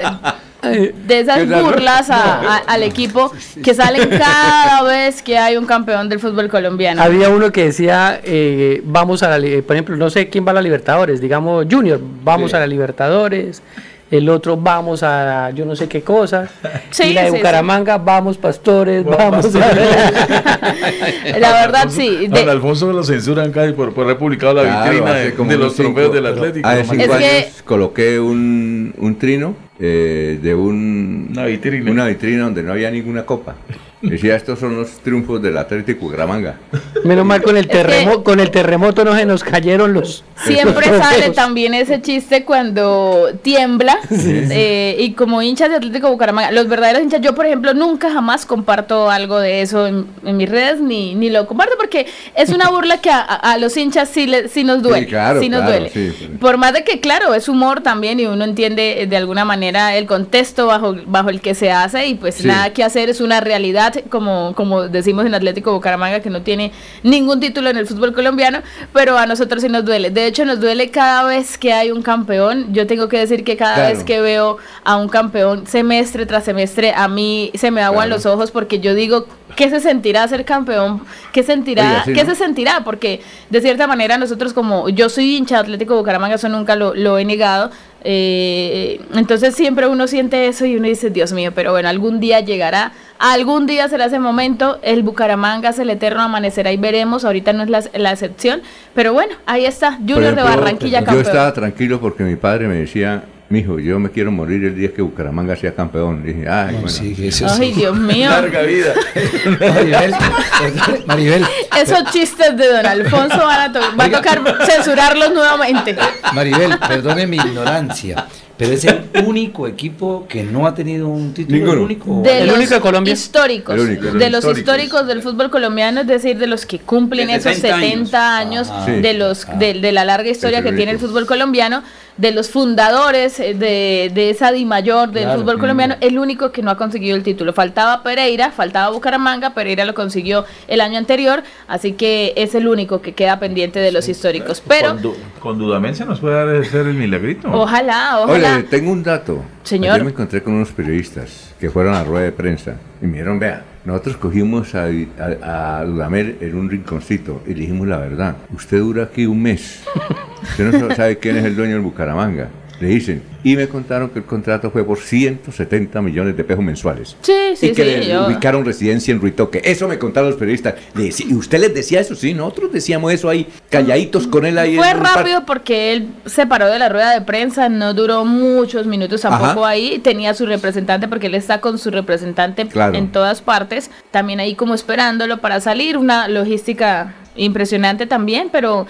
de esas burlas a- a- al equipo que salen cada vez que hay un campeón del fútbol colombiano. Había uno que decía, eh, vamos a la, por ejemplo, no sé quién va a la Libertadores, digamos Junior, vamos Sí. a la Libertadores, el otro vamos a yo no sé qué cosa, Sí, y la de sí, sí. Bucaramanga, vamos Pastores, vamos a... La verdad sí. de- Don Alfonso lo censuran casi por, por haber publicado la Claro, vitrina de, como de unos los trofeos cinco- del Atlético. Hace cinco Es años que- coloqué un, un trino eh, de un, una vitrina. Una vitrina donde no había ninguna copa. Decía, estos son los triunfos del Atlético Bucaramanga. Menos mal con el terremoto, con el terremoto no se nos cayeron los Siempre los sale también ese chiste cuando tiembla eh, y como hinchas de Atlético Bucaramanga, los verdaderos hinchas, yo por ejemplo nunca jamás comparto algo de eso en, en mis redes ni, ni lo comparto porque es una burla que a, los hinchas sí, le- sí nos duele, Sí, claro, sí nos claro, duele. sí. Por más de que claro, es humor también y uno entiende de alguna manera el contexto bajo, bajo el que se hace y pues Sí. nada que hacer, es una realidad como, como decimos en Atlético Bucaramanga que no tiene ningún título en el fútbol colombiano, pero a nosotros sí nos duele. De hecho nos duele cada vez que hay un campeón. Yo tengo que decir que cada Claro. vez que veo a un campeón semestre tras semestre, a mí se me aguan Claro. los ojos porque yo digo, ¿qué se sentirá ser campeón? ¿Qué sentirá? Oiga, sí, ¿Qué ¿no? se sentirá? Porque de cierta manera nosotros como yo soy hincha de Atlético Bucaramanga, eso nunca lo, lo he negado. eh, entonces siempre uno siente eso y uno dice, Dios mío, pero bueno, algún día llegará, algún día será ese momento, el Bucaramanga es el eterno amanecerá y veremos, ahorita no es la, la excepción, pero bueno, ahí está, Junior de Barranquilla Yo campeón. estaba tranquilo porque mi padre me decía, mijo, yo me quiero morir el día que Bucaramanga sea campeón. dije, ay, bueno. Ay, Dios mío. Larga vida. Maribel, Maribel, Esos chistes de Don Alfonso van a, to- va a tocar censurarlos nuevamente. Maribel, perdone mi ignorancia, pero es el único equipo que no ha tenido un título. Ninguno. El único. De El los único de Colombia. históricos, El único, de los históricos. históricos del fútbol colombiano, es decir, de los que cumplen esos 70 70 años, Sí. de los de, de la larga historia que tiene el fútbol colombiano, de los fundadores eh, de, de esa Di Mayor del Claro. fútbol colombiano, el único que no ha conseguido el título. Faltaba Pereira, faltaba Bucaramanga, Pereira lo consiguió el año anterior, así que es el único que queda pendiente de los históricos. Pero Con, Du- con Dudamel se nos puede dar hacer el milagrito. ojalá, ojalá. Oye, tengo un dato. Señor. Ayer me encontré con unos periodistas que fueron a la rueda de prensa y me dijeron, vea, nosotros cogimos a, a, a Dudamel en un rinconcito y dijimos la verdad. Usted dura aquí un mes. Usted no sabe quién es el dueño del Bucaramanga. Le dicen. Y me contaron que el contrato fue por 170 millones de pesos mensuales. Sí, sí, y que sí, le yo- ubicaron residencia en Ruitoque. Eso me contaron los periodistas. ¿Y usted les decía eso? Sí, nosotros decíamos eso ahí, calladitos con él ahí. Fue rápido porque él se paró de la rueda de prensa, no duró muchos minutos tampoco Ajá. ahí, tenía su representante porque él está con su representante Claro. en todas partes, también ahí como esperándolo para salir, una logística impresionante también, pero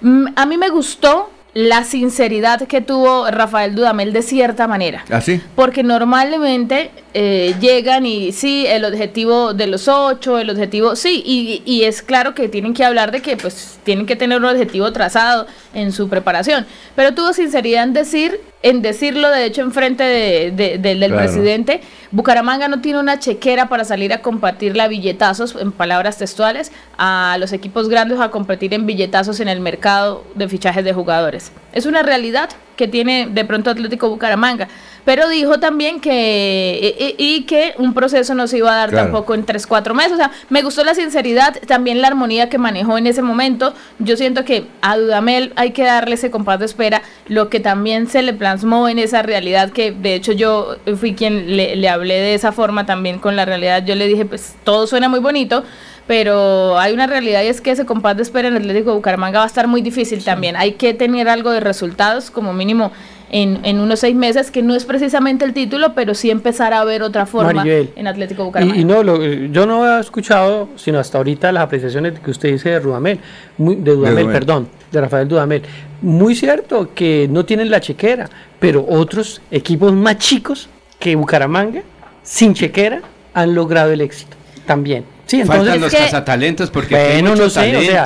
mm, a mí me gustó la sinceridad que tuvo Rafael Dudamel de cierta manera. ¿Ah, sí? Porque normalmente eh, llegan y sí, el objetivo de los ocho, el objetivo, sí, y, y es claro que tienen que hablar de que pues tienen que tener un objetivo trazado en su preparación. Pero tuvo sinceridad en decir, en decirlo de hecho en frente de- de- del- del Claro. presidente, Bucaramanga no tiene una chequera para salir a compartir la billetazos, en palabras textuales, a los equipos grandes a competir en billetazos en el mercado de fichajes de jugadores. Es una realidad que tiene de pronto Atlético Bucaramanga, pero dijo también que y, que un proceso no se iba a dar Claro. tampoco en 3, 4 meses. O sea, me gustó la sinceridad, también la armonía que manejó en ese momento. Yo siento que a Dudamel hay que darle ese compás de espera, lo que también se le plasmó en esa realidad, que de hecho yo fui quien le, le hablé de esa forma también con la realidad. Yo le dije, pues todo suena muy bonito, pero hay una realidad y es que ese compás de espera en el Atlético de Bucaramanga va a estar muy difícil también. Hay que tener algo de resultados, como mínimo en, en unos seis meses, que no es precisamente el título, pero sí empezar a ver otra forma Maribel. en Atlético de Bucaramanga. Y, y no, lo- yo no he escuchado, sino hasta ahorita, las apreciaciones que usted dice de Dudamel, muy, de Dudamel. perdón, de Rafael Dudamel. Muy cierto que no tienen la chequera, pero otros equipos más chicos que Bucaramanga, sin chequera, han logrado el éxito también. Sí, entonces, Faltan los cazatalentos porque aquí hay bueno, mucho no sé, o sea,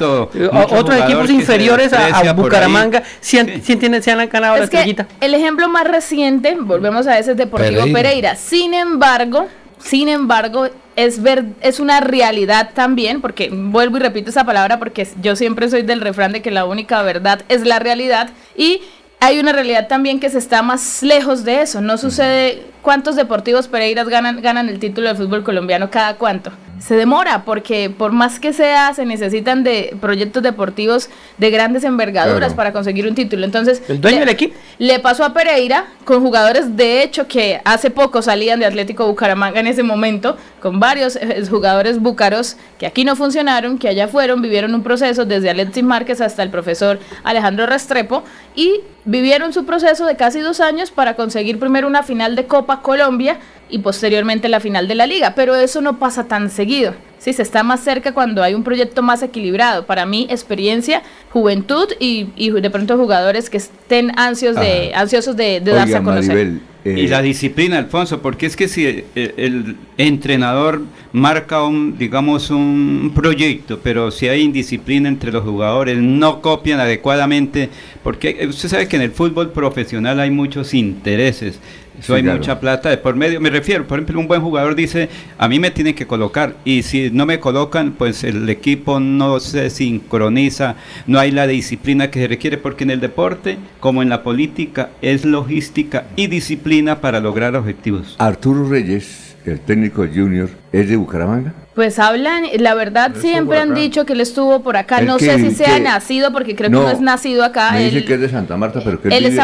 mucho otros equipos que inferiores a-. Bucaramanga sí, han, sí tienen- se han ganado la Es que estrellita. el ejemplo más reciente, volvemos a ese es Deportivo Pereira. Pereira. Sin embargo, sin embargo, es ver, es una realidad también, porque vuelvo y repito esa palabra porque yo siempre soy del refrán de que la única verdad es la realidad y hay una realidad también que se está más lejos de eso. No sucede cuántos deportivos Pereiras ganan ganan el título del fútbol colombiano cada cuánto. Se demora porque por más que sea se necesitan de proyectos deportivos de grandes envergaduras Claro. para conseguir un título. Entonces, El dueño le- del equipo. le pasó a Pereira con jugadores de hecho que hace poco salían de Atlético Bucaramanga en ese momento, con varios eh, jugadores búcaros que aquí no funcionaron, que allá fueron, vivieron un proceso desde Alexis Márquez hasta el profesor Alejandro Restrepo y vivieron su proceso de casi dos años para conseguir primero una final de Copa Colombia y posteriormente la final de la liga, pero eso no pasa tan seguido. Sí, se está más cerca cuando hay un proyecto más equilibrado. Para mí, experiencia, juventud y, y de pronto jugadores que estén ansios de, ansiosos de, de darse a conocer. eh, y la disciplina, Alfonso, porque es que si el, el entrenador marca un, digamos, un proyecto, pero si hay indisciplina entre los jugadores, no copian adecuadamente, porque eh, usted sabe que en el fútbol profesional hay muchos intereses. Eso Sí, hay claro. mucha plata de por medio. Me refiero, por ejemplo, un buen jugador dice, a mí me tienen que colocar y si no me colocan, pues el equipo no se sincroniza, no hay la disciplina que se requiere, porque en el deporte, como en la política, es logística y disciplina para lograr objetivos. Arturo Reyes, el técnico junior, es de Bucaramanga. Pues hablan, la verdad siempre han dicho que él estuvo por acá. No que- sé si sea que- nacido, porque creo No, que no es nacido acá. Me dice él- que es de Santa Marta, pero que él, él es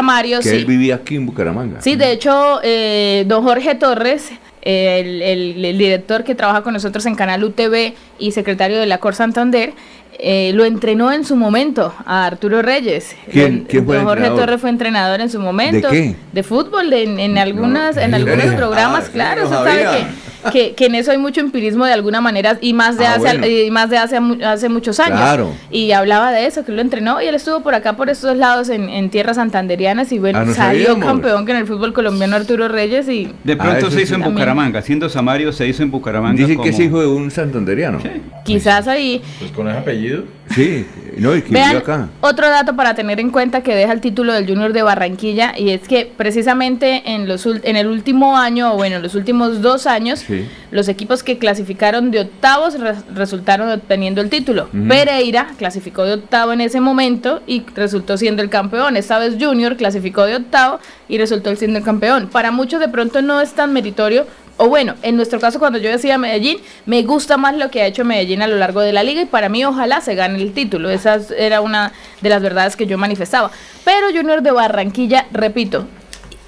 que sí. él vivía aquí en Bucaramanga. Sí, de hecho, eh, don Jorge Torres, el, el- el director que trabaja con nosotros en Canal UTV y secretario de la Cor Santander, eh, lo entrenó en su momento a Arturo Reyes. ¿Quién- Don- quién fue el don Jorge entrenador? Torres fue entrenador en su momento. qué? De fútbol, de- en, en algunas, en ¿en algunos programas, Ah, claro. no usted sabe que, que, que en eso hay mucho empirismo de alguna manera y más de Ah, hace bueno. y más de hace, hace muchos años. Claro. Y hablaba de eso, que lo entrenó y él estuvo por acá, por estos lados, en, en tierras santanderianas y bueno, Ah, no salió sabíamos. campeón que en el fútbol colombiano Arturo Reyes y... De pronto Ah, se hizo en sí. Bucaramanga, siendo Samario se hizo en Bucaramanga. Dicen como- que es hijo de un santanderiano. Quizás ahí... Pues con ese apellido. Sí, no, y que Vean, acá. otro dato para tener en cuenta que deja el título del Junior de Barranquilla y es que precisamente en, los, en el último año, o bueno, en los últimos dos años, Sí. los equipos que clasificaron de octavos re- resultaron obteniendo el título. Pereira clasificó de octavo en ese momento y resultó siendo el campeón. Esta vez Junior clasificó de octavo y resultó siendo el campeón. Para muchos de pronto no es tan meritorio. O bueno, en nuestro caso cuando yo decía Medellín, me gusta más lo que ha hecho Medellín a lo largo de la liga y para mí ojalá se gane el título. Esa es- era una de las verdades que yo manifestaba. Pero Junior de Barranquilla, repito,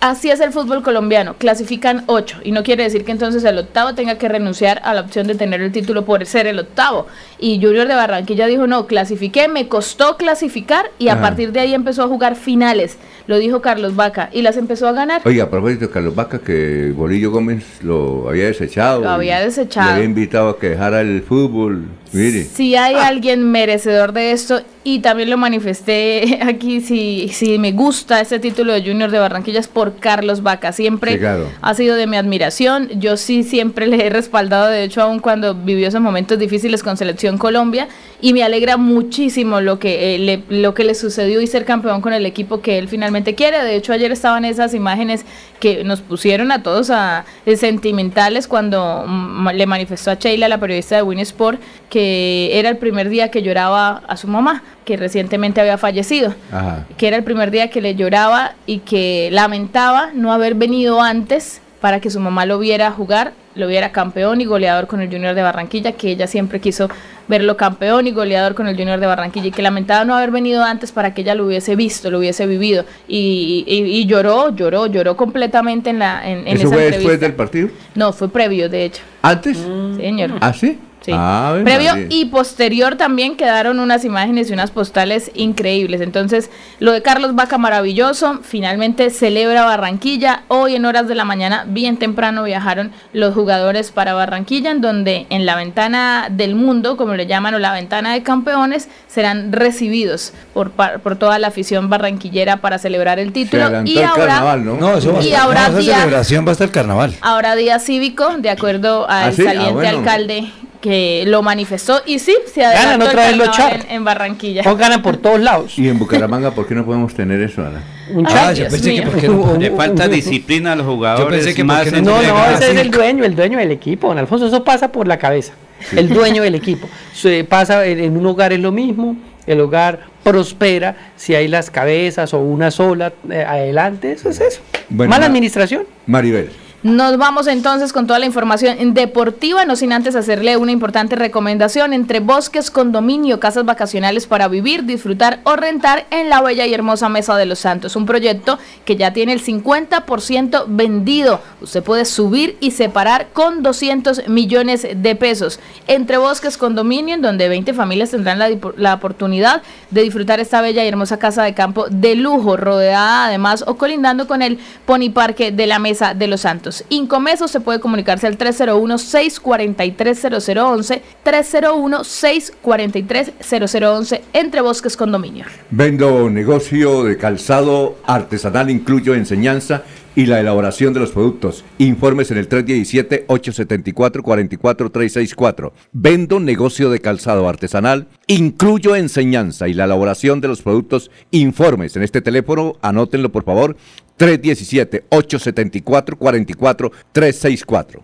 Así es el fútbol colombiano, clasifican ocho y no quiere decir que entonces el octavo tenga que renunciar a la opción de tener el título por ser el octavo. Y Junior de Barranquilla dijo, no, clasifiqué, me costó clasificar y a partir de ahí empezó a jugar finales, lo dijo Carlos Vaca, y las empezó a ganar. Oiga, a propósito de Carlos Vaca, que Bolillo Gómez lo había desechado. Lo había desechado. Le había invitado a que dejara el fútbol. Mire. Si hay alguien merecedor de esto, y también lo manifesté aquí, si, si me gusta ese título de Junior de Barranquilla es por Carlos Vaca. Siempre ha sido de mi admiración. Yo sí siempre le he respaldado, de hecho, aún cuando vivió esos momentos difíciles con Selección Colombia. Y me alegra muchísimo lo que, eh, le, lo que le sucedió y ser campeón con el equipo que él finalmente quiere. De hecho, ayer estaban esas imágenes que nos pusieron a todos a, eh, sentimentales cuando mm, le manifestó a Sheila, la periodista de Win Sport, que era el primer día que lloraba a su mamá, que recientemente había fallecido Ajá. que era el primer día que le lloraba y que lamentaba no haber venido antes para que su mamá lo viera jugar, lo viera campeón y goleador con el Junior de Barranquilla, que ella siempre quiso verlo campeón y goleador con el Junior de Barranquilla y que lamentaba no haber venido antes para que ella lo hubiese visto, lo hubiese vivido y, y- y lloró, lloró, lloró completamente en la en, en ¿Eso esa fue entrevista. después del partido? No, fue previo, de hecho. ¿Antes? Sí, señor. ¿Ah, sí? Sí. Ah, Previo y posterior también quedaron unas imágenes y unas postales increíbles. Entonces, lo de Carlos Vaca maravilloso. Finalmente celebra Barranquilla. Hoy en horas de la mañana, bien temprano, viajaron los jugadores para Barranquilla, en donde en la ventana del mundo, como le llaman, o la ventana de campeones, serán recibidos por, par- por toda la afición barranquillera para celebrar el título. Y el ahora, carnaval, ¿no? No, eso va a y estar- ahora no, esa día- celebración va a estar el carnaval. Ahora día cívico, de acuerdo al ¿Ah, sí? Ah, saliente bueno. alcalde que lo manifestó y sí, se Ganan adelantó otra el vez los Char. en, en Barranquilla. O ganan por todos lados. ¿Y en Bucaramanga por qué no podemos tener eso, Ana? Un pensé mío. no- Le falta disciplina a los jugadores. pensé que más porque no, no, ese es el dueño, el dueño del equipo, don Alfonso, eso pasa por la cabeza. El dueño del equipo. Se pasa en, en un hogar es lo mismo, el hogar prospera si hay las cabezas o una sola eh, adelante, eso es eso. Bueno, Mala Ma- administración. Maribel. Nos vamos entonces con toda la información deportiva, no sin antes hacerle una importante recomendación entre bosques, condominio, casas vacacionales para vivir, disfrutar o rentar en la bella y hermosa Mesa de los Santos. Un proyecto que ya tiene el 50% vendido. Usted puede subir y separar con 200 millones de pesos. Entre bosques, condominio, en donde 20 familias tendrán la, la oportunidad de disfrutar esta bella y hermosa casa de campo de lujo, rodeada además o colindando con el Pony Parque de la Mesa de los Santos. Incomeso se puede comunicarse al 301-643-0011, 301-643-0011 entre bosques condominio. Vendo negocio de calzado artesanal, incluyo enseñanza y la elaboración de los productos. Informes en el 317-874-44364. Vendo negocio de calzado artesanal, incluyo enseñanza y la elaboración de los productos. Informes en este teléfono, anótenlo por favor, 317-874-44364.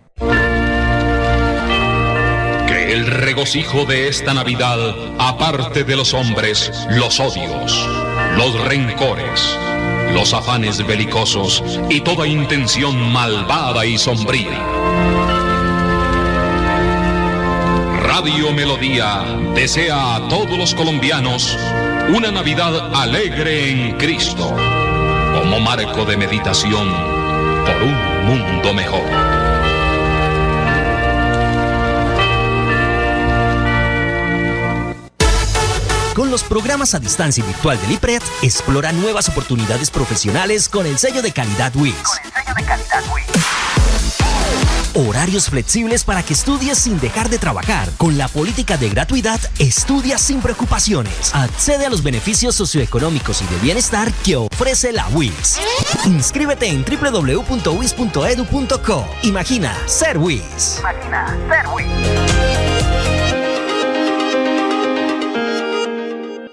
Que el regocijo de esta Navidad aparte de los hombres los odios, los rencores, los afanes belicosos y toda intención malvada y sombría. Radio Melodía desea a todos los colombianos una Navidad alegre en Cristo, como marco de meditación por un mundo mejor. Con los programas a distancia y virtual del IPRED, explora nuevas oportunidades profesionales con el sello de calidad WIS. Horarios flexibles para que estudies sin dejar de trabajar. Con la política de gratuidad, estudia sin preocupaciones. Accede a los beneficios socioeconómicos y de bienestar que ofrece la WIS. Inscríbete en www.wis.edu.co. Imagina ser WIS. Imagina ser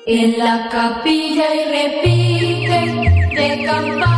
En la capilla y repite de navideñas.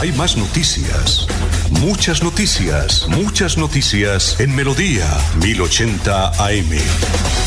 Hay más noticias. Muchas noticias, muchas noticias en Melodía 1080 AM.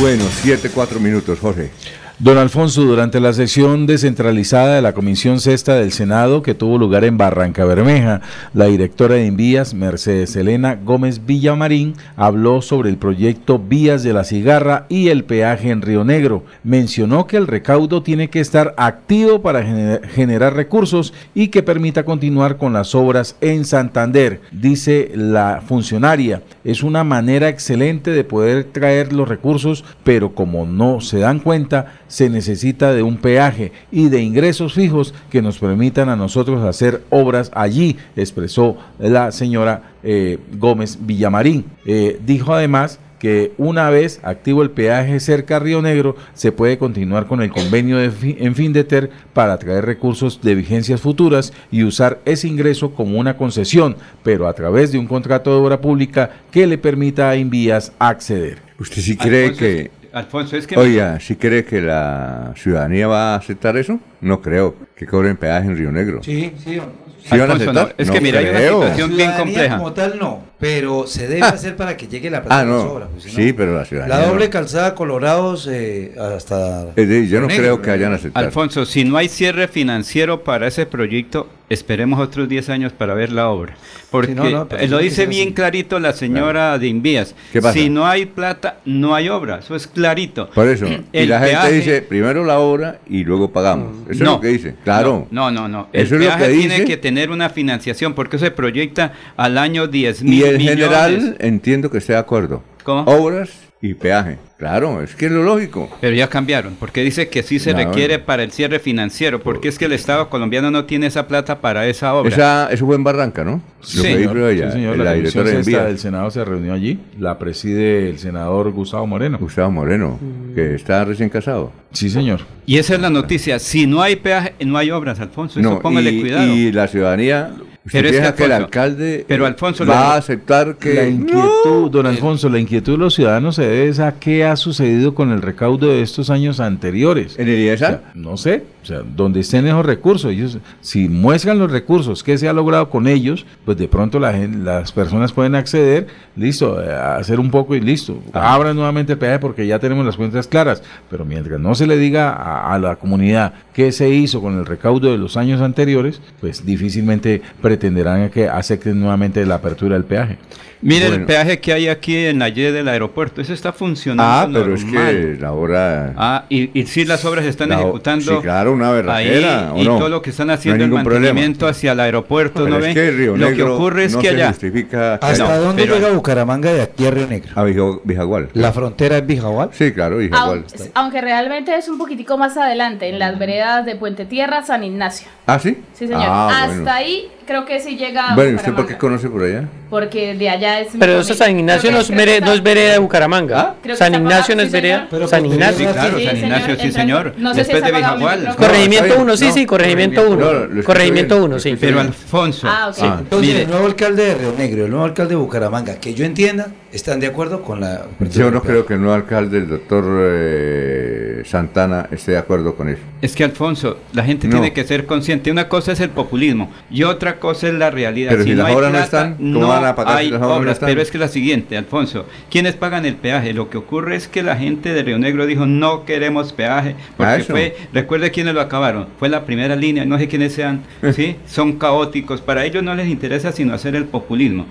Bueno, 7, 4 minutos, Jorge. Don Alfonso, durante la sesión descentralizada de la Comisión Sexta del Senado que tuvo lugar en Barranca Bermeja, la directora de Envías, Mercedes Elena Gómez Villamarín, habló sobre el proyecto Vías de la Cigarra y el peaje en Río Negro. Mencionó que el recaudo tiene que estar activo para gener- generar recursos y que permita continuar con las obras en Santander. Dice la funcionaria, es una manera excelente de poder traer los recursos, pero como no se dan cuenta, se necesita de un peaje y de ingresos fijos que nos permitan a nosotros hacer obras allí, expresó la señora eh, Gómez Villamarín. Eh, dijo además que una vez activo el peaje cerca a Río Negro, se puede continuar con el convenio de fi- en fin de ter para traer recursos de vigencias futuras y usar ese ingreso como una concesión, pero a través de un contrato de obra pública que le permita a Invías acceder. ¿Usted sí cree que... Alfonso, es que... Oiga, ¿sí cree que la ciudadanía va a aceptar eso? No creo que cobren peaje en Río Negro. Sí, sí. ¿Sí van a Alfonso, no, aceptar? es que mira, hay una creo. situación bien compleja. como tal no, pero se debe Ah. hacer para que llegue la plata Ah, de las no. obras, pues, Sí, pero la ciudadanía La doble no. calzada Colorados eh, hasta... Es decir, yo no Negro, creo que hayan aceptado. Alfonso, si no hay cierre financiero para ese proyecto, esperemos otros 10 años para ver la obra. Porque Sí, no, no, pero eh, lo tiene dice bien así. clarito la señora de Invías. ¿Qué pasa? Si no hay plata, no hay obra. Eso es clarito. Por eso. y la gente dice, primero la obra y luego pagamos. Eso No. es lo que dice. Claro. No, no, no. El Eso es lo que tiene dice. que tener una financiación porque se proyecta al año 10 Y mil en millones. general entiendo que esté de acuerdo. ¿Cómo? Obras y peaje. Claro, es que es lo lógico. Pero ya cambiaron, porque dice que sí se No, requiere para el cierre financiero, porque es que el Estado colombiano no tiene esa plata para esa obra. Esa, eso fue en Barranca, ¿no? Sí, Lo que Señor, dijo ella, sí, señor, la, la, directora de del Senado se reunió allí, la preside el senador Gustavo Moreno. Gustavo Moreno, Mm. que está recién casado. Sí, señor. Y esa es la noticia. Si no hay peaje, no hay obras, Alfonso. Eso No, póngale y, cuidado. y la ciudadanía, Pero es que, el alcalde pero Alfonso, va la- a aceptar que... La inquietud, don Alfonso, la inquietud de los ciudadanos se debe a qué ha sucedido con el recaudo de estos años anteriores. ¿En el IESA? O sea, no sé, o sea, donde estén esos recursos, ellos, si muestran los recursos que se ha logrado con ellos, pues de pronto la las personas pueden acceder, listo, eh, a hacer un poco y listo. Ah. Abran nuevamente el peaje porque ya tenemos las cuentas claras, pero mientras no se le diga a, a la comunidad qué se hizo con el recaudo de los años anteriores, pues difícilmente pretenderán que acepten nuevamente la apertura del peaje. Mire el peaje que hay aquí en la Y del aeropuerto. Eso está funcionando. Ah, pero es que la obra... Ah, y, y sí, las obras se están La ejecutando. sí, claro, una berraquera, ahí, ¿o y no? todo lo que están No haciendo el ningún problema. mantenimiento hacia el aeropuerto, Pero ¿no es ve? que Río lo que ocurre es no que allá. justifica que ¿Hasta No, dónde pero- llega Bucaramanga de aquí a Río Negro? a Vijagual. ¿La frontera es Bijagual? Sí, claro, Vijagual. Aun- aunque realmente es un poquitico más adelante, en las veredas de Puente Tierra, San Ignacio. ¿Ah, sí? Sí, señor. Ah, Hasta bueno. ahí creo que sí llega a Bueno, ¿y usted por qué conoce por allá? Porque de allá es... Pero eso. San Ignacio no es, vereda, está- no es vereda de Bucaramanga. ¿Ah? Creo que San Ignacio no sí, es vereda. Pero San Ignacio. Tierra, Claro, Sí, San señor, Ignacio, sí, señor. no sé si Después de micrófono. Corregimiento está 1, bien, sí, sí, corregimiento no, 1. lo escucho Corregimiento bien, 1, lo sí. Pero. Alfonso, Ah, ok. Entonces, el nuevo alcalde de Río Negro el nuevo alcalde de Bucaramanga, que yo entienda, están de acuerdo con la... Yo no creo que el nuevo alcalde, el doctor eh, Santana, esté de acuerdo con eso. es que Alfonso, la gente No. tiene que ser consciente. Una cosa es el populismo y otra cosa es la realidad. Pero si las hay obras no están, ¿cómo van a pagar si hay las obras no están? Pero es que la siguiente, Alfonso, ¿quiénes pagan el peaje? Lo que ocurre es que la gente de Río Negro dijo no queremos peaje, porque fue, recuerde quiénes lo acabaron, fue la primera línea, no sé quiénes sean, ¿sí? Son caóticos, para ellos no les interesa sino hacer el populismo.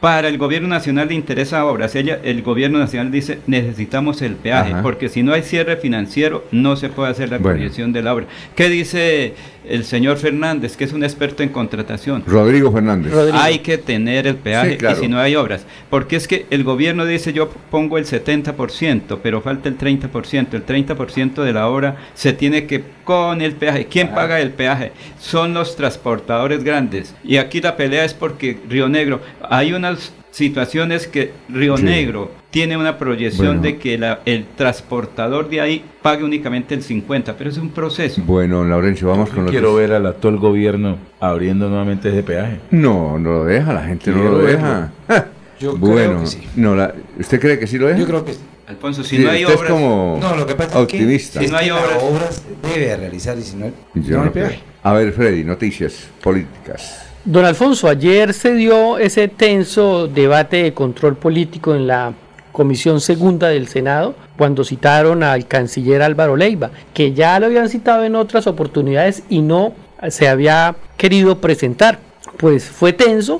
Para el gobierno nacional le interesa obras. Ella, el gobierno nacional dice necesitamos el peaje, Ajá. porque si no hay cierre financiero no se puede hacer la Bueno. proyección de la obra. ¿Qué dice el señor Fernández, que es un experto en contratación? Rodrigo Fernández. Rodrigo. Hay que tener el peaje Sí, claro. y si no hay obras. Porque es que el gobierno dice yo pongo el 70%, pero falta el 30%. El 30% de la obra se tiene que con el peaje. ¿Quién paga el peaje? Son los transportadores grandes. Y aquí la pelea es porque Río Negro, hay unas situaciones que Río Sí. Negro tiene una proyección Bueno. de que la- el transportador de ahí pague únicamente el 50%, pero es un proceso. Bueno, Laurencio, vamos con los quiero ver al actual gobierno abriendo nuevamente ese peaje. No, no lo deja, la gente no lo verlo. deja. Ja. Yo creo bueno, que sí. no, la- ¿usted cree que sí lo deja? Yo creo que sí. Alfonso, si Sí, no hay es obras... como No, lo que pasa optimista. es que, Si no hay es que obras- debe realizar y si no, hay no creo. peaje. A ver, Freddy, noticias políticas. Don Alfonso, ayer se dio ese tenso debate de control político en la Comisión Segunda del Senado cuando citaron al canciller Álvaro Leiva, que ya lo habían citado en otras oportunidades y no se había querido presentar. Pues fue tenso,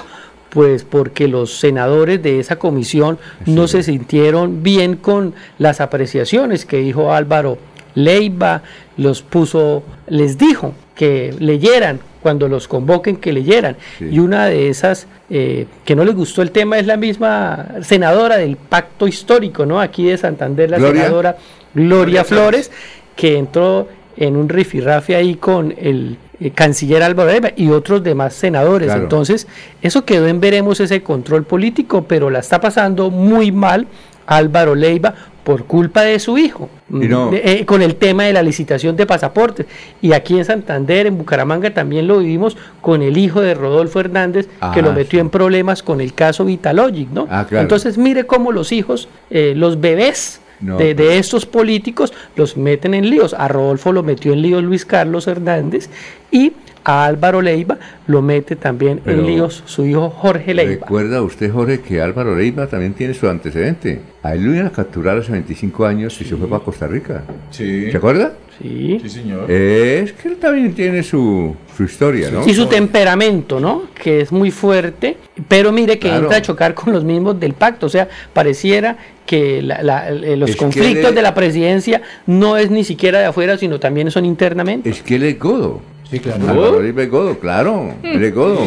pues porque los senadores de esa comisión no se sintieron bien con las apreciaciones que dijo Álvaro Leiva, los puso, les dijo que leyeran cuando los convoquen que leyeran. Y una de esas eh, que no les gustó el tema es la misma senadora del pacto histórico, ¿no? Aquí de Santander, la Gloria. senadora Gloria Flores, que entró en un rifirrafe ahí con el eh, canciller Álvaro Leiva y otros demás senadores. Claro. Entonces, eso quedó en veremos ese control político, pero la está pasando muy mal Álvaro Leiva por culpa de su hijo, no- Mm, eh, con el tema de la licitación de pasaportes. Y aquí en Santander, en Bucaramanga, también lo vivimos con el hijo de Rodolfo Hernández, que Ah, lo metió en problemas con el caso Vitalogic, ¿no? Ah, claro. Entonces, mire cómo los hijos, eh, los bebés No, de, de pues. estos políticos los meten en líos. A Rodolfo lo metió en líos Luis Carlos Hernández y a Álvaro Leiva lo mete también Pero- en líos su hijo Jorge Leiva. Recuerda usted, Jorge, que Álvaro Leiva también tiene su antecedente. A él lo iban a capturar hace 25 años y se fue para Costa Rica. Sí. ¿Se acuerda? Sí. Sí, señor. Es que él también tiene su, su historia, ¿no? Y su temperamento, ¿no? Que es muy fuerte, pero mire que Claro. entra a chocar con los mismos del pacto. O sea, pareciera que la- la- eh, los Es conflictos le- de la presidencia no es ni siquiera de afuera, sino también son internamente. Es que él es godo. Sí, claro. Álvaro godo, claro. Él es godo.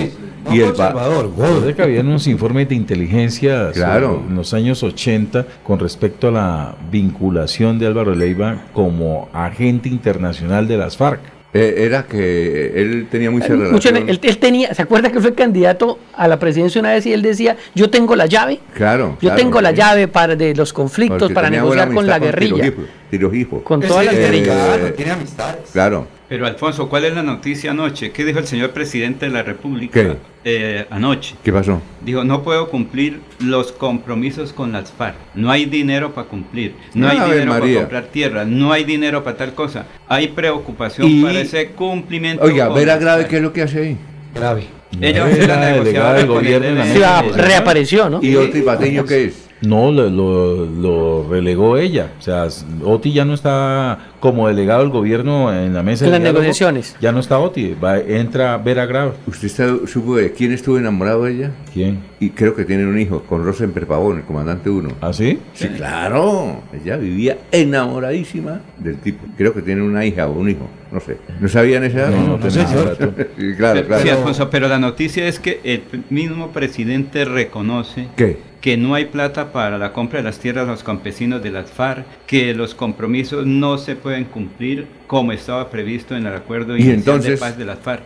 Y el pa- Recuerda que había unos informes de inteligencia Claro. en los años 80 con respecto a la vinculación de Álvaro Leiva como agente internacional de las FARC. eh, era que él tenía mucha relación. En- él, él tenía, ¿se acuerda que fue candidato a la presidencia una vez y él decía, yo tengo la llave? Claro. Yo claro, tengo la llave para de los conflictos, Porque para negociar con la guerrilla. Tirojipo. Con todas las Eh, guerrillas. Claro, tiene amistades. Claro. Pero Alfonso, ¿cuál es la noticia anoche? ¿Qué dijo el señor presidente de la República ¿Qué? eh, anoche? ¿Qué pasó? Dijo, no puedo cumplir los compromisos con las FARC. No hay dinero para cumplir. No hay dinero para comprar tierra. No hay dinero para tal cosa. Hay preocupación Y- para ese cumplimiento. Oiga, Vera Grave. ¿qué es lo que hace ahí? Grave. Ella ser la delegada del el la. Sí, mesa. reapareció, ¿no? ¿Y Oti Patiño qué es? No, lo, lo- lo relegó ella. O sea, Oti ya no está como delegado del gobierno en la mesa En de las diálogo. negociaciones. Ya no está Oti, va, entra Vera Grave. ¿Usted está- supo de quién estuvo enamorado de ella? ¿Quién? Y creo que tienen un hijo, con Rosenberg Pavón, el comandante 1. ¿Ah, sí? Sí, claro. Ella vivía enamoradísima del tipo. Creo que tiene una hija o un hijo, no sé. ¿No sabían esa? No, no tenía ese dato. sí, claro, Pero- claro. Sí, Alfonso, pero la noticia es que el mismo presidente reconoce ¿Qué? Que no hay plata para la compra de las tierras a los campesinos de las FARC, que los compromisos no se pueden cumplir como estaba previsto en el acuerdo Y entonces- de paz de las FARC.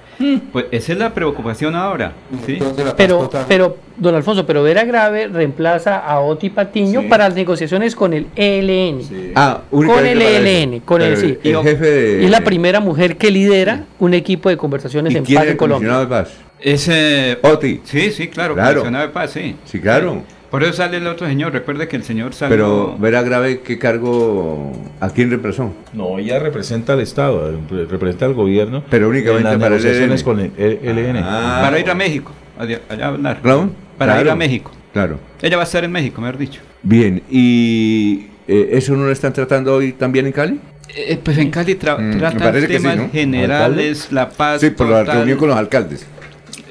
Pues esa es la preocupación ahora. ¿sí? Pero, pero, don Alfonso, pero Vera Grave reemplaza a Oti Patiño para las negociaciones con el ELN. Ah, Con el ELN, eso. con el, sí. el jefe de- Y es la primera mujer que lidera un equipo de conversaciones ¿Y en quién paz es en el Colombia. paz? Ese... Oti. Sí, sí, claro, Claro. comisionado de paz, sí. Sí, claro. Por eso sale el otro señor, recuerde que el señor salió... Pero Vera Grave, ¿qué cargo? ¿A quién reemplazó? No, ella representa al Estado, representa al gobierno. Pero únicamente en las para el negociaciones ELN. con el E- ELN. Ah. para ir a México, allá, hablar. ¿Claro? Para ir a México. Claro. Ella va a estar en México, mejor dicho. Bien, ¿y eh, eso no lo están tratando hoy también en Cali? Eh, pues en Cali tra- Mm, tratan sí, temas ¿no? generales, la paz. Sí, por la reunión con los alcaldes.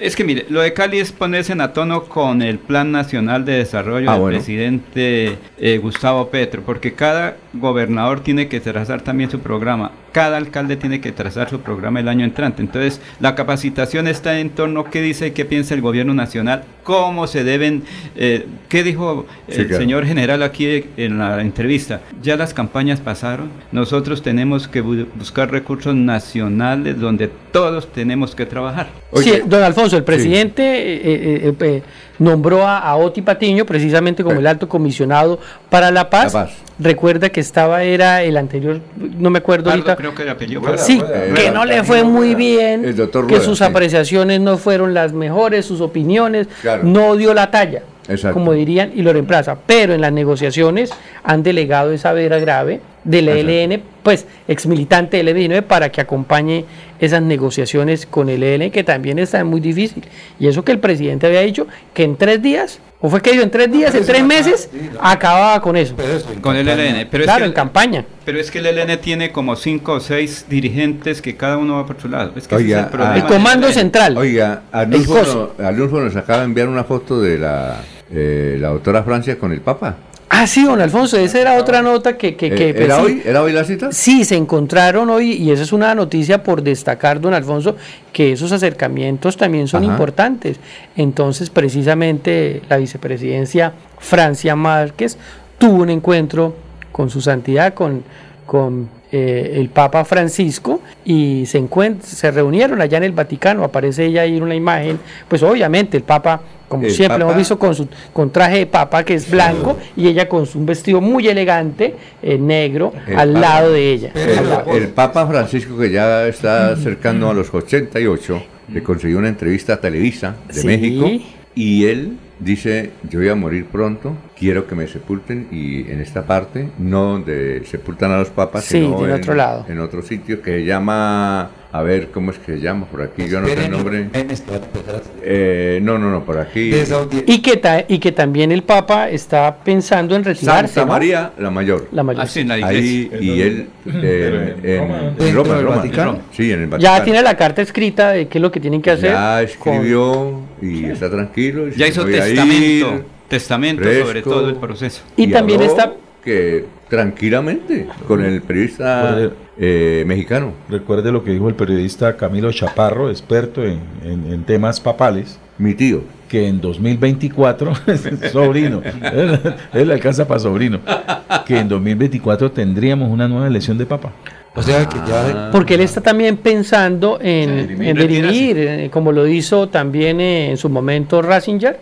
Es que mire, lo de Cali es ponerse en a tono con el Plan Nacional de Desarrollo Ah, del bueno. presidente eh, Gustavo Petro, porque cada gobernador tiene que trazar también su programa, cada alcalde tiene que trazar su programa el año entrante. Entonces, la capacitación está en torno a qué dice y qué piensa el gobierno nacional, cómo se deben, eh, qué dijo Sí, el claro. señor general aquí en la entrevista. Ya las campañas pasaron, nosotros tenemos que bu- buscar recursos nacionales donde todos tenemos que trabajar. Sí, don Alfonso, el presidente eh, eh, eh, eh, nombró a, a Oti Patiño precisamente como el alto comisionado para la paz. La paz. Recuerda que estaba, era el anterior, no me acuerdo Pardo, ahorita. creo que apellido Rueda, Sí, Rueda, que Rueda. no le fue muy bien, El doctor que Rueda, sus sí. apreciaciones no fueron las mejores, sus opiniones, Claro. no dio la talla, Exacto. como dirían, y lo reemplaza. Pero en las negociaciones han delegado esa vera grave del. ELN, pues ex militante del M19, para que acompañe esas negociaciones con el ELN, que también están muy difícil. Y eso que el presidente había dicho que en tres días ¿O fue que dijo en tres días, en tres meses, acababa con eso? Con el ELN. Pero claro, es en campaña. Pero es que el ELN tiene como cinco o seis dirigentes que cada uno va por su lado. Es que ese es Oiga, el problema comando ELN. central. Oiga, Arnulfo nos acaba de enviar una foto de la, eh, la doctora Francia con el Papa. Ah, sí, don Alfonso, esa era otra nota que... que, que, Eh, pues, ¿Era sí. hoy? ¿Era hoy la cita? Sí, se encontraron hoy y esa es una noticia por destacar, don Alfonso, que esos acercamientos también son Ajá. importantes. Entonces, precisamente la vicepresidencia Francia Márquez tuvo un encuentro con su santidad, con, con eh, el Papa Francisco y se, se reunieron allá en el Vaticano. Aparece ella ahí en una imagen. Pues obviamente el Papa, como El siempre hemos visto, con su con traje de papa que es blanco y ella con su- un vestido muy elegante, eh, negro, al Papa- lado de ella. Lado. El, el Papa Francisco, que ya está acercando a los 88, le consiguió una entrevista a Televisa de Sí. México y él dice, yo voy a morir pronto, quiero que me sepulten y en esta parte, no donde sepultan a los papas, Sí, sino en en otro lado. en otro sitio que se llama, a ver, ¿cómo es que se llama? Por aquí, yo no sé el nombre. Eh, no, no, no, por aquí. Y que, ta- y que también el Papa está pensando en retirarse. Santa ¿no? María la Mayor. La mayor. Ah, sí, en la Ahí, iglesia. y él eh, en, en ¿Dentro Roma. Vaticano? Sí, en el Vaticano. Ya tiene la carta escrita de qué es lo que tienen que hacer. Ya con- escribió y está tranquilo. Ya hizo ir, testamento. testamento sobre todo el proceso. Y también habló está- que tranquilamente con el periodista Recuerde- eh, mexicano. Recuerde lo que dijo el periodista Camilo Chaparro, experto en, en- en temas papales, Mi tío. que en 2024, sobrino, él, él alcanza para sobrino, que en 2024 tendríamos una nueva elección de papa. O sea que ya. Porque él está también pensando en, en dirimir, eh, como lo hizo también eh, en su momento Ratzinger.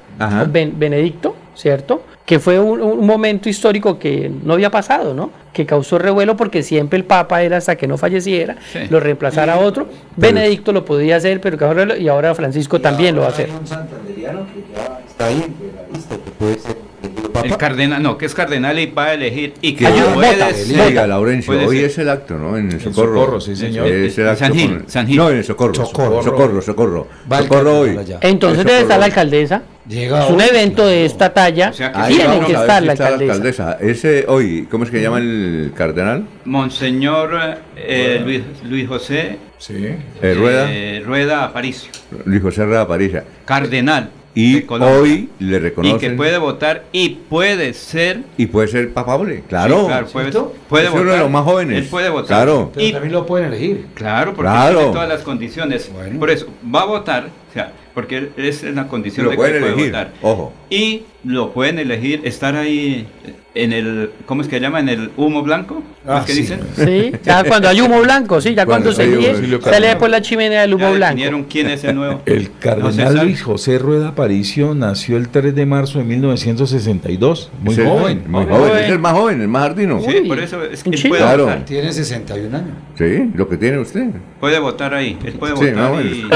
Ben- Benedicto, ¿cierto? Que fue un, un momento histórico que no había pasado, ¿no? Que causó revuelo porque siempre el Papa era hasta que no falleciera, Sí. lo reemplazara a otro. Benedicto lo podía hacer, pero que ahora, y ahora Francisco también lo va a hacer. un santanderiano que ya está ahí entre la lista, que puede ser elegido El cardenal, no, que es cardenal y va a elegir. Y que Ayuda, puede vota, ser- vota. Oiga, Laurencio, puede hoy ser- es el acto, ¿no? En el En Socorro. Socorro, sí, señor. Es el acto San Gil, con- San Gil. No, en el Socorro. Socorro. Socorro, Socorro. Va el Socorro hoy. Entonces debe estar la Socorro. alcaldesa. Llega Es un hoy, evento de esta talla. O sea que Ahí tiene que estar si la alcaldesa. Ese hoy, ¿cómo es que llama el cardenal? Monseñor eh, Luis, Luis José Eh, Rueda. eh, Rueda Aparicio, Luis José Rueda Parilla. cardenal. Y hoy le Y reconocen. que puede votar y puede ser. y puede ser papable, claro. Sí, claro, puede, puede Es uno de votar. los más jóvenes. Él puede votar. Claro. Pero Y también lo pueden elegir. Claro, porque Claro. tiene todas las condiciones. Por eso, va a votar, o sea, porque es en la condición Lo de que puede elegir, votar. ojo. Y lo pueden elegir, estar ahí en el, ¿cómo es que llama? En el humo blanco, ¿cómo Ah, es que sí. dicen? Sí, ya cuando hay humo blanco, sí, ya Cuando cuando, se Silvio sale Cardenal. después la chimenea del humo Ya blanco. quién es el nuevo. El cardenal. Luis José Rueda Aparicio nació el 3 de marzo de 1962, muy el- joven. Muy Joven. joven. Es el más joven, el más jardino. Sí, Uy, por eso es que él puede Claro. votar. Tiene 61 años. Sí, lo que tiene usted. Puede votar ahí, él puede Sí, votar no, bueno. y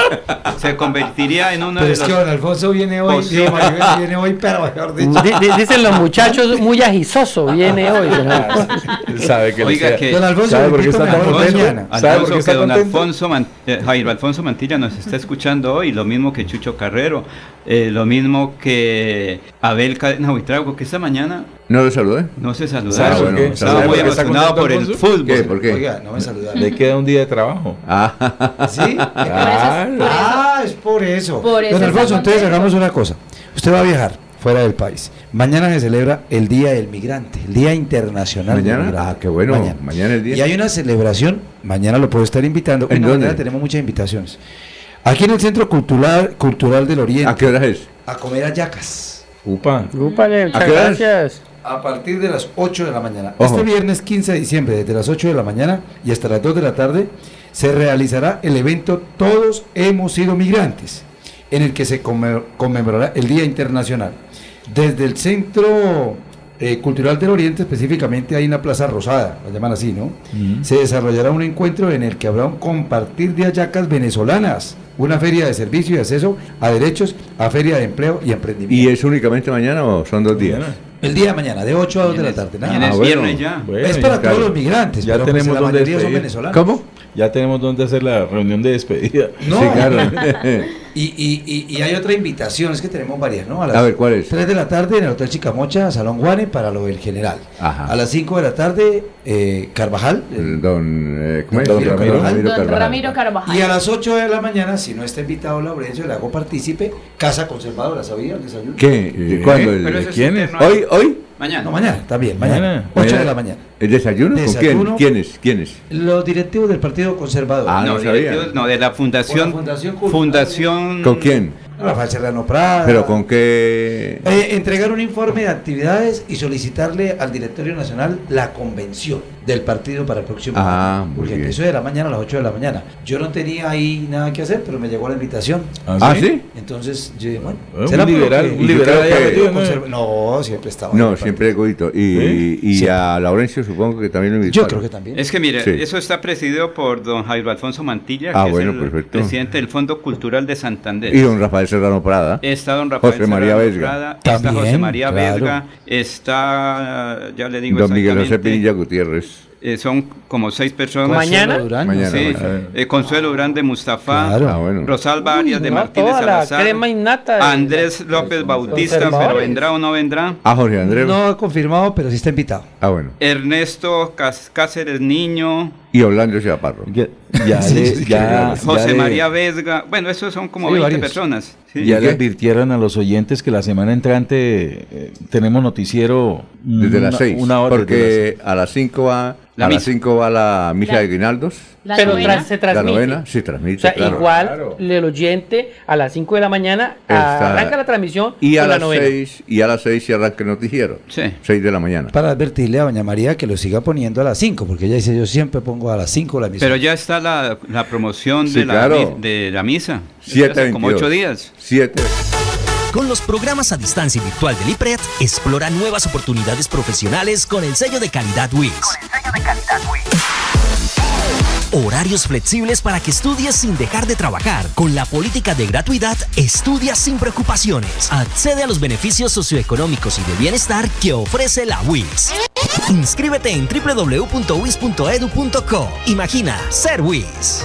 se convertiría en uno Pero de es los que don Alfonso viene hoy, Maribel viene hoy, pero mejor dicho. Di- di- Dicen los muchachos, muy agisoso viene hoy. don Alfonso. Sabe que le Oiga, sea- que- Don Alfonso, ¿Sabe por qué está tan contento? mañana. ¿Sabe por qué está don? Alfonso Man- eh, Jairo Alfonso Mantilla nos está escuchando hoy, lo mismo que Chucho Carrero, eh, lo mismo que Abel Cadena Buitrago, que esta mañana ¿No lo saludé? no se ¿Sabe saludaron. por qué? Estaba ¿Sabe muy emocionado por el fútbol. ¿Qué? ¿Por qué? Oiga, no me saludaron. Le queda un día de trabajo. Ah, ¿Sí? Claro. Ah, es por eso. Por eso Don Alfonso, entonces hagamos una cosa. Usted va a viajar fuera del país. Mañana se celebra el Día del Migrante, el Día Internacional del ¿Mañana? Migrante. Ah, qué bueno. Mañana el día. Y hay una celebración, mañana lo puedo estar invitando. ¿En dónde? mañana tenemos muchas invitaciones. Aquí en el Centro Cultural, Cultural del Oriente. ¿A qué hora es? A comer hallacas. Upa. Úpale, muchas qué horas? gracias. A partir de las 8 de la mañana. Ojo. Este viernes 15 de diciembre, desde las 8 de la mañana y hasta las 2 de la tarde, se realizará el evento Todos hemos sido migrantes, en el que se conmemorará el Día Internacional. Desde el Centro eh, Cultural del Oriente, específicamente hay una Plaza Rosada, la llaman así, ¿no? Se desarrollará un encuentro en el que habrá un compartir de hallacas venezolanas, una feria de servicio y acceso a derechos, a feria de empleo y emprendimiento. ¿Y es únicamente mañana o son dos días? El día de mañana, de 8 a 2 de la tarde. nada Mañana más. es Ah, bueno. viernes ya. Bueno, es para ya, todos los migrantes, Ya pero pues tenemos la donde mayoría son venezolanos. ¿Cómo? Ya tenemos donde hacer la reunión de despedida. No, Sí, claro. Y, y, y, y hay otra invitación, es que tenemos varias, ¿no? A ver, ¿cuál es? 3 de la tarde en el Hotel Chicamocha, Salón Guane, para lo del general. Ajá. A las 5 de la tarde, eh, Carvajal. El Don, eh, ¿cómo es? Don Ramiro. Ramiro Don Carvajal. Ramiro Carvajal. Y a las 8 de la mañana, si no está invitado Laurencio, le hago partícipe, Casa Conservadora, ¿sabía? El desayuno. ¿Qué? ¿De cuándo? El- ¿Quién es? ¿Hoy? ¿Hoy? Mañana. No, mañana, también, mañana. 8 de la mañana. ¿El desayuno? ¿Con Desayuno. quién? ¿Quiénes? ¿Quiénes? Los directivos del Partido Conservador. Ah, no, no sabía. directivos, no, de la fundación. La Fundación. Fundación. ¿Con quién? Rafael Serrano Prada. ¿Pero con qué? Eh, entregar un informe de actividades y solicitarle al Directorio Nacional la convención del partido para el próximo Ah, año. muy Porque bien. eso de la mañana a las 8 de la mañana. Yo no tenía ahí nada que hacer, pero me llegó la invitación. ¿Ah, sí? Entonces yo dije, bueno, Eh, un será liberal, que- un Y liberal que- metido, ¿no? Siempre estaba. No, siempre Godito. Y, y a Laurencio supongo que también lo invitaron. Yo creo que también. Es que mire, Sí. eso está presidido por don Jairo Alfonso Mantilla, Ah, que bueno, es el perfecto. presidente del Fondo Cultural de Santander. Y don Rafael Serrano Prada. Está don Rafael José María Serrano Vesga. Prada, está José María claro. Vesga, está, ya le digo Don Miguel José Pinilla Gutiérrez. eh, son como seis personas. Mañana. Consuelo Durán. Mañana, Sí, eh, Consuelo Durán de Mustafa, Claro. Ah, bueno. Rosalba Arias de No, Martínez Salazar, crema innata de- Andrés López Bautista, pero vendrá o no vendrá. Ah, Jorge Andrés. No ha confirmado, pero sí está invitado. Ah, bueno. Ernesto Cas- Cáceres Niño, Y Orlando Chaparro. Ya, ya Sí, le- sí, ya- ya José María Vesga, bueno, esos son como Sí, 20 varios. personas. ¿sí? Ya ¿Y le advirtieron a los oyentes que la semana entrante eh, tenemos noticiero Desde una- las seis. Una hora porque a las cinco va La a las misa. cinco va la misa La- de Guinaldos. La Pero novena. se La transmite. novena, sí, transmite. O sea, claro. igual Claro. el oyente a las 5 de la mañana Está- arranca la transmisión Y a la las novena. seis, y a las seis se arranca el noticiero. Sí. Seis de la mañana. Para advertirle a doña María que lo siga poniendo a las 5, porque ella dice, yo siempre pongo a las 5 la emisión. Pero ya está la, la promoción Sí, de, la, claro. de la misa. Siete Hace como 22. ocho días. Siete. Con los programas a distancia y virtual del IPRED, explora nuevas oportunidades profesionales con el sello de calidad WIS. Horarios flexibles para que estudies sin dejar de trabajar. Con la política de gratuidad, estudia sin preocupaciones. Accede a los beneficios socioeconómicos y de bienestar que ofrece la WIS. Inscríbete en www.wis.edu.co. Imagina ser WIS.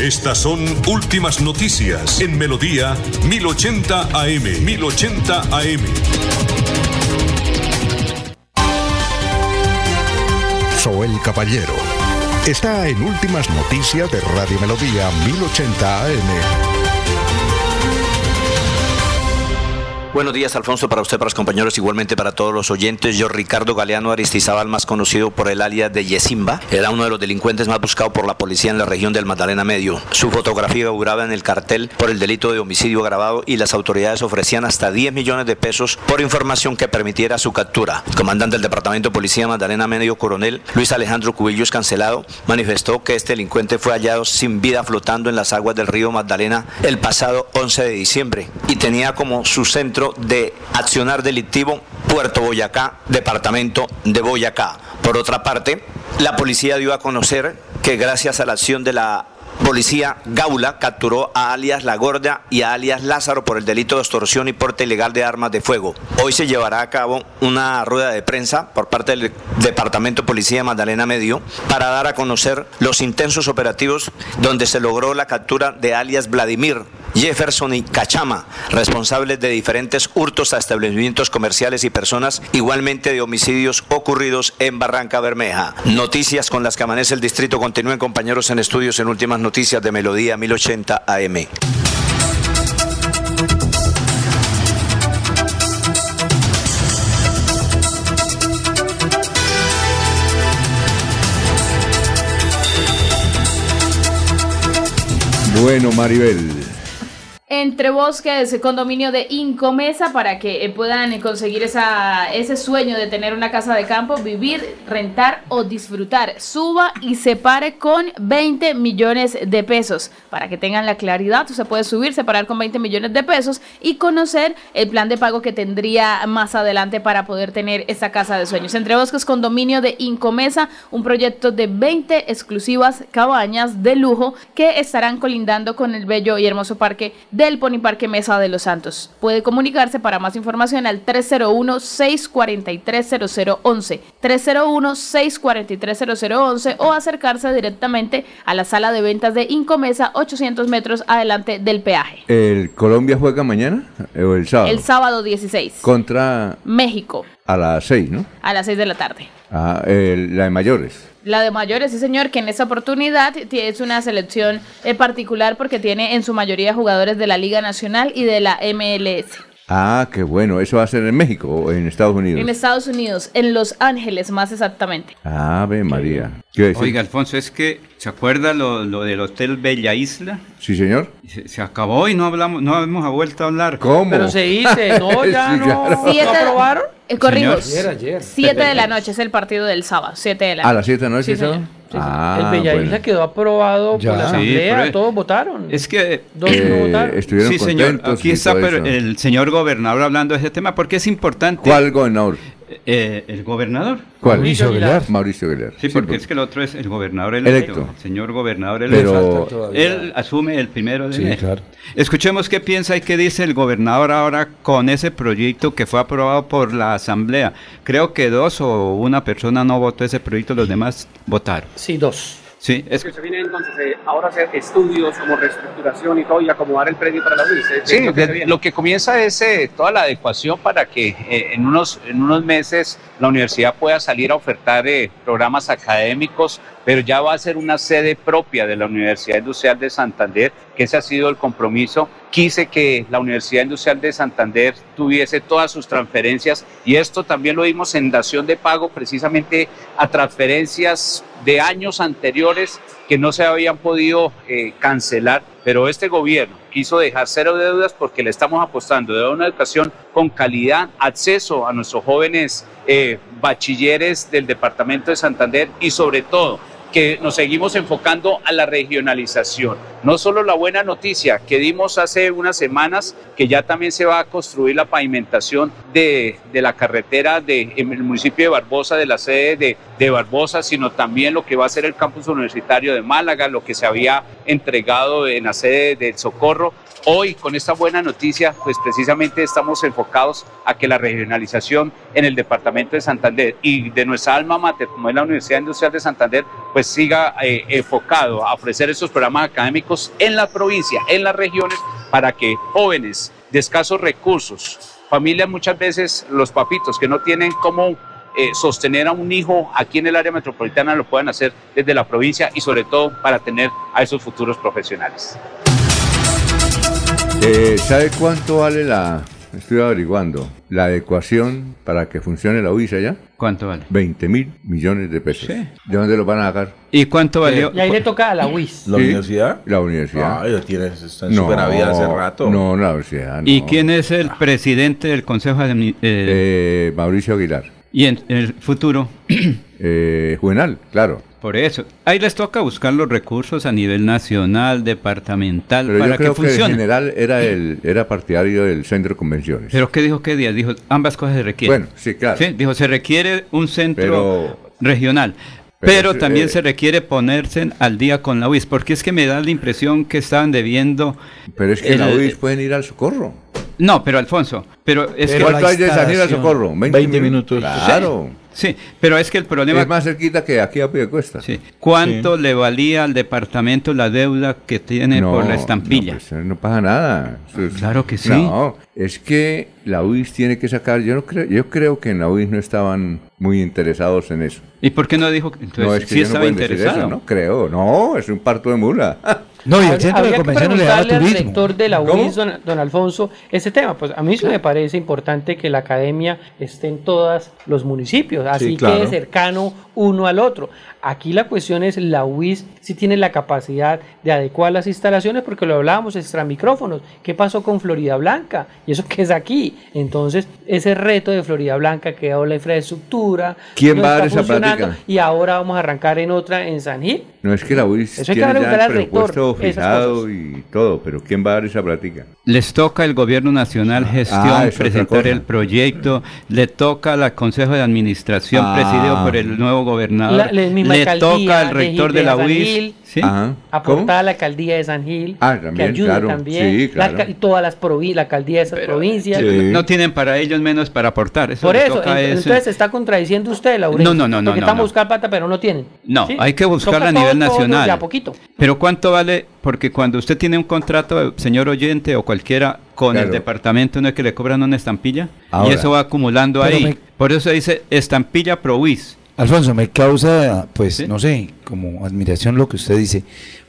Estas son últimas noticias en Melodía 1080 AM. 1080 AM. Soel Caballero está en Últimas Noticias de Radio Melodía 1080 AM. Buenos días, Alfonso, para usted, para los compañeros, igualmente para todos los oyentes. Yo, Ricardo Galeano Aristizábal, más conocido por el alias de Yesimba, era uno de los delincuentes más buscados por la policía en la región del Magdalena Medio. Su fotografía figuraba en el cartel por el delito de homicidio agravado y las autoridades ofrecían hasta 10 millones de pesos por información que permitiera su captura. Comandante del Departamento de Policía Magdalena Medio, coronel Luis Alejandro Cubillos Cancelado, manifestó que este delincuente fue hallado sin vida flotando en las aguas del río Magdalena el pasado 11 de diciembre y tenía como su centro de accionar delictivo Puerto Boyacá, departamento de Boyacá. Por otra parte, la policía dio a conocer que gracias a la acción de la Policía Gaula capturó a alias La Gorda y a alias Lázaro por el delito de extorsión y porte ilegal de armas de fuego. Hoy se llevará a cabo una rueda de prensa por parte del Departamento de Policía Magdalena Medio para dar a conocer los intensos operativos donde se logró la captura de alias Vladimir, Jefferson y Cachama, responsables de diferentes hurtos a establecimientos comerciales y personas, igualmente de homicidios ocurridos en Barranca Bermeja. Noticias con las que amanece el distrito. Continúen compañeros en estudios en últimas noticias de Melodía 1080 AM. Bueno, Maribel. Entre Bosques, condominio de Incomesa, para que eh, puedan conseguir ese sueño de tener una casa de campo, vivir, rentar o disfrutar. Suba y se pare con 20 millones de pesos. Para que tengan la claridad, usted puede subir, separar con 20 millones de pesos y conocer el plan de pago que tendría más adelante para poder tener esa casa de sueños. Entre Bosques, condominio de Incomesa, un proyecto de 20 exclusivas cabañas de lujo que estarán colindando con el bello y hermoso parque del Pony Parque Mesa de los Santos. Puede comunicarse para más información al 301-643-0011, 301-643-0011 o acercarse directamente a la sala de ventas de Incomesa, 800 metros adelante del peaje. ¿El Colombia juega mañana o el sábado? El sábado 16. Contra México, a las 6, ¿no? a las 6 de la tarde. Ah, el- la de mayores. La de mayores, sí señor, que en esta oportunidad es una selección eh, particular porque tiene en su mayoría jugadores de la Liga Nacional y de la MLS. Ah, qué bueno. ¿Eso va a ser en México o en Estados Unidos? En Estados Unidos, en Los Ángeles más exactamente. Ave María. Oiga, Alfonso, es que, ¿se acuerda lo, lo del Hotel Bella Isla? Sí, señor. Se, se acabó y no hablamos, no hemos vuelto a hablar. ¿Cómo? Pero se dice, no, ya Sí, no. claro. Siete- ¿No aprobaron? Eh, corrimos. Señor. Ayer, ayer. 7 de la noche es el partido del sábado, 7 de la ¿A noche. las 7 de la noche? Sí. Ah, el Bella bueno. Isla quedó aprobado Ya. por la asamblea, todos votaron. Es que Dos Eh, no votaron. estuvieron sí, señor. Aquí está pero el señor gobernador hablando de ese tema porque es importante. ¿Cuál gobernador? Eh, el gobernador. ¿Cuál? Mauricio Aguilar. Mauricio Aguilar. Sí, porque pues. es que el otro es el gobernador electo. Electo. El señor gobernador Pero- electo. Él asume el primero de Sí, enero. claro. Escuchemos qué piensa y qué dice el gobernador ahora con ese proyecto que fue aprobado por la asamblea. Creo que dos o una persona no votó ese proyecto, los demás votaron. Sí, dos. Sí, es que se viene entonces eh, ahora hacer estudios como reestructuración y todo y acomodar el predio para la UIS. ¿eh? Sí, lo que de- se viene. lo que comienza es eh, toda la adecuación para que eh, en, unos, en unos meses la universidad pueda salir a ofertar eh, programas académicos, pero ya va a ser una sede propia de la Universidad Industrial de Santander, que ese ha sido el compromiso. Quise que la Universidad Industrial de Santander tuviese todas sus transferencias y esto también lo vimos en dación de pago precisamente a transferencias de años anteriores que no se habían podido eh, cancelar, pero este gobierno quiso dejar cero deudas porque le estamos apostando de una educación con calidad, acceso a nuestros jóvenes eh, bachilleres del departamento de Santander y sobre todo que nos seguimos enfocando a la regionalización. No solo la buena noticia que dimos hace unas semanas, que ya también se va a construir la pavimentación de, de la carretera de, en el municipio de Barbosa, de la sede de, de Barbosa, sino también lo que va a ser el campus universitario de Málaga, lo que se había entregado en la sede del Socorro. Hoy, con esta buena noticia, pues precisamente estamos enfocados a que la regionalización en el departamento de Santander y de nuestra alma mater, como es la Universidad Industrial de Santander, pues siga eh, enfocado a ofrecer estos programas académicos en la provincia, en las regiones, para que jóvenes de escasos recursos, familias muchas veces, los papitos que no tienen cómo eh, sostener a un hijo aquí en el área metropolitana, lo puedan hacer desde la provincia y sobre todo para tener a esos futuros profesionales. Eh, ¿Sabe cuánto vale la, estoy averiguando, la adecuación para que funcione la UIS allá? ¿Cuánto vale? 20 mil millones de pesos. ¿De dónde los van a sacar? ¿Y cuánto valió? Y ahí le toca a la UIS. ¿La Sí, universidad? La universidad. Ah, ya tienes, está en superávit hace rato. No, la universidad. no. ¿Y quién es el presidente del Consejo de eh, Eh, Mauricio Aguilar. Y en, en el futuro, Eh, Juvenal, claro. Por eso, ahí les toca buscar los recursos a nivel nacional, departamental, Pero para yo creo que que, el funcione. general era el era partidario del centro de convenciones. Pero ¿qué dijo qué día? Dijo, ambas cosas se requieren. Bueno, sí, claro. Dijo, se requiere un centro Pero- regional. pero también eh, se requiere ponerse al día con la UIS, porque es que me da la impresión que estaban debiendo... Pero es que en la el- UIS pueden ir al socorro. No, pero Alfonso, pero es Pero que... ¿Cuánto hay de San Gil al socorro? 20, minutos. Claro. Sí, pero es que el problema... Es más cerquita que aquí a Piedecuesta. Sí. ¿Cuánto le valía al departamento la deuda que tiene por la estampilla? No, pues, no pasa nada. Es- Claro que sí. No, es que la UIS tiene que sacar. Yo no creo, yo creo que en la UIS no estaban muy interesados en eso. ¿Y por qué no dijo? Entonces, no es que sí estaba interesado. eso, no creo. No, es un parto de mula. No, y el centro de convenciones le da al rector de la. UIS, don, don Alfonso, ese tema. Pues a mí sí me parece importante que la academia esté en todos los municipios, así claro. que cercano uno al otro. Aquí la cuestión es la UIS si tiene la capacidad de adecuar las instalaciones, porque lo hablábamos extra micrófonos. ¿Qué pasó con Florida Blanca? Y eso que es aquí. Entonces, ese reto de Florida Blanca que la infraestructura. ¿Quién no va a dar esa plática? Y ahora vamos a arrancar en otra en San Gil. No es que la UIS Eso hay que tiene ya el al presupuesto fijado y todo, pero ¿quién va a dar esa plática? Les toca el gobierno nacional gestión, Ah, presentar el proyecto, le toca al Consejo de Administración Ah. presidido por el nuevo gobernador, La- la le alcaldía toca al de rector de, de la UIS. ¿sí? Ajá. aportada a la alcaldía de San Gil, Ah, que ayude claro. también, Sí, la claro. todas las provincias, la alcaldía de esas provincias. No tienen para ellos menos para aportar. Eso Por eso, toca ent- es- entonces se está contradiciendo usted, Laurencio. No, no, no, no, Porque no, están no. buscando plata, pero no tienen. No, ¿Sí? hay que buscarla a nivel nacional. de a poquito. Pero ¿cuánto vale? Porque cuando usted tiene un contrato, señor oyente o cualquiera, con el departamento, ¿no es que le cobran una estampilla? Ahora. y eso va acumulando Pero ahí. me- Por eso dice estampilla ProWis. Alfonso, me causa, pues, no sé, como admiración lo que usted dice.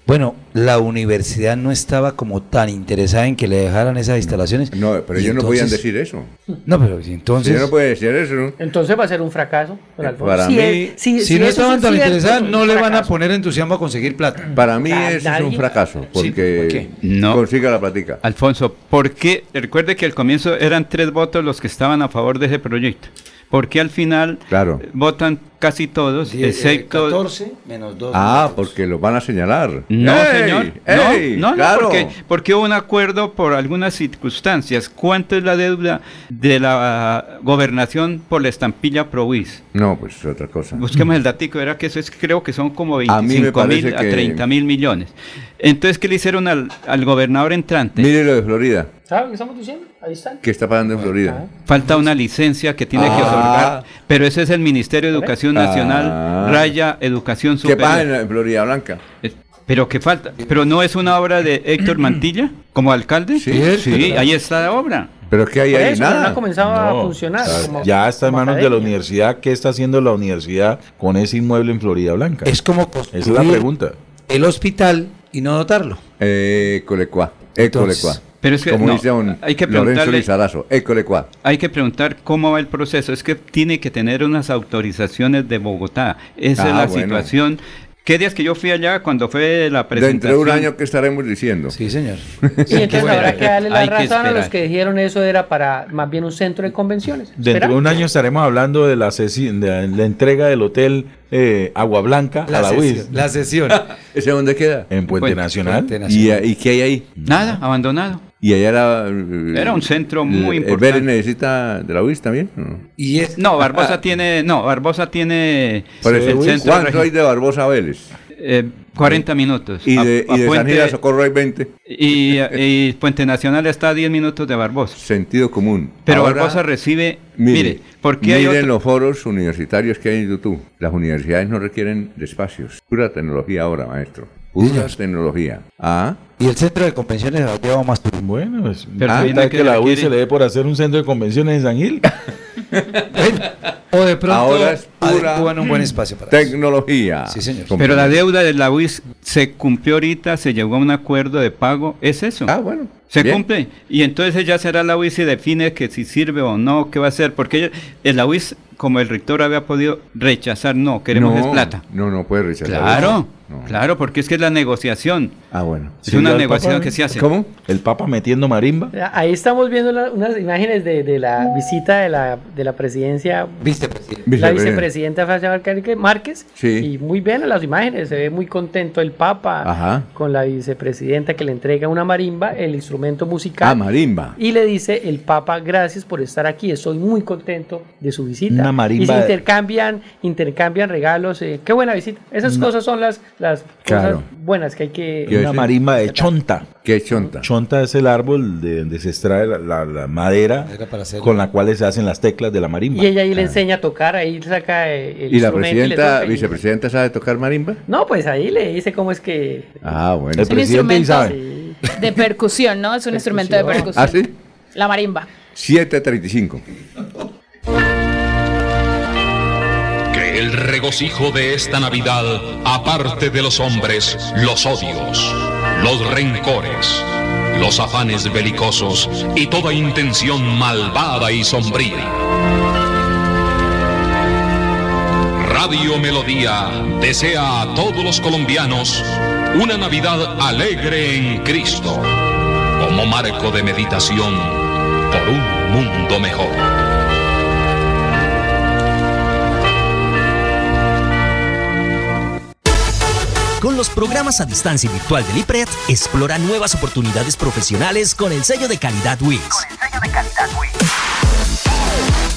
Bueno, la universidad no estaba como tan interesada en que le dejaran esas instalaciones. No, pero ellos no podían decir eso. No, pero si entonces... Ellos no pueden decir eso, ¿no? Entonces va a ser un fracaso. don Alfonso. para Si mí- es- si, si, si no estaban es tan es un no le van a poner entusiasmo a conseguir plata. Para mí eso es un fracaso, porque ¿por qué? No. consiga la platica. Alfonso, ¿por qué? Recuerde que al comienzo eran tres votos los que estaban a favor de ese proyecto. ¿Por qué al final Claro. eh, votan casi todos, Die- eh, excepto... 14 menos 2. Ah, porque los van a señalar. No, ¡Ey! señor. ¡Ey! no, no, no, claro. porque, porque hubo un acuerdo por algunas circunstancias. ¿Cuánto es la deuda de la gobernación por la estampilla ProWis? No, pues es otra cosa. Busquemos el datico, era que eso es, creo que son como A mí me 25 mil a que- 30 mil millones. Entonces, ¿qué le hicieron al, al gobernador entrante? Mire lo de Florida. ¿Sabe lo que estamos diciendo? Ahí está. ¿Qué está pagando en Florida? Falta una licencia que tiene que Ah. otorgar, pero ese es el Ministerio de Educación Ah. Nacional, raya Educación ¿Qué Superior. paga en, en Florida Blanca? Eh, Pero que falta, pero no es una obra de Héctor Mantilla como alcalde. Sí, sí, ahí está la obra. Pero es que ahí hay no ha nada. comenzado a funcionar. está- como- ya está en manos de la universidad. ¿Qué está haciendo la universidad con ese inmueble en Florida Blanca? Es como Esa es la pregunta. el hospital y no dotarlo. Eh, Colecua. Entonces, Ecolecua. Pero es que Como no, dice un hay que Lorenzo Lizarazo. Ecolecua. Hay que preguntar cómo va el proceso. Es que tiene que tener unas autorizaciones de Bogotá. Esa es Ah, la bueno. situación. ¿Qué días que yo fui allá cuando fue la presentación? Dentro de un año, ¿qué estaremos diciendo? Sí, señor. Y entonces habrá que darle la Hay que razón a los que dijeron eso era para más bien un centro de convenciones. Dentro de un año estaremos hablando de la, sesi- de la entrega del hotel eh, Agua Blanca La a la sesión. UIS La sesión. ¿Ese dónde queda? en Puente Puente- Nacional. Puente ¿Y, Nacional. ¿Y qué hay ahí? Nada, abandonado. ¿Y allá era... eh, Era un centro muy importante. Vélez necesita de la UIS también? No. Y es, No, Barbosa tiene, no, Barbosa tiene Por el eso, centro ¿Cuánto hay de Barbosa a Vélez? eh, 40 minutos. Y de, a y de San Puente- Gil a Socorro hay 20. y, y Puente Nacional está a 10 minutos de Barbosa. Sentido común. Pero Ahora, Barbosa recibe, Mire, mire, porque hay miren otro- los foros universitarios que hay en YouTube. Las universidades no requieren de espacios. Pura tecnología ahora, maestro. Pura tecnología. Ah, y el centro de convenciones ha llevado más. Bueno, es Pero ah, tal que que la UIS requiere- se le dé por hacer un centro de convenciones en San Gil. O de pronto ahora es pura un buen espacio para eso. tecnología. Sí, señor. Pero la deuda de la UIS se cumplió ahorita, se llegó a un acuerdo de pago, es eso. Ah, bueno. Se bien. cumple. Y entonces ya será la UIS y define que si sirve o no, qué va a hacer. Porque ella- el la UIS, como el rector había podido rechazar, no, queremos no, es plata. No, no puede rechazar. Claro, No. claro, porque es que es la negociación. Ah, bueno. Es Sí, una negociación Papa- que se hace. ¿Cómo? El Papa metiendo marimba. Ahí estamos viendo la- unas imágenes de, de la visita de la, de la presidencia, Vicepresidente. la vicepresidenta Francia Márquez- Márquez. Sí. Y muy bien las imágenes, se ve muy contento el Papa Ajá. con la vicepresidenta que le entrega una marimba, el instrumento musical. Ah, marimba. Y le dice el Papa, gracias por estar aquí, estoy muy contento de su visita. Una marimba Y se intercambian, intercambian regalos. eh, qué buena visita. Esas cosas son las, las Claro. cosas buenas que hay que... ¿Qué Una es? marimba de chonta. ¿Qué chonta? Chonta es el árbol de donde se extrae la, la- la madera Era para hacer- con la cual se hacen las teclas de la marimba. Y ella ahí le enseña a tocar, ahí saca el ¿Y la presidenta, y- vicepresidenta sabe tocar marimba? No, pues ahí le dice cómo es que... Ah, bueno. El presidente instrumento. Isabel. Sí. De percusión, ¿no? Es un instrumento de percusión. ¿Ah, sí? La marimba. 735. Que el regocijo de esta Navidad aparte de los hombres los odios, los rencores, los afanes belicosos y toda intención malvada y sombría. Radio Melodía desea a todos los colombianos una Navidad alegre en Cristo, como marco de meditación por un mundo mejor. Con los programas a distancia y virtual del IPRED, explora nuevas oportunidades profesionales con el sello de calidad WIS.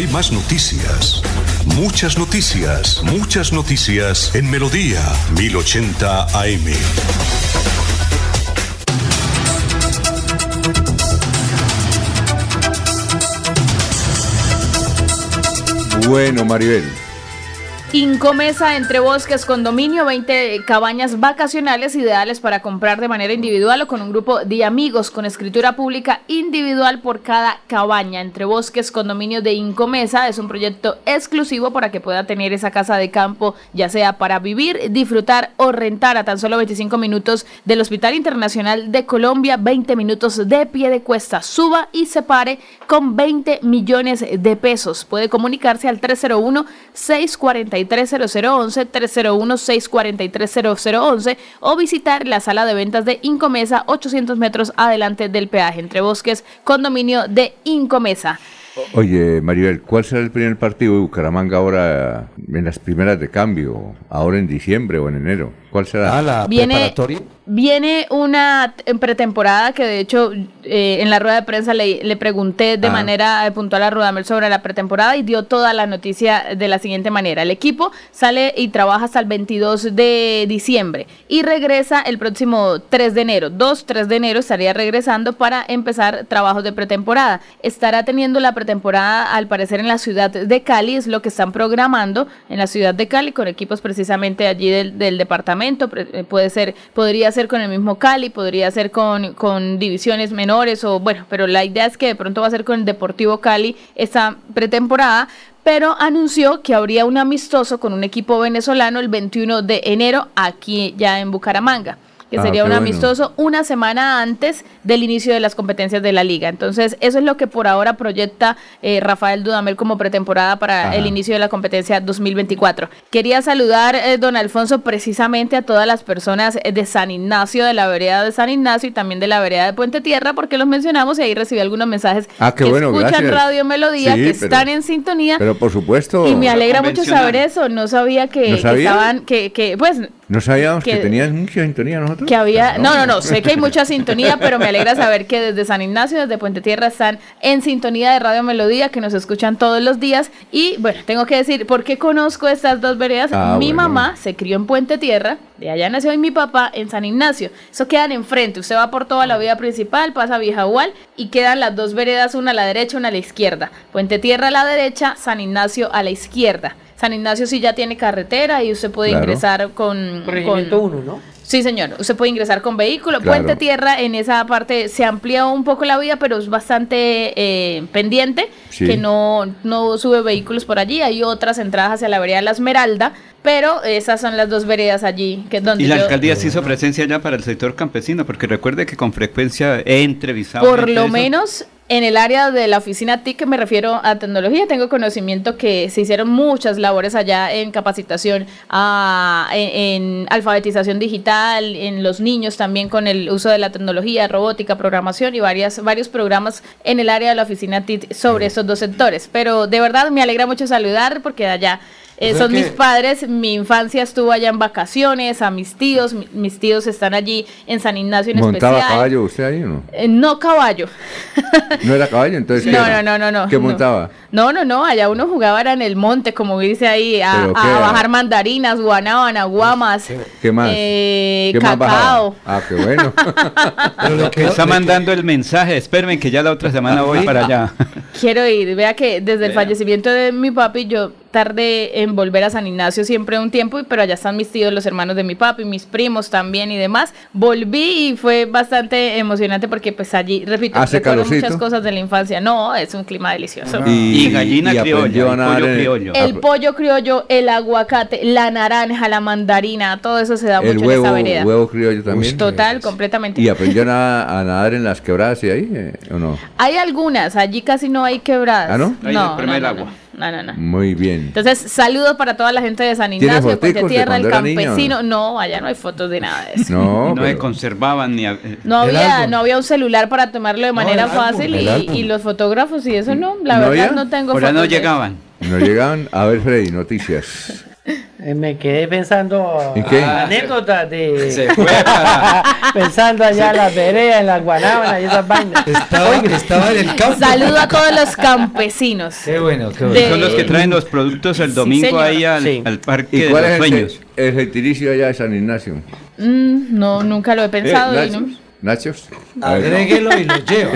Hay más noticias. Muchas noticias, muchas noticias en Melodía 1080 AM. Bueno, Maribel. Incomesa entre bosques, condominio, 20 cabañas vacacionales ideales para comprar de manera individual o con un grupo de amigos con escritura pública individual por cada cabaña. Entre bosques, condominio de Incomesa es un proyecto exclusivo para que pueda tener esa casa de campo, ya sea para vivir, disfrutar o rentar a tan solo 25 minutos del Hospital Internacional de Colombia, 20 minutos de pie de cuesta. Suba y se pare con 20 millones de pesos. Puede comunicarse al 301 640 643-0011, 301-643-0011 o visitar la sala de ventas de Incomesa 800 metros adelante del peaje entre bosques, condominio de Incomesa. Oye, Maribel, ¿cuál será el primer partido de Bucaramanga ahora en las primeras de cambio? ¿Ahora en diciembre o en enero? ¿Cuál será? Ah, la Viene- preparatoria. Viene una pretemporada que de hecho eh, en la rueda de prensa le, le pregunté de Ah. manera eh, puntual a Rudamel sobre la pretemporada y dio toda la noticia de la siguiente manera. El equipo sale y trabaja hasta el 22 de diciembre y regresa el próximo 3 de enero. 2, 3 de enero estaría regresando para empezar trabajos de pretemporada. Estará teniendo la pretemporada al parecer en la ciudad de Cali, es lo que están programando en la ciudad de Cali con equipos precisamente allí del, del departamento. Pre- eh, Puede ser, podría ser con el mismo Cali, podría ser con, con divisiones menores o bueno, pero la idea es que de pronto va a ser con el Deportivo Cali esta pretemporada. Pero anunció que habría un amistoso con un equipo venezolano el 21 de enero aquí ya en Bucaramanga que Ah, sería un bueno. amistoso una semana antes del inicio de las competencias de la liga. Entonces, eso es lo que por ahora proyecta eh, Rafael Dudamel como pretemporada para Ajá. el inicio de la competencia 2024. Quería saludar, eh, don Alfonso, precisamente a todas las personas eh, de San Ignacio, de la vereda de San Ignacio y también de la vereda de Puente Tierra, porque los mencionamos y ahí recibí algunos mensajes Ah, qué que bueno, escuchan gracias. Radio Melodía, Sí, que pero- están en sintonía. Pero por supuesto. y me alegra mucho saber eso. No sabía que, ¿No que sabía? estaban, que, que pues No sabíamos que, que- tenías mucha sintonía nosotros. que había, no, no, no, sé que hay mucha sintonía, pero me alegra saber que desde San Ignacio, desde Puente Tierra están en sintonía de Radio Melodía, que nos escuchan todos los días. Y bueno, tengo que decir, ¿por qué conozco estas dos veredas? Ah, mi bueno. mamá se crió en Puente Tierra, de allá nació y mi papá en San Ignacio. Eso quedan enfrente, usted va por toda la vía principal, pasa a Viejahual y quedan las dos veredas, una a la derecha, una a la izquierda. Puente Tierra a la derecha, San Ignacio a la izquierda. San Ignacio sí ya tiene carretera y usted puede Claro. ingresar con... Corregimiento con- uno, ¿no? Sí, señor. Usted puede ingresar con vehículo. Claro. Puente Tierra, en esa parte se amplía un poco la vía, pero es bastante eh, pendiente, Sí. que no, no sube vehículos por allí. Hay otras entradas hacia la vereda La Esmeralda, pero esas son las dos veredas allí, que es donde Y la yo- alcaldía se hizo presencia ya para el sector campesino, porque recuerde que con frecuencia he entrevistado. por de lo eso. menos En el área de la oficina TIC, me refiero a tecnología, tengo conocimiento que se hicieron muchas labores allá en capacitación, a- en, en alfabetización digital, en los niños también con el uso de la tecnología, robótica, programación y varias, varios programas en el área de la oficina TIC sobre esos dos sectores. Pero de verdad me alegra mucho saludar porque allá eh, son que- mis padres, mi infancia estuvo allá en vacaciones, a mis tíos, mi- mis tíos están allí en San Ignacio en ¿Montaba especial. caballo usted ahí o no? Eh, no caballo. ¿No era caballo? Entonces, ¿qué No, era? no, no, no, no, ¿Qué montaba? No, no, no, allá uno jugaba era en el monte, como dice ahí, a, bajar mandarinas, guanábana, guamas, ¿Qué más? eh, ¿Qué más cacao. bajaba? Ah, qué bueno. Está mandando el mensaje, espérenme que ya la otra semana voy para allá. Quiero ir, vea que desde el fallecimiento de mi papi yo tardé en volver a San Ignacio siempre un tiempo, y- pero allá están mis tíos, los hermanos de mi papi, mis primos también y demás. Volví y fue bastante emocionante porque pues allí, repito, ¿Hace muchas cosas de la infancia. No, es un clima delicioso. Y- Y gallina y criolla, nadar pollo criollo. El pollo criollo, el aguacate, la naranja, la mandarina, todo eso se da El mucho huevo, en esa vereda. huevo criollo también. Total, completamente. ¿Y aprendió a, na- a nadar en las quebradas y ahí eh, o no? Hay algunas, allí casi no hay quebradas. ¿Ah, no? No, Ahí no, el primer no, agua. no. No, no, no. Muy bien. Entonces, saludos para toda la gente de San ¿Tiene Ignacio, de Puente Tierra, el campesino. No, allá no hay fotos de nada de eso. No, No se conservaban ni... a- eh, No había, no había un celular para tomarlo de manera fácil y, los fotógrafos y eso no, la ¿No verdad había? no tengo fotos no llegaban. No llegaban. A ver, Freddy, noticias. Eh, Me quedé pensando ¿En qué? anécdotas de Se fue pensando allá en las veredas, en las guanábanas y esas vainas. estaba en el campo. Saludo a todos los campesinos. Qué bueno, qué De- Son los que traen los productos el domingo señor. ahí al, Sí. al parque ¿Y de cuál los es el, sueños. el gentilicio allá de San Ignacio? Mm, no, nunca lo he pensado. Eh, y no- ¿Nachos? Agréguelo y lo lleva.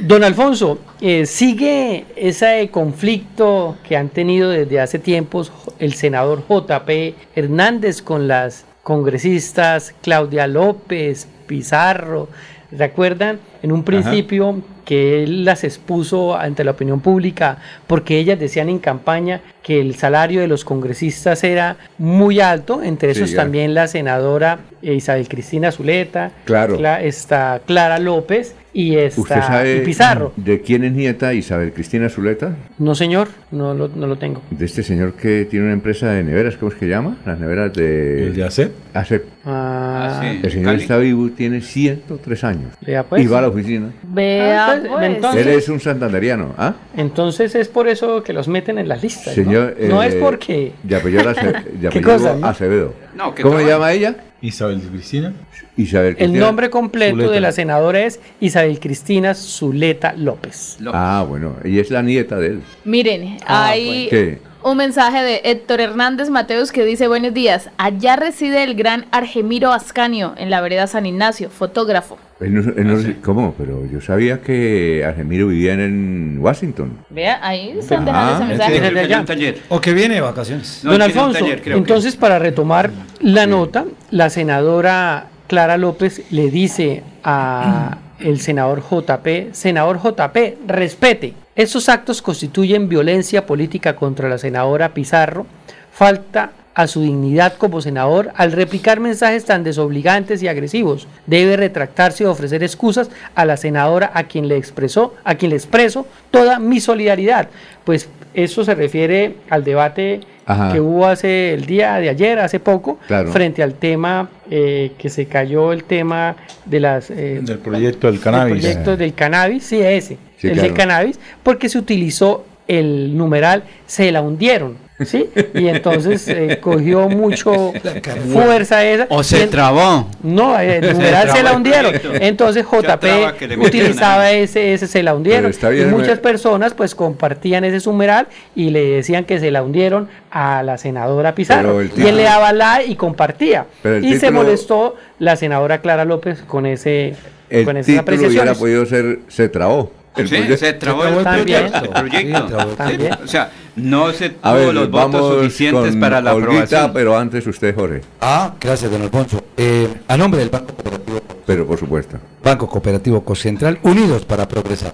Don Alfonso, eh, sigue ese conflicto que han tenido desde hace tiempos el senador JP Hernández con las congresistas Claudia López, Pizarro. ¿Recuerdan? En un principio que él las expuso ante la opinión pública porque ellas decían en campaña que el salario de los congresistas era muy alto, entre esos también la senadora Isabel Cristina Zuleta, Claro. Está Clara López y ¿Usted está sabe y Pizarro. de quién es nieta Isabel Cristina Zuleta? No, señor, no lo, no lo tengo. De este señor que tiene una empresa de neveras, ¿cómo es que llama? Las neveras de... ¿El de ACEP? ACEP. Ah, El señor está vivo, tiene 103 años. Vea, pues. y va a la oficina. Vea, Ah, entonces- pues. entonces- Él es un santanderiano, ¿ah? Entonces es por eso que los meten en las listas. ¿no? Señor, no eh, es porque. De apellido, Ace- de ¿Qué apellido cosa, no? Acevedo. No, que ¿Cómo se llama ella? Isabel Cristina. Isabel El nombre completo Zuleta. de la senadora es Isabel Cristina Zuleta López. Ah, bueno, ella es la nieta de él. Miren, Ah, hay ¿Qué? Un mensaje de Héctor Hernández Mateus que dice, buenos días, allá reside el gran Argemiro Ascanio en la vereda San Ignacio, fotógrafo. Él no- él Ah, no- ¿Cómo? Pero yo sabía que Argemiro vivía en Washington. Vea, ahí están Ah, dejando ese mensaje. Desde allá. un taller. O que viene de vacaciones. No, Don Alfonso, taller, creo que. entonces para retomar la nota, la senadora Clara López le dice a el senador JP, senador JP, respete, estos actos constituyen violencia política contra la senadora Pizarro, falta a su dignidad como senador al replicar mensajes tan desobligantes y agresivos. Debe retractarse y ofrecer excusas a la senadora a quien le expresó, a quien le expreso toda mi solidaridad. Pues eso se refiere al debate Ajá. que hubo hace el día de ayer, hace poco, Claro. frente al tema eh, que se cayó el tema de las eh, Del proyecto del del cannabis. proyecto del cannabis, sí, ese, Sí, el claro. del cannabis, porque se utilizó el numeral, se la hundieron, ¿sí? Y entonces eh, cogió mucho fuerza esa. O se trabó. no, el numeral se la hundieron. Entonces JP utilizaba ese, ese se la hundieron. Pero está bien, y muchas personas pues compartían ese numeral y le decían que se la hundieron a la senadora Pizarro. Y él le daba like y compartía. Y se molestó la senadora Clara López con ese El con esas título hubiera podido ser Se trabó. El Sí, proyecto- se trabó el También. proyecto. el proyecto. Sí. Sí. O sea, no se tuvo ver, los votos suficientes para la Olguita, aprobación. pero antes usted, Jorge. Ah, gracias, don Alfonso. Eh, a nombre del Banco Cooperativo, Pero por supuesto. Banco Cooperativo Cocentral, unidos para progresar.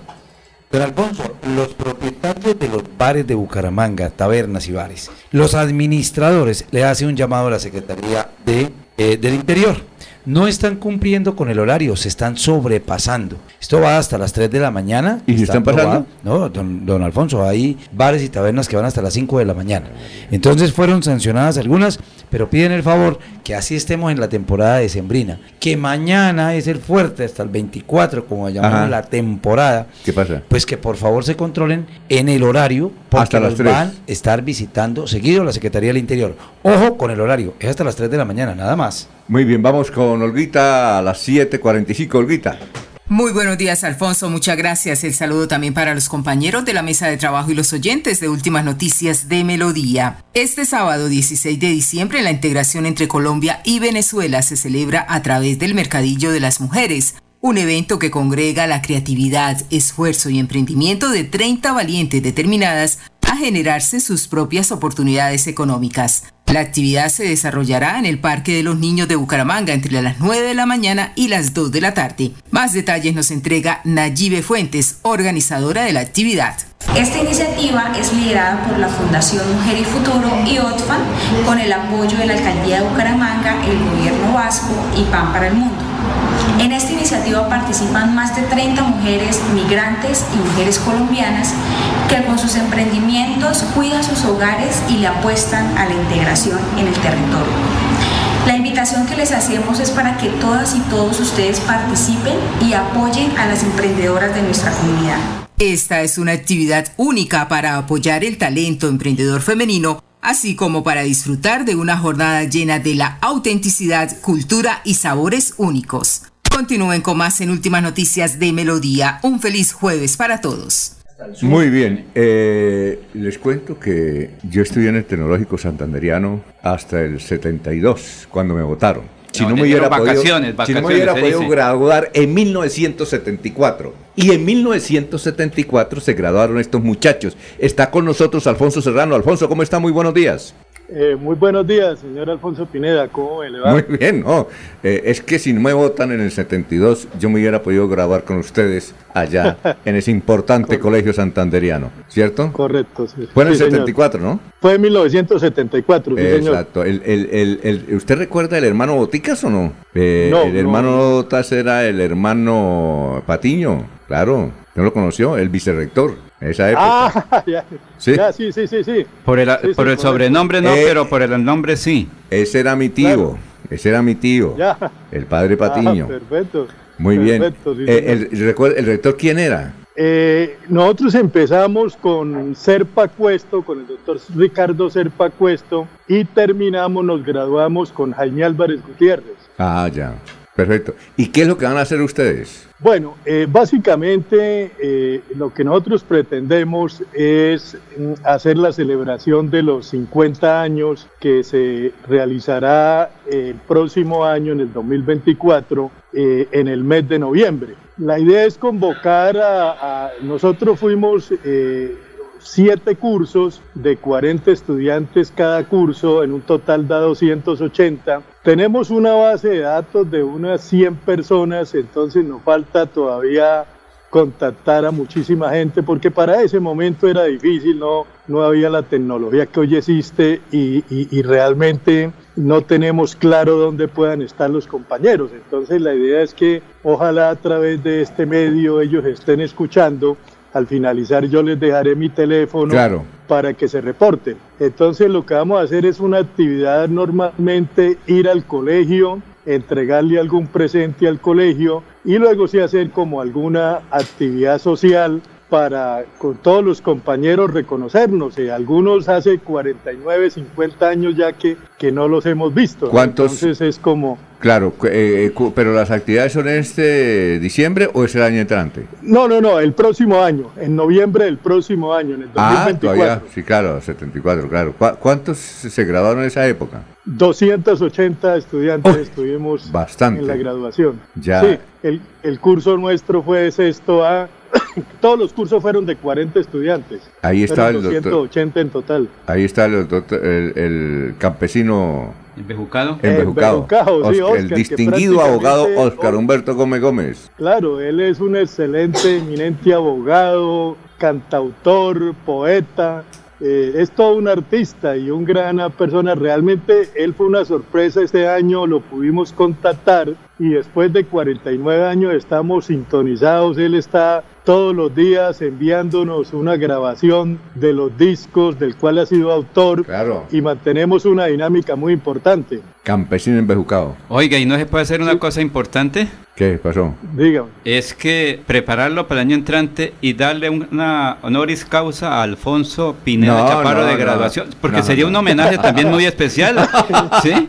Don Alfonso, los propietarios de los bares de Bucaramanga, tabernas y bares, los administradores le hacen un llamado a la Secretaría de, eh, del Interior no están cumpliendo con el horario, se están sobrepasando. Esto va hasta las 3 de la mañana. ¿Y se está están pasando? No, don, don Alfonso, hay bares y tabernas que van hasta las 5 de la mañana. Entonces fueron sancionadas algunas, pero piden el favor que así estemos en la temporada decembrina, que mañana es el fuerte hasta el 24, como llamamos Ajá. la temporada. ¿Qué pasa? Pues que por favor se controlen en el horario, porque Hasta las los 3. van a estar visitando seguido la Secretaría del Interior. Ojo con el horario, es hasta las 3 de la mañana, nada más. Muy bien, vamos con Olguita a las 7.45, Olguita. Muy buenos días, Alfonso. Muchas gracias. El saludo también para los compañeros de la mesa de trabajo y los oyentes de Últimas Noticias de Melodía. Este sábado 16 de diciembre, la integración entre Colombia y Venezuela se celebra a través del Mercadillo de las Mujeres. Un evento que congrega la creatividad, esfuerzo y emprendimiento de 30 valientes determinadas a generarse sus propias oportunidades económicas. La actividad se desarrollará en el Parque de los Niños de Bucaramanga entre las 9 de la mañana y las 2 de la tarde. Más detalles nos entrega Nayibe Fuentes, organizadora de la actividad. Esta iniciativa es liderada por la Fundación Mujer y Futuro y OTFAN con el apoyo de la Alcaldía de Bucaramanga, el Gobierno Vasco y PAN para el Mundo. En esta iniciativa participan más de 30 mujeres migrantes y mujeres colombianas que con sus emprendimientos cuidan sus hogares y le apuestan a la integración en el territorio. La invitación que les hacemos es para que todas y todos ustedes participen y apoyen a las emprendedoras de nuestra comunidad. Esta es una actividad única para apoyar el talento emprendedor femenino, así como para disfrutar de una jornada llena de la autenticidad, cultura y sabores únicos. Continúen con más en Últimas Noticias de Melodía. Un feliz jueves para todos. Muy bien, eh, les cuento que yo estudié en el Tecnológico Santanderiano hasta el 72, cuando me votaron. Si No, me hubiera dieron podido, vacaciones, si no me vacaciones, hubiera podido dice. graduar en 1974. Y en 1974 se graduaron estos muchachos. Está con nosotros Alfonso Serrano. Alfonso, ¿cómo está? Muy buenos días. Eh, muy buenos días, señor Alfonso Pineda. ¿Cómo me le va? Muy bien, no. eh, es que si no me votan en el 72, yo me hubiera podido grabar con ustedes allá, en ese importante colegio santanderiano, ¿cierto? Correcto, sí. Fue en el Sí, señor. 74, ¿no? Fue en 1974, sí, señor. Exacto. El, el- el- el- ¿Usted recuerda el hermano Boticas o no? Eh, No, el no. hermano Botas era el hermano Patiño, claro. ¿No lo conoció? El vicerrector, en esa época. Ah, ya. Sí. Ya, sí, sí, sí, sí. Por el, Sí, sí, por el sobrenombre no, Eh, pero por el nombre sí. Ese era mi tío, ese era mi tío, Ya. el padre Patiño. Ah, perfecto. Muy bien. Perfecto, sí, Eh, el, ¿El rector quién era? Eh, nosotros empezamos con Serpa Cuesto, con el doctor Ricardo Serpa Cuesto, y terminamos, nos graduamos con Jaime Álvarez Gutiérrez. Ah, ya. Perfecto. ¿Y qué es lo que van a hacer ustedes? Bueno, eh, básicamente eh, lo que nosotros pretendemos es mm, hacer la celebración de los 50 años que se realizará el próximo año, en el 2024, eh, en el mes de noviembre. La idea es convocar a, a- nosotros fuimos... siete cursos de 40 estudiantes cada curso, en un total da 280. Tenemos una base de datos de unas 100 personas, entonces nos falta todavía contactar a muchísima gente, porque para ese momento era difícil, no, no había la tecnología que hoy existe y- y realmente no tenemos claro dónde puedan estar los compañeros. Entonces la idea es que ojalá a través de este medio ellos estén escuchando. Al finalizar yo les dejaré mi teléfono Claro. para que se reporten. Entonces lo que vamos a hacer es una actividad normalmente ir al colegio, entregarle algún presente al colegio y luego sí hacer como alguna actividad social para con todos los compañeros reconocernos. Eh, algunos hace 49, 50 años ya que, que no los hemos visto. ¿Cuántos? Entonces es como... Claro, eh, cu- pero las actividades son este diciembre o es el año entrante? No, no, no, el próximo año, en noviembre del próximo año, en el Ah, 2024. todavía, sí, claro, 74, claro. ¿Cu- ¿Cuántos se graduaron en esa época? 280 estudiantes estuvimos bastante. en la graduación. Ya. Sí, el, el curso nuestro fue de sexto A. Todos los cursos fueron de 40 estudiantes. Ahí está el doctor. 280 en total. Ahí está el, doctor- el, el campesino ¿Embejucado? embejucado. Embejucado, sí, Oscar- el distinguido abogado Oscar Humberto Gómez Gómez. Claro, él es un excelente, eminente abogado, cantautor, poeta. eh, es todo un artista y un gran persona. Realmente él fue una sorpresa este año, lo pudimos contactar y después de 49 años estamos sintonizados. Él está todos los días enviándonos una grabación de los discos del cual ha sido autor Claro. y mantenemos una dinámica muy importante. Campesino embejucado. Oiga, ¿y no se puede hacer una cosa importante? ¿Qué pasó? Dígame. Es que prepararlo para el año entrante y darle una honoris causa a Alfonso Pineda No, Chaparro no, de no. graduación, porque No, sería no. un homenaje también muy especial, ¿sí?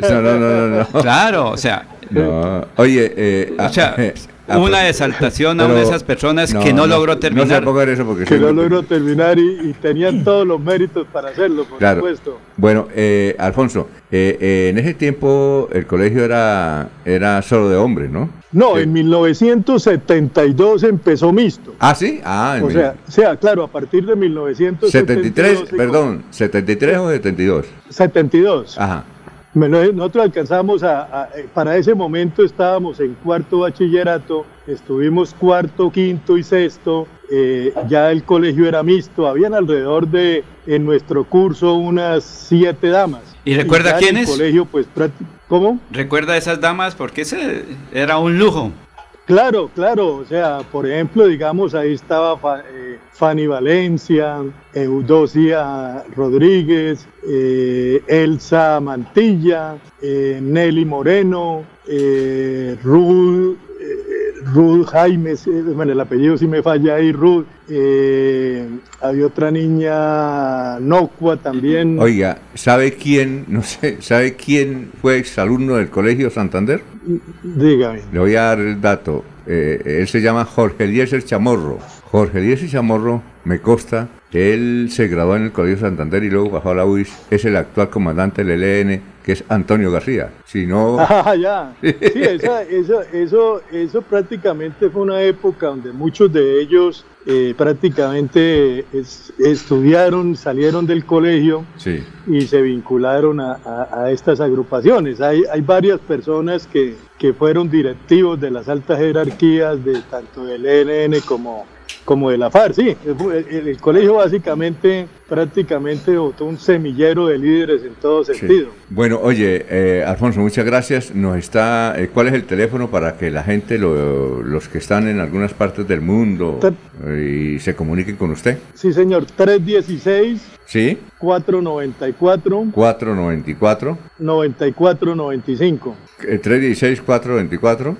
No, no, no, no, no. Claro, o sea, No. Oye, eh, o sea, una pues, exaltación a una de esas personas que no, logró No terminar. se ponga en eso porque Que no logró terminar y, y tenían todos los méritos para hacerlo, por Claro. supuesto. Bueno, eh, Alfonso, eh, eh, en ese tiempo el colegio era, era solo de hombres, ¿no? No, en 1972 empezó mixto. Ah, sí. Ah, en O sea, o sea, claro, a partir de 1972. 73, se- perdón, 73 o 72. 72. Ajá. Bueno, Nosotros alcanzamos a, a- eh, para ese momento estábamos en cuarto bachillerato, estuvimos cuarto, quinto y sexto, eh, ya el colegio era mixto, habían alrededor de, en nuestro curso, unas siete damas. ¿Y recuerda el quiénes? colegio, pues, ¿cómo? Recuerda a esas damas porque ese era un lujo. Claro, claro, o sea, por ejemplo, digamos, ahí estaba eh, Fanny Valencia, Eudosia Rodríguez, eh, Elsa Mantilla, eh, Nelly Moreno, Ruth, Ruth Jaime, bueno, el apellido sí me falla ahí, Ruth, eh, había otra niña, Nocua también. Oiga, ¿sabe quién, no sé, sabe quién fue exalumno del colegio Santander? Dígame. Le voy a dar el dato. Eh, él se llama Jorge Eliezer Chamorro. Jorge Eliezer Chamorro, me consta, él se graduó en el Colegio Santander y luego bajó a la UIS. Es el actual comandante del ELN, que es Antonio García. Si no... Ah, ya. Sí, esa- esa- eso, eso prácticamente fue una época donde muchos de ellos eh, prácticamente es- estudiaron, salieron del colegio Sí. y se vincularon a, a- a estas agrupaciones. Hay, hay varias personas que, que fueron directivos de las altas jerarquías de tanto del ENN como, como de la FARC. Sí, el, el- el colegio básicamente prácticamente botó un semillero de líderes en todo Sí. sentido. Bueno, oye, eh, Alfonso, muchas gracias. Nos está, eh, ¿cuál es el teléfono para que la gente, lo- los que están en algunas partes del mundo, eh, y se comuniquen con usted? Sí, señor, 316 Sí, 494 494, 9495. eh, 316 424.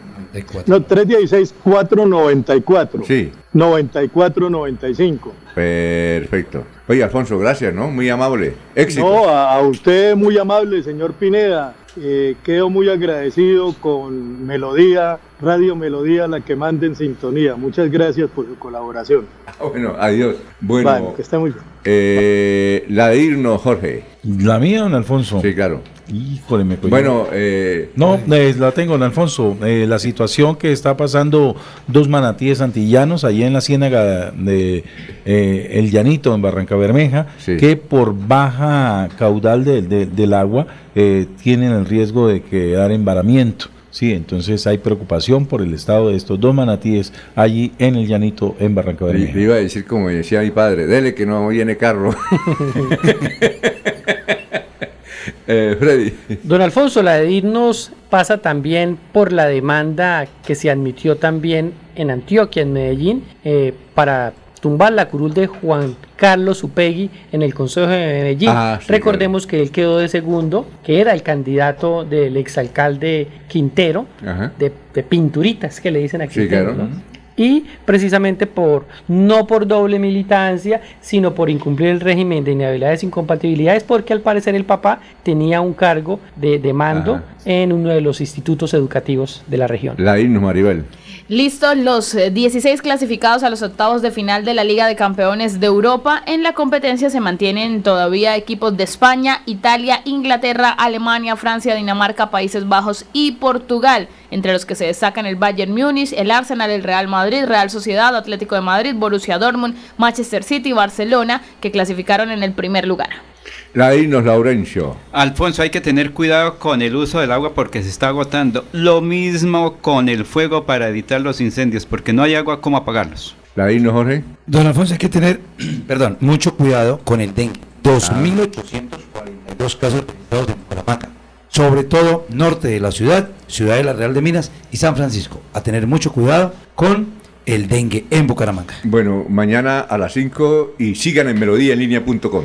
No, 316 494 Sí, 9495. Perfecto. Oye, Alfonso, gracias, ¿no? Muy amable. Éxito. No, a, a usted muy amable, señor Pineda. Eh, quedo muy agradecido con Melodía, Radio Melodía, la que manda en sintonía. Muchas gracias por su colaboración. Bueno, adiós. Bueno, Vale, que esté muy bien. eh, la de irnos, Jorge. ¿La mía, don Alfonso? Sí, claro. Híjole, me cogió. Bueno, eh, No, eh, la tengo, don Alfonso. Eh, la situación que está pasando dos manatíes antillanos allá en la ciénaga de eh, El Llanito, en Barranca Bermeja, que por baja caudal de- de- del agua eh, tienen el riesgo de quedar en varamiento. Sí, entonces hay preocupación por el estado de estos dos manatíes allí en El Llanito, en Barranca Bermeja. le iba a decir como decía mi padre, dele que no viene carro. Eh, Freddy. Don Alfonso, la de irnos pasa también por la demanda que se admitió también en Antioquia, en Medellín, eh, para tumbar la curul de Juan Carlos Upegui en el Consejo de Medellín. Ah, sí, Recordemos que él quedó de segundo, que era el candidato del exalcalde Quintero, de, de pinturitas que le dicen a Sí, claro. ¿no? Y precisamente por no por doble militancia, sino por incumplir el régimen de inhabilidades e incompatibilidades, porque al parecer el papá tenía un cargo de, de mando Ajá. en uno de los institutos educativos de la región. La irnos, Maribel. Listo, los eh, 16 clasificados a los octavos de final de la Liga de Campeones de Europa. En la competencia se mantienen todavía equipos de España, Italia, Inglaterra, Alemania, Francia, Dinamarca, Países Bajos y Portugal, entre los que se destacan el Bayern Múnich, el Arsenal, el Real Madrid, Real Sociedad, Atlético de Madrid, Borussia Dortmund, Manchester City y Barcelona, que clasificaron en el primer lugar. La de irnos, Laurencio. Alfonso, hay que tener cuidado con el uso del agua porque se está agotando. Lo mismo con el fuego para evitar los incendios, porque no hay agua como apagarlos. La ¿no, Jorge? Don Alfonso, hay que tener, perdón, mucho cuidado con el dengue. 2.842 casos registrados en Bucaramanga. Sobre todo norte de la ciudad, Ciudad de la Real de Minas y San Francisco. A tener mucho cuidado con el dengue en Bucaramanga. Bueno, mañana a las 5 y sigan en melodíaenlínea.com.